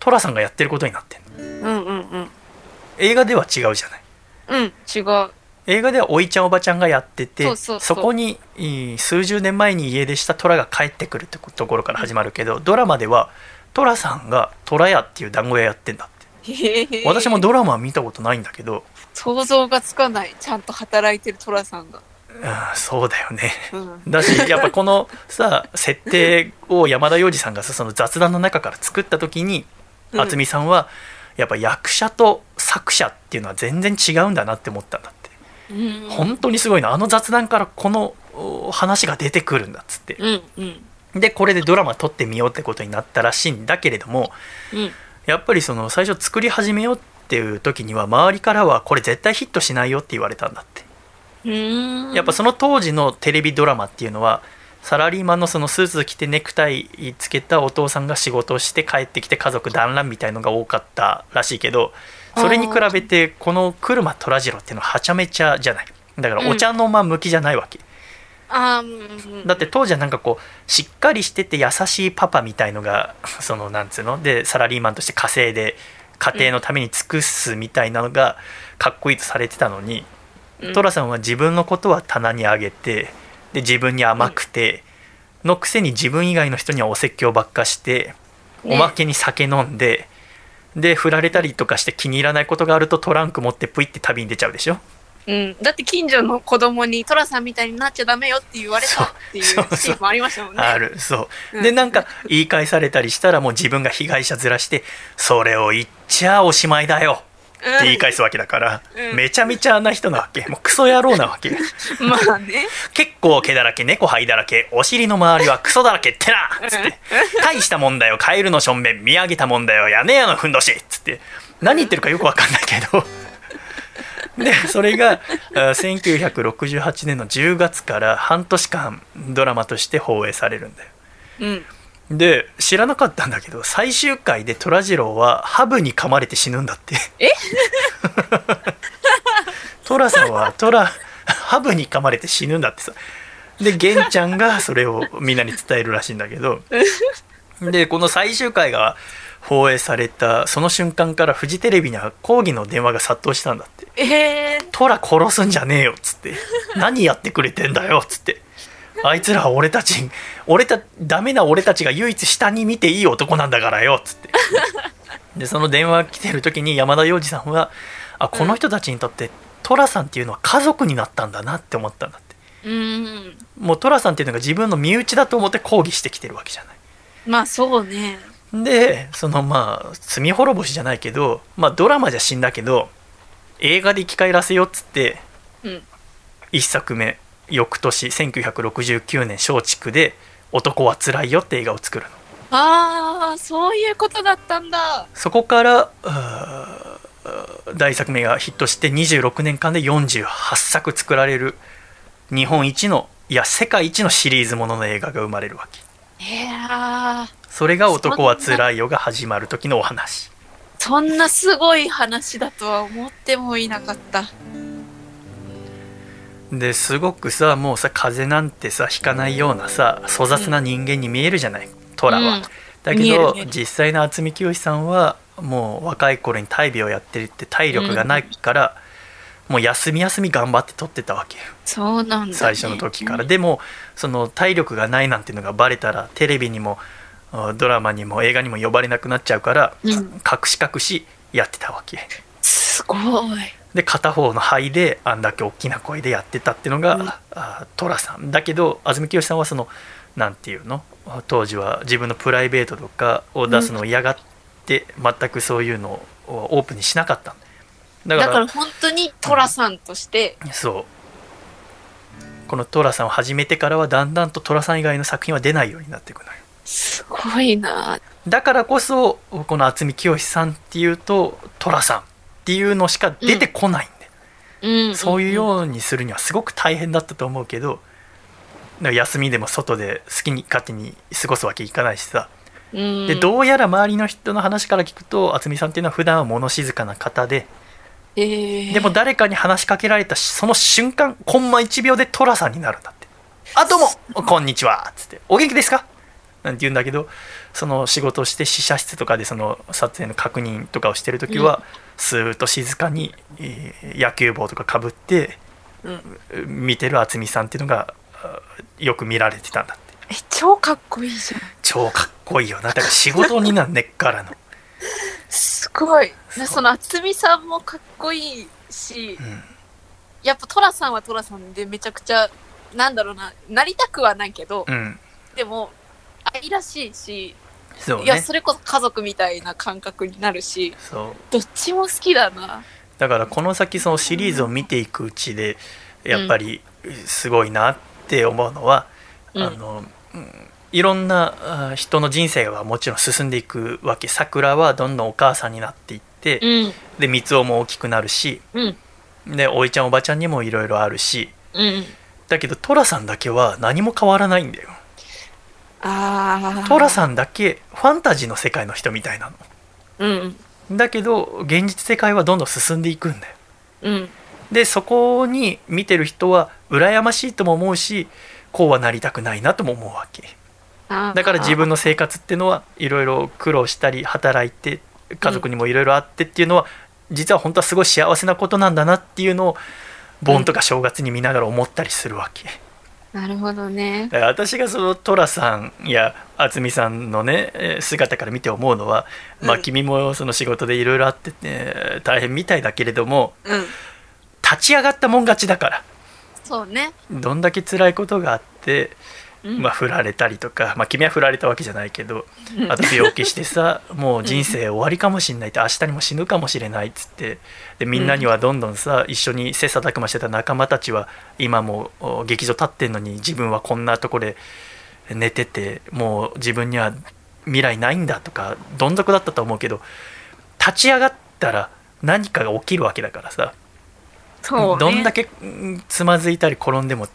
寅さんがやってることになってるの。うんうんうん。映画では違うじゃない。うん違う。映画ではおいちゃんおばちゃんがやっててそこにいい数十年前に家出した虎が帰ってくるってところから始まるけど、ドラマでは寅さんが虎屋っていう団子屋やってんだって。私もドラマは見たことないんだけど想像がつかないちゃんと働いてる寅さんがそうだよねうん。だしやっぱこのさ 設定を山田洋次さんがさその雑談の中から作った時にうん渥美さんはやっぱ役者と作者っていうのは全然違うんだなって思ったんだってうん。本当にすごいなあの雑談からこのお話が出てくるんだっつってうんうん。でこれでドラマ撮ってみようってことになったらしいんだけれどもうん。やっぱりその最初作り始めようっていう時には周りからはこれ絶対ヒットしないよって言われたんだって。うん。やっぱその当時のテレビドラマっていうのはサラリーマンのそのスーツ着てネクタイつけたお父さんが仕事をして帰ってきて家族団らんみたいのが多かったらしいけどそれに比べてこの車虎次郎っていうのははちゃめちゃじゃない。だからお茶の間向きじゃないわけ、うん。だって当時はなんかこうしっかりしてて優しいパパみたいのがそのなんつうの？でサラリーマンとして稼いで家庭のために尽くすみたいなのがかっこいいとされてたのに、うん。寅さんは自分のことは棚に上げてで自分に甘くて、のくせに自分以外の人にはお説教ばっかして、ね。おまけに酒飲んでで振られたりとかして気に入らないことがあるとトランク持ってプイって旅に出ちゃうでしょ？うん、だって近所の子供に寅さんみたいになっちゃダメよって言われたっていうシーンもありましたもんね。ある。そう。うん。でなんか言い返されたりしたらもう自分が被害者ずらしてそれを言っちゃおしまいだよって言い返すわけだから、うん。めちゃめちゃな人なわけ。もうクソ野郎なわけ。うん。まあね。結構毛だらけ猫灰だらけお尻の周りはクソだらけってなつって。大したもんだよ。カエルのしょんべん見上げたもんだよ。屋根屋のふんどしつって。何言ってるかよくわかんないけどでそれがあ1968年の10月から半年間ドラマとして放映されるんだよ。うん。で知らなかったんだけど最終回で虎次郎はハブに噛まれて死ぬんだって。え？寅さんは虎ハブに噛まれて死ぬんだってさ。で玄ちゃんがそれをみんなに伝えるらしいんだけど。でこの最終回が放映されたその瞬間からフジテレビには抗議の電話が殺到したんだって。ええ「虎殺すんじゃねえよ」っつって「何やってくれてんだよ」っつって「あいつらは俺たち俺たダメな俺たちが唯一下に見ていい男なんだからよ」っつって。でその電話来てる時に山田洋次さんはあこの人たちにとって寅さんっていうのは家族になったんだなって思ったんだって。うん。もう寅さんっていうのが自分の身内だと思って抗議してきてるわけじゃない。まあそうね。でそのまあ罪滅ぼしじゃないけど、まあ、ドラマじゃ死んだけど映画で生き返らせようっつってうん。1作目翌年1969年松竹で「男はつらいよ」って映画を作るのああ、そういうことだったんだ。そこから大作目がヒットして26年間で48作作られる日本一のいや世界一のシリーズものの映画が生まれるわけいやーそれが「男はつらいよ」が始まる時のお話。そんなすごい話だとは思ってもいなかった。ですごくさもうさ風邪なんてさひかないようなさ粗雑な人間に見えるじゃない虎は、うん。だけど実際の渥美清さんはもう若い頃に大病をやってるって体力がないから、もう休み休み頑張って撮ってたわけよ。そうなんだ、ね。最初の時から、でもその体力がないなんていうのがバレたらテレビにもあドラマにも映画にも呼ばれなくなっちゃうから、うん。隠し隠しやってたわけ。すごい。で片方の肺であんだけ大きな声でやってたっていうのが、うん。さん。だけど安住清さんはそのなんていうの？当時は自分のプライベートとかを出すのを嫌がって、全くそういうのをオープンにしなかったんだ。だかだからら本当に寅さんとして、そう。この寅さんを始めてからはだんだんと寅さん以外の作品は出ないようになっていくのよすごいな。だからこそこの渥美清さんっていうと寅さんっていうのしか出てこないんで、うん。そういうようにするにはすごく大変だったと思うけど休みでも外で好きに勝手に過ごすわけいかないしさうん。でどうやら周りの人の話から聞くと渥美さんっていうのは普段は物静かな方でえーでも誰かに話しかけられたしその瞬間コンマ1秒で寅さんになるんだって「あどうもこんにちは」っつって「お元気ですか?」なんて言うんだけどその仕事をして試写室とかでその撮影の確認とかをしてる時は、スーッと静かに、えー野球帽とかかぶってうん。見てる渥美さんっていうのがあよく見られてたんだって。え、超かっこいいじゃん。超かっこいいよな。だから仕事になん根っからの、すごい。その渥美さんもかっこいいしう、ん、やっぱトラさんはトラさんでめちゃくちゃ、なんだろうな、なりたくはないけど、うん。でも、愛らしいし、そういや、ねそれこそ家族みたいな感覚になるし、そうどっちも好きだな。だからこの先そのシリーズを見ていくうちでやっぱりすごいなって思うのは、うんあのうんいろんなあ人の人生はもちろん進んでいくわけさくらはどんどんお母さんになっていって、うん。で三つも大きくなるしうん。でおいちゃんおばちゃんにもいろいろあるしうん。だけど寅さんだけは何も変わらないんだよ。寅さんだけファンタジーの世界の人みたいなうん。のだけど現実世界はどんどん進んでいくんだよ。うん。でそこに見てる人は羨ましいとも思うしこうはなりたくないなとも思うわけ。だから自分の生活っていうのはいろいろ苦労したり働いて家族にもいろいろあってっていうのは、実は本当はすごい幸せなことなんだなっていうのを盆とか正月に見ながら思ったりするわけ、なるほどね。だから私がその寅さんや渥美さんのねえー姿から見て思うのは、まあうん君もその仕事でいろいろあってね大変みたいだけれどもうん。立ち上がったもん勝ちだからそうね。どんだけ辛いことがあって、うんまあ、振られたりとか、まあ、君は振られたわけじゃないけどあと病気してさ もう人生終わりかもしんないって明日にも死ぬかもしれないっつってでみんなにはどんどんさ一緒に切磋琢磨してた仲間たちは今もお劇場立ってんのに自分はこんなとこで寝ててもう自分には未来ないんだとかどん底だったと思うけど立ち上がったら何かが起きるわけだからさ。そうね。どんだけうんつまずいたり転んでも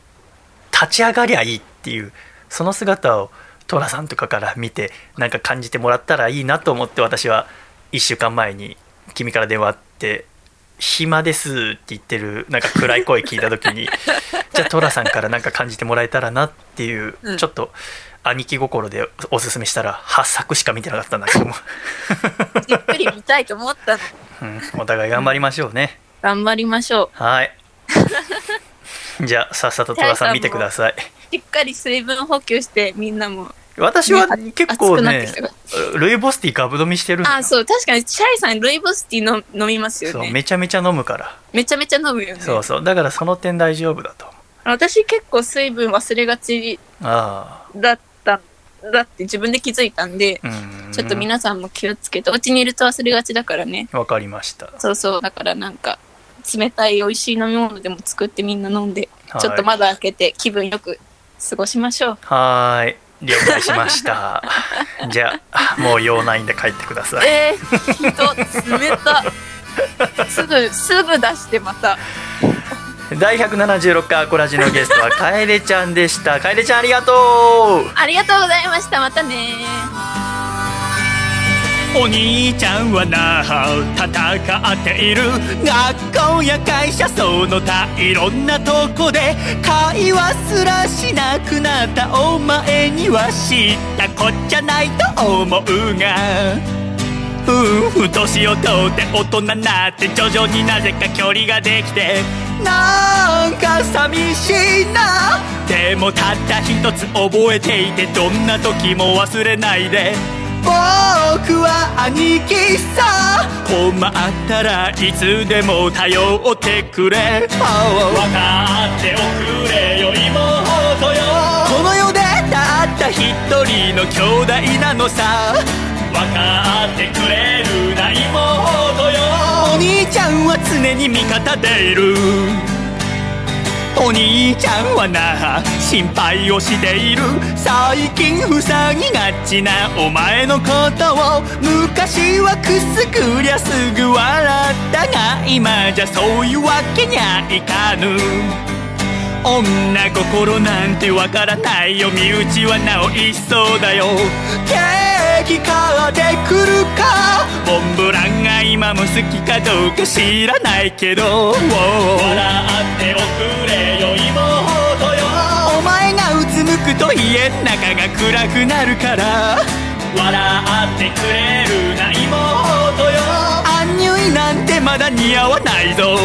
立ち上がりゃいいっていうその姿を寅さんとかから見てなんか感じてもらったらいいなと思って私は1週間前に君から電話あって「暇です」って言ってるなんか暗い声聞いた時に じゃあ寅さんからなんか感じてもらえたらなっていう、うんちょっと兄貴心でおすすめしたら8作しか見てなかったんだけども、じっくり見たいと思ったの。うん、お互い頑張りましょうね。頑張りましょう。はい。じゃあさっさと寅さん見てください。しっかり水分補給してみんなも。私はね結構ねルイボスティーガブ飲みしてるあ、そう、確かにシャイさんルイボスティーの飲みますよそうね。めちゃめちゃ飲むから。めちゃめちゃ飲むよね。そうそう。だからその点大丈夫だと。私結構水分忘れがちあだった、だって自分で気づいたんで。ちょっと皆さんも気をつけて、お家にいると忘れがちだからね。わかりました。そうそう、だからなんか、冷たい美味しい飲み物でも作ってみんな飲んで、はいちょっと窓開けて気分よく過ごしましょう。はーい。了解しました。じゃあ、もう用ないんで帰ってください。えー、人、冷た。すぐ、すぐ出してまた。第176回アコラジのゲストは楓ちゃんでした。楓ちゃんありがとうありがとうございました。またねお兄ちゃんはなあ戦っている。学校や会社その他いろんなとこで会話すらしなくなったお前には知ったこっちゃないと思うが。うん年を取って大人になって徐々になぜか距離ができてなんか寂しいな。でもたった一つ覚えていてどんな時も忘れないで。僕は兄貴さ困ったらいつでも頼ってくれ。分かっておくれよ妹よ。この世でたった一人の兄弟なのさ。分かってくれるな妹よ。お兄ちゃんは常に味方でいる。お兄ちゃんはな心配をしている。最近塞ぎがちなお前のことを。昔はくすぐりゃすぐ笑ったが今じゃそういうわけにはいかぬ。女心なんてわからないよ身内はなお一層だよ。ケーキ買ってくるか？モンブランが今も好きかどうか知らないけど。笑っておく。くと家ん中が暗くなるから。笑ってくれるな妹よアンニュイなんてまだ似合わないぞ。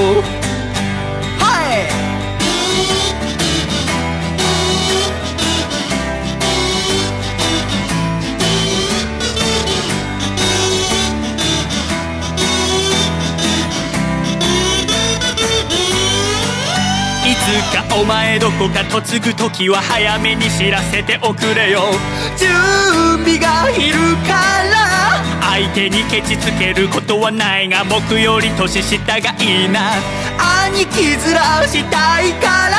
前どこか嫁ぐ時は早めに知らせておくれよ。準備がいるから相手にケチつけることはないが僕より年下がいいな。兄貴面したいから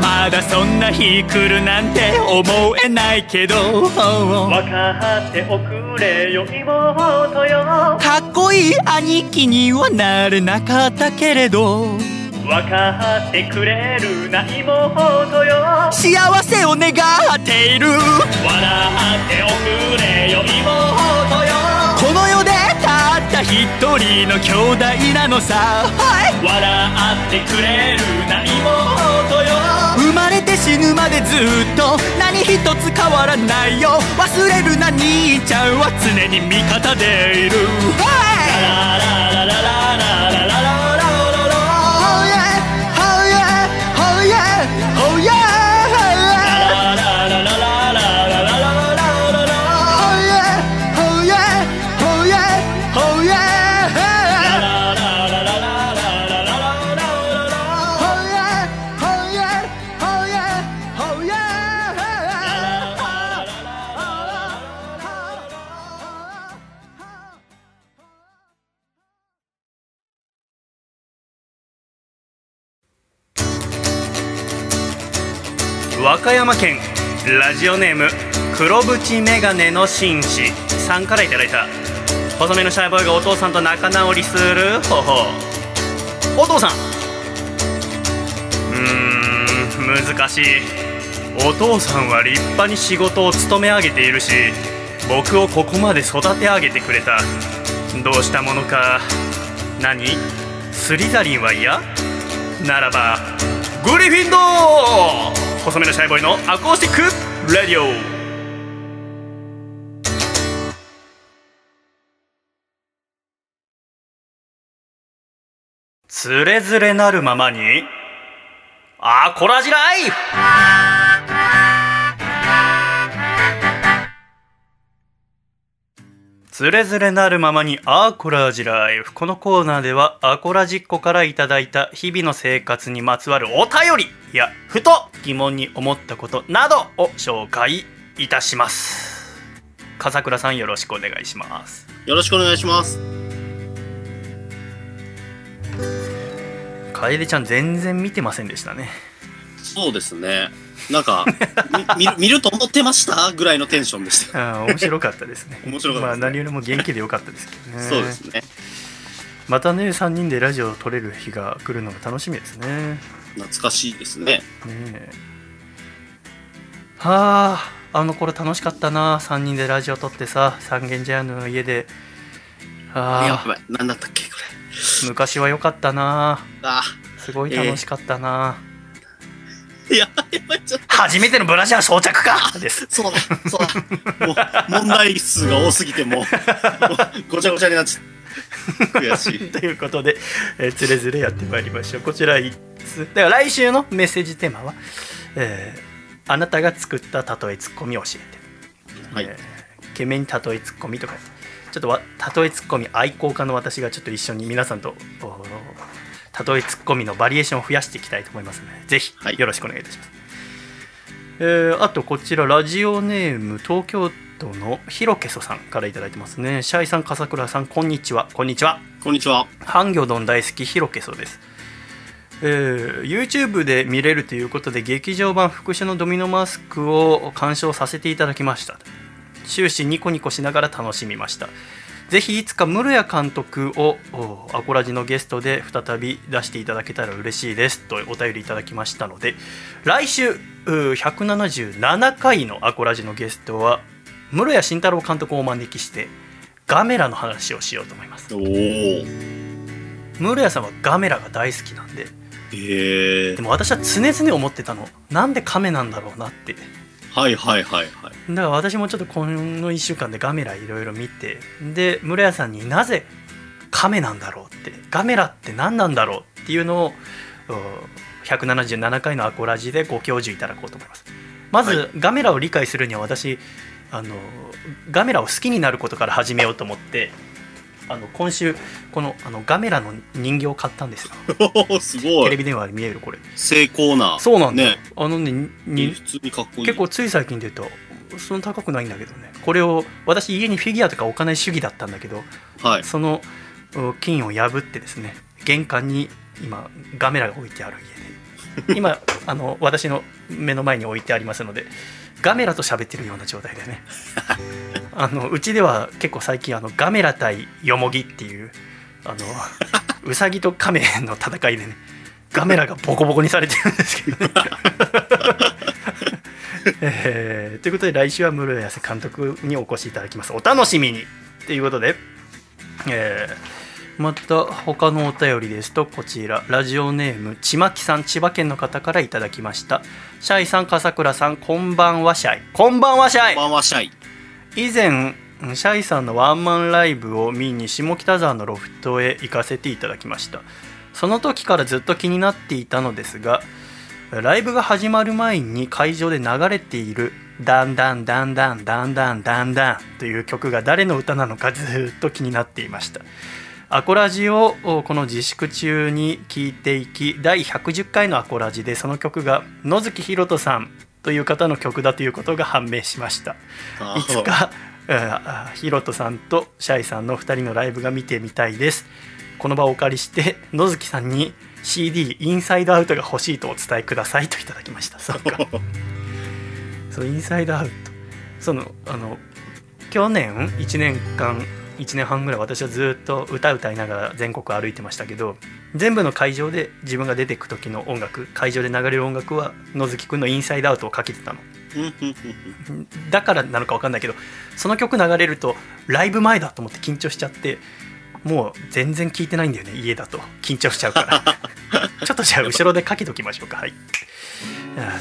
まだそんな日来るなんて思えないけど。分かっておくれよ妹よ。かっこいい兄貴にはなれなかったけれど分かってくれるな妹よ。幸せを願っている。笑っておくれよ妹よ。この世でたった一人の兄弟なのさ、はい、笑ってくれるな妹よ。生まれて死ぬまでずっと何一つ変わらないよ。忘れるな兄ちゃんは常に味方でいる、はい、ラララララララ。和山県。ラジオネーム黒縁メガネの紳士。さんからいただいた。細めのシャイボーイがお父さんと仲直りする方法。お父さん。うーん難しい。お父さんは立派に仕事を務め上げているし僕をここまで育て上げてくれた。どうしたものか。何？スリザリンは嫌？ならばグリフィンドール。細身のシャイボーイのアコースティックレディオ。つれづれなるままにアコラジライフつれづれなるままにアーコラジライフこのコーナーではアコラジっ子からいただいた日々の生活にまつわるお便りやふと疑問に思ったことなどを紹介いたします笠倉さんよろしくお願いしますよろしくお願いします。楓ちゃん全然見てませんでしたねそうですね。なんか、み 見る見ると思ってましたぐらいのテンションでした。あー面白かったですね面白かったねまあ何よりも元気でよかったですけどねそうですね。またね3人でラジオを撮れる日が来るのが楽しみですね懐かしいですね。ねえはああの頃楽しかったな3人でラジオ撮ってさ三軒茶屋の家でああやばい。なんだったっけこ昔は良かったなれ。あすごい楽しかったな、ーやばい、やばい、ちょっと。初めてのブラジャー装着か？ですそうだ、そうだ。もう、問題数が多すぎて、もう、も うごちゃごちゃになっちゃう。悔しい。ということで、えー、つれづれやってまいりましょうこちら1つだから来週のメッセージテーマは、えーあなたが作った例えツッコミを教えてはいえー懸命に例えツッコミとかちょっとわ例えツッコミ愛好家の私がちょっと一緒に皆さんとお例えツッコミのバリエーションを増やしていきたいと思いますのでぜひはい。よろしくお願いいたします、えーあとこちらラジオネーム東京都のひろけそさんからいただいてますね。シャイさん笠倉さんこんにちは。こんにちは。こんにちは。ハンギョドン大好きひろけそです、えー YouTube で見れるということで劇場版復讐のドミノマスクを鑑賞させていただきました。終始ニコニコしながら楽しみましたぜひいつか室谷監督をおアコラジのゲストで再び出していただけたら嬉しいです。とお便りいただきましたので来週うー177回のアコラジのゲストは室谷慎太郎監督をお招きしてガメラの話をしようと思います。室谷さんはガメラが大好きなんで。ええでも私は常々思ってたのなんでカメなんだろうなってはいはいはいはい。だから私もちょっとこの1週間でガメラいろいろ見てで室谷さんになぜカメなんだろうってガメラって何なんだろうっていうのをお177回のアコラジでご教授いただこうと思いますまず、はガメラを理解するには私あのガメラを好きになることから始めようと思ってあの今週このあのガメラの人形を買ったんですよお すごい。テレビ電話で見えるこれ精巧な。そうなんだよ、ね。あのねに普通にかっこいい。結構つい最近で言うとそんな高くないんだけどねこれを私家にフィギュアとか置かない主義だったんだけどはい。そのう金を破ってですね玄関に今ガメラが置いてある家で 今あの私の目の前に置いてありますのでガメラと喋ってるような状態でね。あのうちでは結構最近あのガメラ対ヨモギっていうあのウサギとカメの戦いでねガメラがボコボコにされてるんですけどね。えーということで来週は室谷監督にお越しいただきます。お楽しみに。ということで、えーまた他のお便りですとこちら。ラジオネームちまきさん千葉県の方からいただきました。シャイさん笠倉さんこんばんはシャイ。こんばんはシャイ。まあまあシャイ。以前シャイさんのワンマンライブを見に下北沢のロフトへ行かせていただきました。その時からずっと気になっていたのですがライブが始まる前に会場で流れている「ダンダンダンダンダンダンダンダン」という曲が誰の歌なのかずっと気になっていましたアコラジをこの自粛中に聴いていき第110回のアコラジでその曲が野月ひろとさんという方の曲だということが判明しました。いつかあーヒロトさんとシャイさんの2人のライブが見てみたいです。この場をお借りして野月さんに CD インサイドアウトが欲しいとお伝えくださいといただきました。そうか。そうインサイドアウト。そのあの去年1年間1年半ぐらい私はずっと歌歌いながら全国歩いてましたけど全部の会場で自分が出てく時の音楽会場で流れる音楽は野月くんのインサイドアウトをかけてたの。だからなのか分かんないけどその曲流れるとライブ前だと思って緊張しちゃってもう全然聴いてないんだよね家だと。緊張しちゃうから。ちょっとじゃあ後ろでかけときましょうか。はい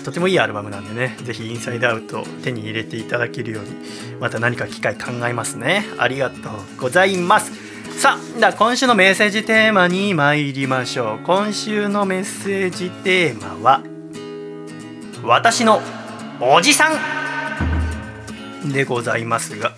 とてもいいアルバムなんでねぜひインサイドアウト手に入れていただけるようにまた何か機会考えますね。ありがとうございます。さあでは今週のメッセージテーマに参りましょう。今週のメッセージテーマは私のおじさんでございますが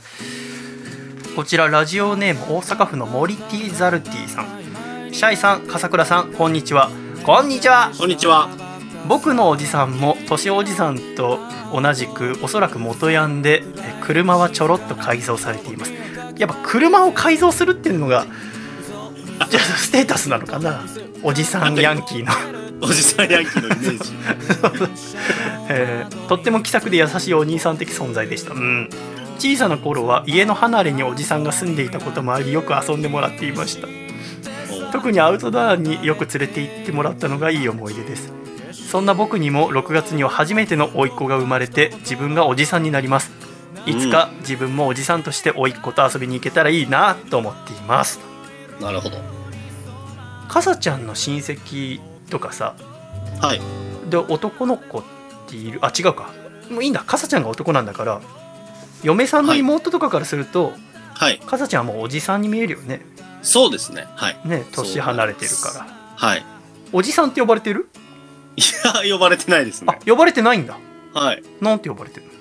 こちらラジオネーム大阪府の森ティザルティさん。シャイさん笠倉さんこんにちは。こんにちは。こんにちは。僕のおじさんも年おじさんと同じくおそらく元ヤンでえ車はちょろっと改造されています。やっぱ車を改造するっていうのがじゃあステータスなのかな。おじさんヤンキーの。おじさんヤンキーのイメージ。えーとっても気さくで優しいお兄さん的存在でした、うん、小さな頃は家の離れにおじさんが住んでいたこともありよく遊んでもらっていました。特にアウトドアによく連れて行ってもらったのがいい思い出ですそんな僕にも6月には初めての甥っ子が生まれて自分がおじさんになりますいつか自分もおじさんとして甥っ子と遊びに行けたらいいなと思っていますなるほど。かさちゃんの親戚とかさはい。で男の子っている？あ違うかもういいんだかさちゃんが男なんだから嫁さんの妹とかからすると、はい。かさちゃんはもうおじさんに見えるよねそうですね。はい。ね年離れてるからはい。おじさんって呼ばれてる？いや、呼ばれてないですね。あ呼ばれてないんだ。はい。なんて呼ばれてるの？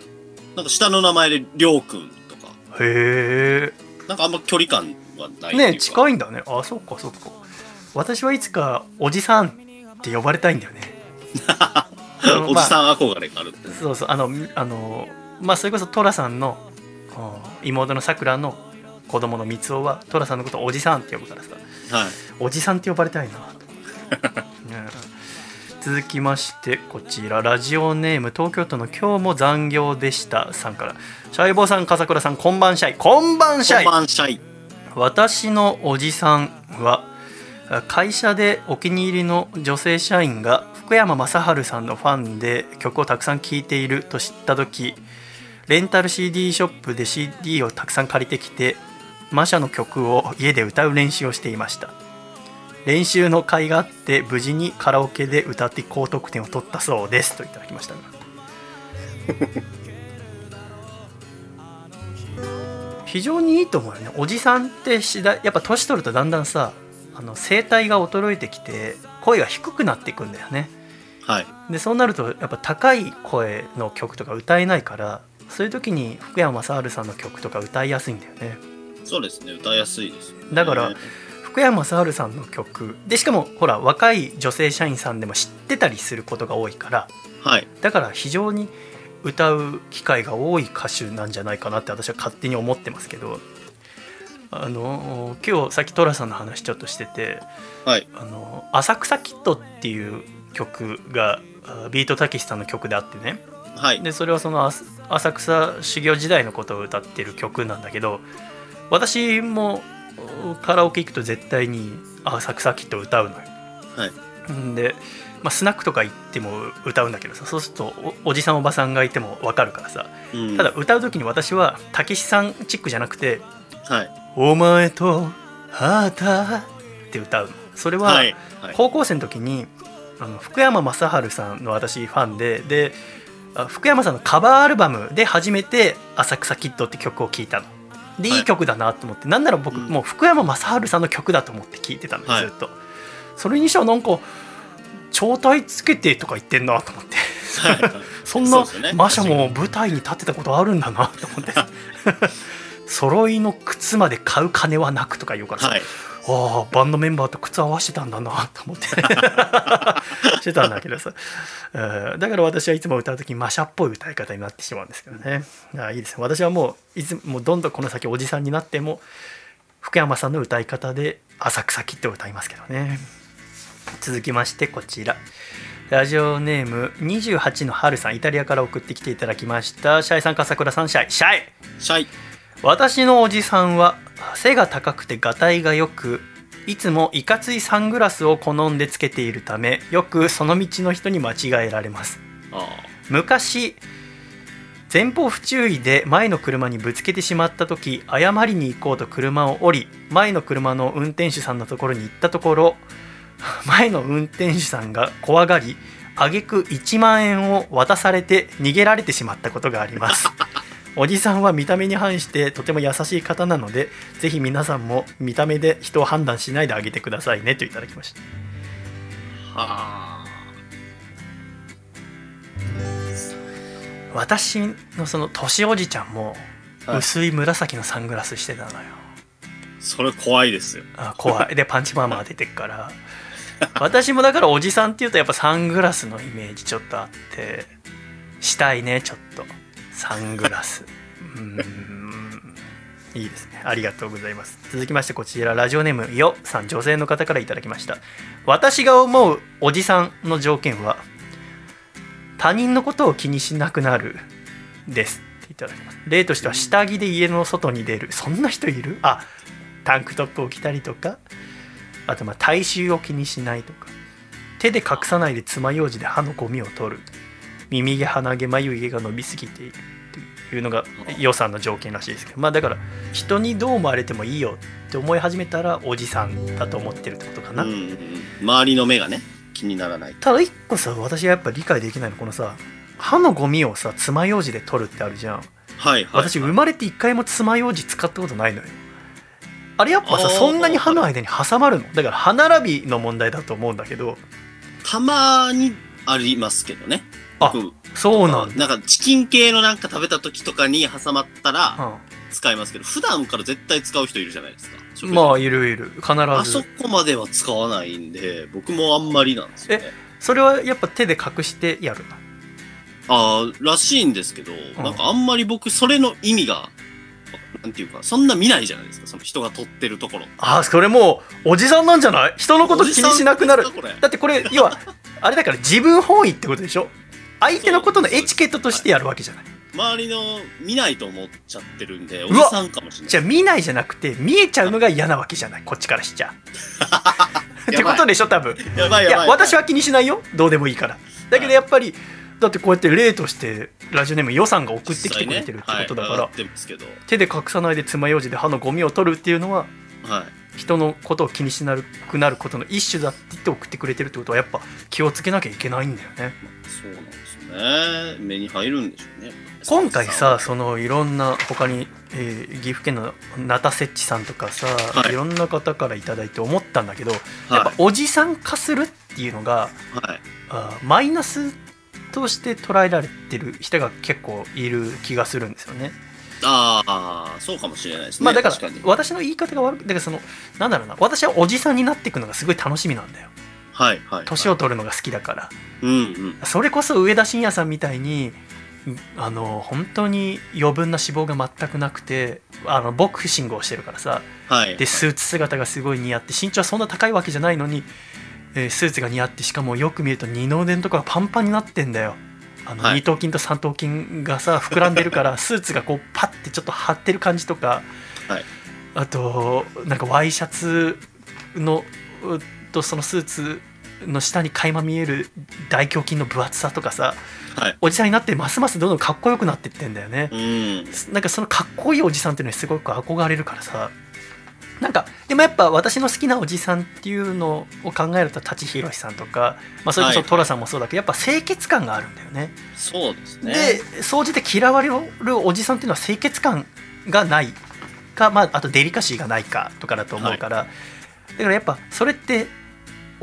なんか下の名前でりょうくんとか、へなんかあんま距離感はないえね。近いんだね。あそっかそっか。私はいつかおじさんって呼ばれたいんだよね。のおじさん憧れがあるって。そうそう。あのあのまあそれこそ寅さんのあ妹のさくらの子供の三つ男は寅さんのことをおじさんって呼ぶからさ。はい。おじさんって呼ばれたいな。と、ね続きましてこちらラジオネーム東京都の今日も残業でした。さんから。シャイボーさん笠倉さんこんばんシャイ。こんばんシャイ。こんばんシャイ。私のおじさんは会社でお気に入りの女性社員が福山雅治さんのファンで曲をたくさん聴いていると知った時レンタル CD ショップで CD をたくさん借りてきてマシャの曲を家で歌う練習をしていました練習の甲斐があって無事にカラオケで歌って高得点を取ったそうです。といただきましたが。非常にいいと思うよね。おじさんって次第やっぱ年取るとだんだんさあの声帯が衰えてきて声が低くなっていくんだよね。はい。でそうなるとやっぱ高い声の曲とか歌えないからそういう時に福山雅治さんの曲とか歌いやすいんだよね。そうですね。歌いやすいですよね。だから福山雅治さんの曲。でしかもほら若い女性社員さんでも知ってたりすることが多いから。はい。だから非常に歌う機会が多い歌手なんじゃないかなって私は勝手に思ってますけど。あの今日さっき寅さんの話ちょっとしててはい。あの浅草キッドっていう曲があビートたけしさんの曲であってね。はい。でそれはそのあ浅草修行時代のことを歌ってる曲なんだけど私もカラオケ行くと絶対に浅草キッド歌うのよ。はい。んで、まあ、スナックとか行っても歌うんだけどさそうするとおおじさんおばさんがいても分かるからさ。うん。ただ歌う時に私はたけしさんチックじゃなくてはい「お前とあた」って歌うの。それは、高校生の時にあの福山雅治さんの私ファンでであ福山さんのカバーアルバムで初めて「浅草キッド」って曲を聴いたの。ではい。いい曲だなと思って、なんなら僕、うん。もう福山雅治さんの曲だと思って聴いてたのはい。ずっと、それにしてはなんか超体つけてとか言ってんなと思って。はい。そんなね。マシャも舞台に立ってたことあるんだなと思って。揃いの靴まで買う金はなくとか言うからさ、はいああバンドメンバーと靴合わせてたんだなと思って。してたんだけどさ、うんだから私はいつも歌う時マシャっぽい歌い方になってしまうんですけどね。ああいいですね。私はもういつもうどんどんこの先おじさんになっても福山さんの歌い方で「浅草キッド」を歌いますけどね。続きましてこちら。ラジオネーム28の春さんイタリアから送ってきていただきましたシャイさん笠倉さんシャイ。シャイ。シャイ私のおじさんは背が高くてがたいがよくいつもいかついサングラスを好んでつけているためよくその道の人に間違えられます。あ昔前方不注意で前の車にぶつけてしまった時謝りに行こうと車を降り前の車の運転手さんのところに行ったところ前の運転手さんが怖がり挙句1万円を渡されて逃げられてしまったことがありますおじさんは見た目に反してとても優しい方なのでぜひ皆さんも見た目で人を判断しないであげてくださいねといただきました。あ。は私のその年おじちゃんもはい薄い紫のサングラスしてたのよ、あそれ怖いですよ。あ怖い。でパンチパーマが出てっから。私もだからおじさんっていうとやっぱサングラスのイメージちょっとあってしたいねちょっとサングラス。うーん。いいですね。ありがとうございます。続きましてこちらラジオネームよさん。女性の方からいただきました。私が思うおじさんの条件は他人のことを気にしなくなるです。いただきます。例としては下着で家の外に出る。そんな人いる？あタンクトップを着たりとか。あとまあ体臭を気にしないとか。手で隠さないで爪楊枝で歯のゴミを取る。耳毛鼻毛眉毛が伸びすぎているというのが予算の条件らしいですけどまあだから人にどう思われてもいいよって思い始めたらおじさんだと思ってるってことかな、うんうん周りの目がね気にならない。ただ一個さ私がやっぱ理解できないのこのさ歯のゴミをさ爪楊枝で取るってあるじゃん。はいはい私生まれて一回も爪楊枝使ったことないのよ。あれやっぱさそんなに歯の間に挟まるの？だから歯並びの問題だと思うんだけど。たまにありますけどねあ僕そうなんだ、なんかチキン系のなんか食べた時とかに挟まったらう使いますけど、普段から絶対使う人いるじゃないですか。まあいるいる。必あずそこまでは使わないんで、僕もあんまりなんですよね。それはやっぱ手で隠してやるの？ああ、らしいんですけど、なんかあんまり僕、それの意味が、なんていうか、そんな見ないじゃないですか、その人が撮ってるところ。あそれもうおじさんなんじゃない？人のこと気にしなくなる。だってこれ要はあれだから自分本位ってことでしょ？相手のことのエチケットとしてやるわけじゃない。周りの見ないと思っちゃってるんで、おじさんかもしれない。じゃあ見ないじゃなくて見えちゃうのが嫌なわけじゃないこっちからしちゃ ってことでしょ多分。いややばいやばい。私は気にしないよ。どうでもいいから。だけどやっぱりだってこうやって例としてラジオネーム予算が送ってきてくれてるってことだから、はい。手で隠さないで爪楊枝で歯のゴミを取るっていうのははい。人のことを気にしなくなることの一種だって言って送ってくれてるってことはやっぱ気をつけなきゃいけないんだよねそうなんね。目に入るんでしょうね。今回さそのいろんな他に、えー岐阜県のナタセッチさんとかさ、はいい、ろんな方からいただいて思ったんだけど、やっはぱおじさん化するっていうのがい。はい。あーマイナスとして捉えられてる人が結構いる気がするんですよね。ああ、そうかもしれないですね。まあだから。私の言い方が悪くだからそのなんだろうな私はおじさんになっていくのがすごい楽しみなんだよはいはい。年を取るのが好きだからうんうん。それこそ上田晋也さんみたいにあの本当に余分な脂肪が全くなくてあのボクシングをしてるからさはい。でスーツ姿がすごい似合って身長はそんな高いわけじゃないのに、えースーツが似合ってしかもよく見ると二の腕のところがパンパンになってんだよあの、はい二頭筋と三頭筋がさ膨らんでるから スーツがこうパッてちょっと張ってる感じとか、はいあとなんかワイシャツのうとそのスーツの下に垣間見える大胸筋の分厚さとかさはい。おじさんになってますますどんどんかっこよくなってってんだよね。うん。なんかそのかっこいいおじさんっていうのにすごく憧れるからさなんかでもやっぱ私の好きなおじさんっていうのを考えると舘ひろしさんとか、まあ、それこはいそ寅さんもそうだけどやっぱ清潔感があるんだよね。そうですね。で総じて嫌われるおじさんっていうのは清潔感がないか、まあ、あとデリカシーがないかとかだと思うから、だからやっぱそれって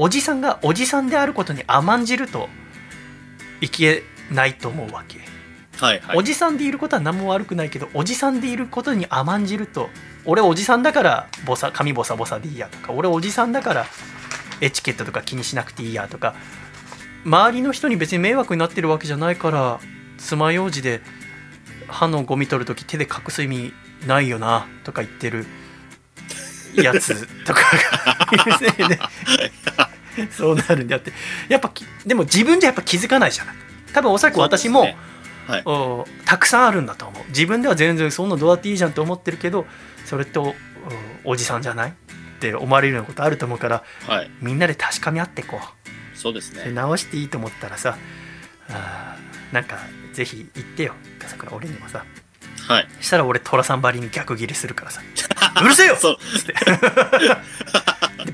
おじさんがおじさんであることに甘んじるといけないと思うわけ。はいはい。おじさんでいることは何も悪くないけどおじさんでいることに甘んじると俺おじさんだからボサ髪ボサボサでいいやとか俺おじさんだからエチケットとか気にしなくていいやとか周りの人に別に迷惑になってるわけじゃないから爪楊枝で歯のゴミ取る時手で隠す意味ないよなとか言ってるやつとかがいるね そうなるんであってやっぱきでも自分じゃやっぱ気づかないじゃない多分おそらく私も、ねはい。おたくさんあるんだと思う自分では全然そんなどうやっていいじゃんって思ってるけどそれっておおじさんじゃない？って思われるようなことあると思うからはい。みんなで確かめ合ってこうそうですでね。直していいと思ったらさあーなんかぜひ言ってよ笠倉俺にもさはい。したら俺寅さんばりに逆ギレするからさ「うるせえよ!」そう。つってで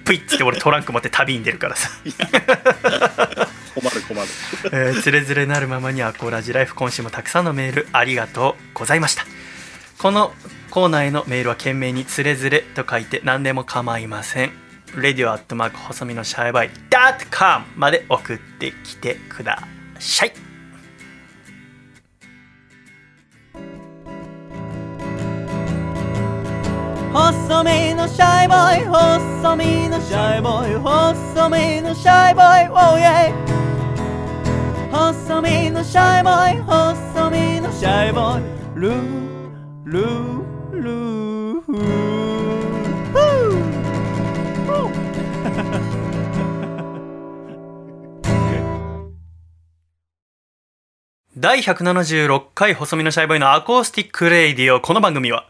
プイッつって俺トランク持って旅に出るからさ。困る困る。えー、つれづれなるままにアコラジライフ今週もたくさんのメールありがとうございました。このコーナーへのメールは懸命につれづれと書いて何でも構いません。radio 細身のシャイバイ .com まで送ってきてください細身のシャイボーイ。細身のシャイボーイ。細身のシャイボーイ。Oh yeah 細身のシャイボーイ。細身のシャイボーイ。ルールールー。フー 第176回細身のシャイボーイのアコースティックレイディオ。この番組は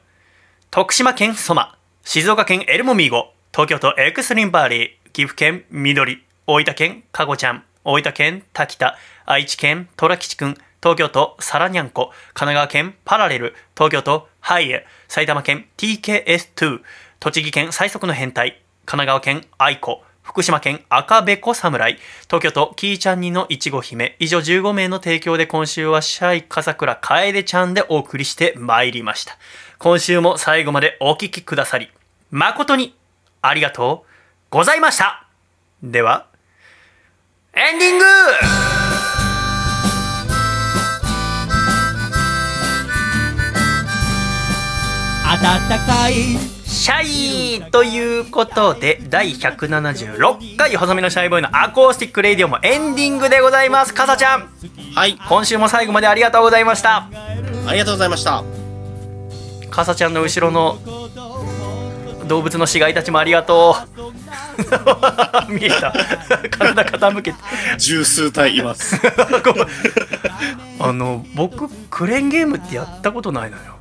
徳島県ソマ静岡県エルモミーゴ東京都エクスリンバーリー岐阜県緑大分県かごちゃん大分県滝田愛知県虎吉くん東京都サラニャンコ神奈川県パラレル東京都ハイエ埼玉県 TKS2 栃木県最速の変態神奈川県愛子福島県赤べこ侍東京都キーちゃんにのいちご姫以上15名の提供で今週はシャイ笠倉楓ちゃんでお送りしてまいりました。今週も最後までお聞きくださり誠にありがとうございました。ではエンディング!暖かいシャイということで第176回細身のシャイボーイのアコースティックレイディオもエンディングでございます。かさちゃん。はい。今週も最後までありがとうございました。ありがとうございました。かさちゃんの後ろの動物の死骸たちもありがとう。見えた。体傾けて。十数体います。あの僕クレーンゲームってやったことないのよ、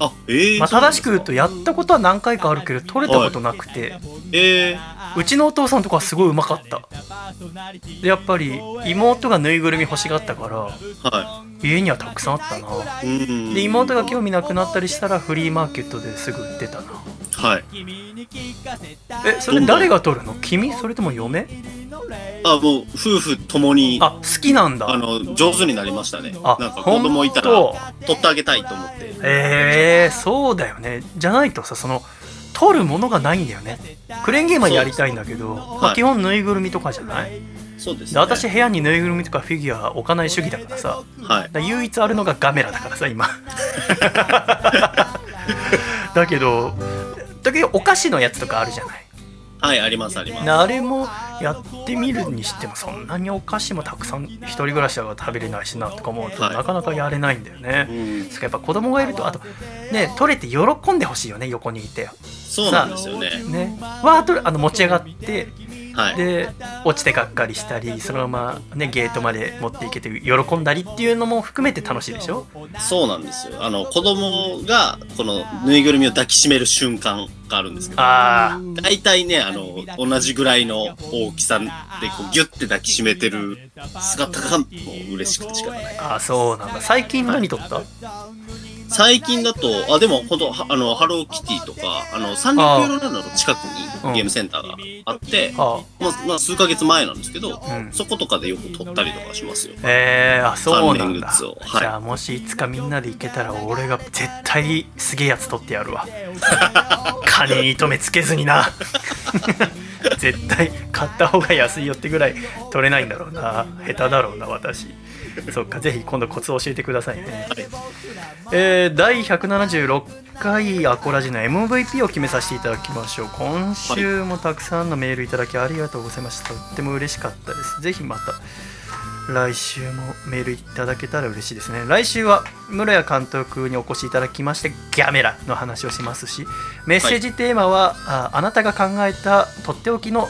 あ、ええまあ、正しく言うとやったことは何回かあるけど取れたことなくて、ええうちのお父さんとかはすごいうまかった。でやっぱり妹がぬいぐるみ欲しがったからは家にはたくさんあったな。い。うん。で妹が興味なくなったりしたらフリーマーケットですぐ売ってたな。はい。えそれ誰が取るの？君？それとも嫁？あ、もう、夫婦ともに、ああ好きなんだ。の、上手になりましたね。あなんか子供いたら、取ってあげたいと思って。えー、そうだよね。じゃないとさその取るものがないんだよね。クレーンゲームはやりたいんだけど、まあ、はい。基本ぬいぐるみとかじゃない？そうですね。で私部屋にぬいぐるみとかフィギュア置かない主義だからさ。はい。ら唯一あるのがガメラだからさ今。だけどだけどお菓子のやつとかあるじゃない？はい、あります、あります。あれもやってみるにしてもそんなにお菓子もたくさん一人暮らしだから食べれないしなとか思うと、はいなかなかやれないんだよね、うん。やっぱ子供がいるとあとね取れて喜んでほしいよね横にいてそうなんですよね。ねわーっとあの持ち上がってはい。で落ちてがっかりしたりそのままねゲートまで持っていけて喜んだりっていうのも含めて楽しいでしょ？そうなんですよ。あの、子供が、このぬいぐるみを抱きしめる瞬間があるんですけど、あ大体ね、あの、同じぐらいの大きさで、こう、ギュッて抱きしめてる姿が、もう嬉しくて仕方ない。ーあーそうなんだ最近何撮った、最近だと、あ、でも、本当はあの、ハローキティとか、あの、サンリオピューロランドの近くうん。にゲームセンターがあって、あまあ、まあ、数ヶ月前なんですけど、うん。そことかでよく撮ったりとかしますよ。えー、あそうなんだ、じゃあもしいつかみんなで行けたら俺が絶対すげえやつ撮ってやるわ。金に糸目つけずにな。絶対買った方が安いよってぐらい取れないんだろうな。下手だろうな私そっかぜひ今度コツ教えてくださいね、えー第176回アコラジの MVP を決めさせていただきましょう。今週もたくさんのメールいただきありがとうございました。とっても嬉しかったです。ぜひまた来週もメールいただけたら嬉しいですね。来週は室谷監督にお越しいただきましてギャメラの話をしますしメッセージテーマは、ああなたが考えたとっておきの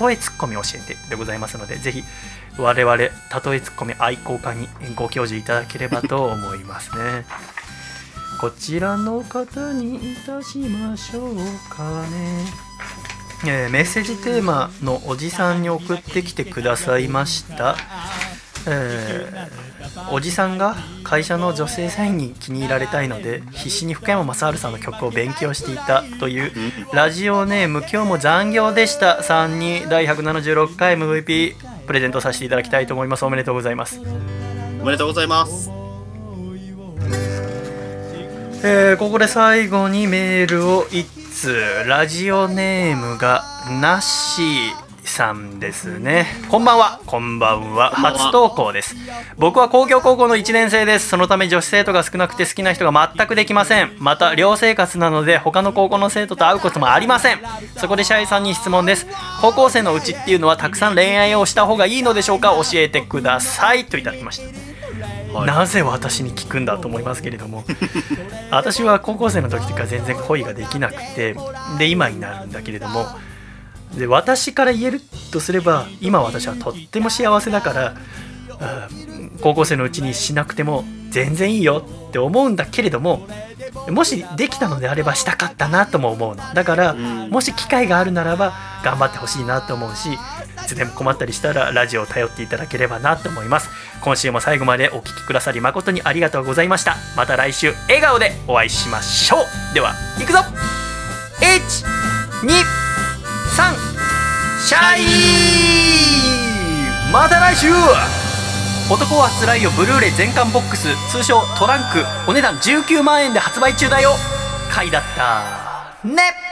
例えツッコミを教えてでございますのでぜひ我々例えツッコミ愛好家にご教授いただければと思いますね。こちらの方にいたしましょうかね。えーメッセージテーマのおじさんに送ってきてくださいました、え ーおじさんが会社の女性社員に気に入られたいので必死に福山雅治さんの曲を勉強していたというラジオネーム今日も残業でした。さんに第176回 MVP プレゼントさせていただきたいと思います。おめでとうございます。おめでとうございます。えーここで最後にメールを1通。ラジオネームがナッシーさんですね。こんばんは。こんばんは。初投稿です。僕は工業高校の1年生です。そのため女子生徒が少なくて好きな人が全くできません。また寮生活なので他の高校の生徒と会うこともありません。そこでシャイさんに質問です。高校生のうちっていうのはたくさん恋愛をした方がいいのでしょうか？教えてください。といただきました。はい。なぜ私に聞くんだと思いますけれども。私は高校生の時とか全然恋ができなくてで今になるんだけれどもで私から言えるとすれば今私はとっても幸せだからあ高校生のうちにしなくても全然いいよって思うんだけれどももしできたのであればしたかったなとも思うの。だから、ん。もし機会があるならば頑張ってほしいなと思うしいつでも困ったりしたらラジオを頼っていただければなと思います。今週も最後までお聞きくださり誠にありがとうございました。また来週笑顔でお会いしましょう。ではいくぞ123シャイまた来週。男はつらいよブルーレイ全巻ボックス。通称トランク。お値段19万円で発売中だよ。買いだった。ね